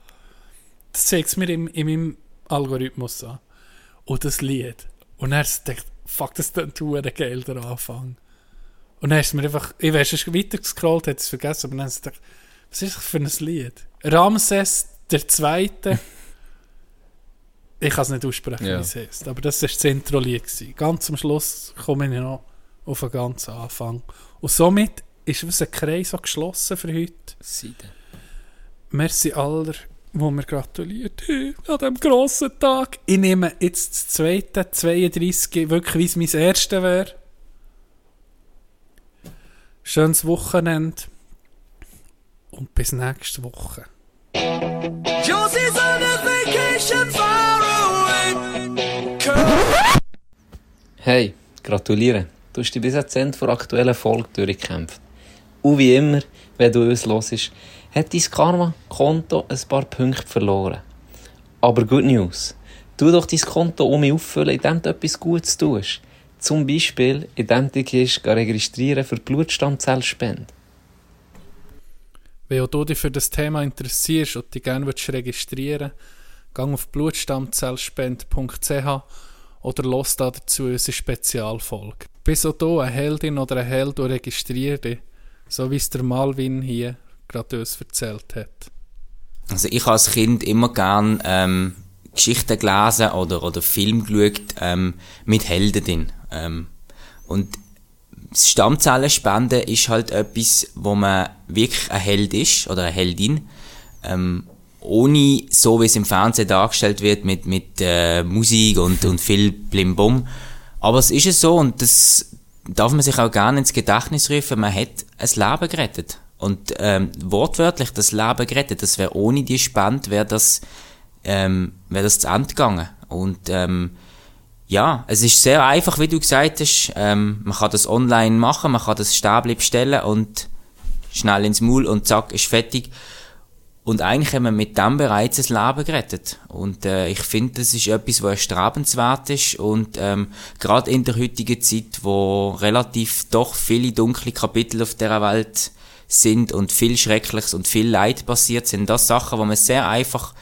Das zeigt es mir im, in meinem Algorithmus an. Und das Lied. Und dann dachte ich, fuck, das ist ein geil, der Anfang. Und dann ist mir einfach, ich weiß, es ist weiter gescrollt, hätte es vergessen, aber dann ich gedacht, was ist das für ein Lied? Ramses der Zweite. ich kann es nicht aussprechen, Ja. wie es heißt, aber das war das Intro-Lied. Ganz am Schluss komme ich noch auf den ganzen Anfang. Und somit ist unser Kreis auch geschlossen für heute. Seite. Merci aller, die mir gratuliert haben an diesem grossen Tag. Ich nehme jetzt das zweite, 32, wirklich wie es mein erstes wäre. Schönes Wochenende und bis nächste Woche. Josie's on a vacation far away. Hey, gratuliere. Du hast dich bis Ende der aktuellen Folge durchgekämpft. Und wie immer, wenn du uns hörst, hat dein Karma-Konto ein paar Punkte verloren. Aber good news. Tu doch dein Konto um auffüllen, indem du etwas Gutes tust. Zum Beispiel, indem du dich registrieren für Blutstammzellspende. Wenn auch du dich für das Thema interessierst und dich gerne registrieren willst, geh auf blutstammzellspende.ch oder los da dazu unsere Spezialfolge. Bist auch du eine Heldin oder ein Held und registriere dich, so wie es der Malvin hier gerade uns erzählt hat. Also ich habe als Kind immer gern ähm, Geschichten gelesen oder, oder Film geschaut ähm, mit Helden. Ähm, und das Stammzellenspenden ist halt etwas, wo man wirklich ein Held ist oder eine Heldin. Ähm, ohne so, wie es im Fernsehen dargestellt wird, mit, mit äh, Musik und, und viel Blimbum. Aber es ist es so und das darf man sich auch gerne ins Gedächtnis rufen. Man hat ein Leben gerettet. Und ähm, wortwörtlich das Leben gerettet. Das wäre ohne die Spende, wäre das, ähm, wäre das zu Ende gegangen. Und ähm, ja, es ist sehr einfach, wie du gesagt hast. Ähm, man kann das online machen, man kann das Stäbli bestellen und schnell ins Maul und zack, ist fertig. Und eigentlich haben wir mit dem bereits ein Leben gerettet. Und äh, ich finde, das ist etwas, was erstrebenswert ist. Und ähm, gerade in der heutigen Zeit, wo relativ doch viele dunkle Kapitel auf der Welt sind und viel Schreckliches und viel Leid passiert, sind das Sachen, wo man sehr einfach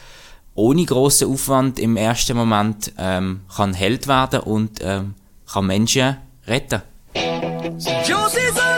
ohne großen Aufwand im ersten Moment ähm, kann Held werden und ähm, kann Menschen retten. Josie's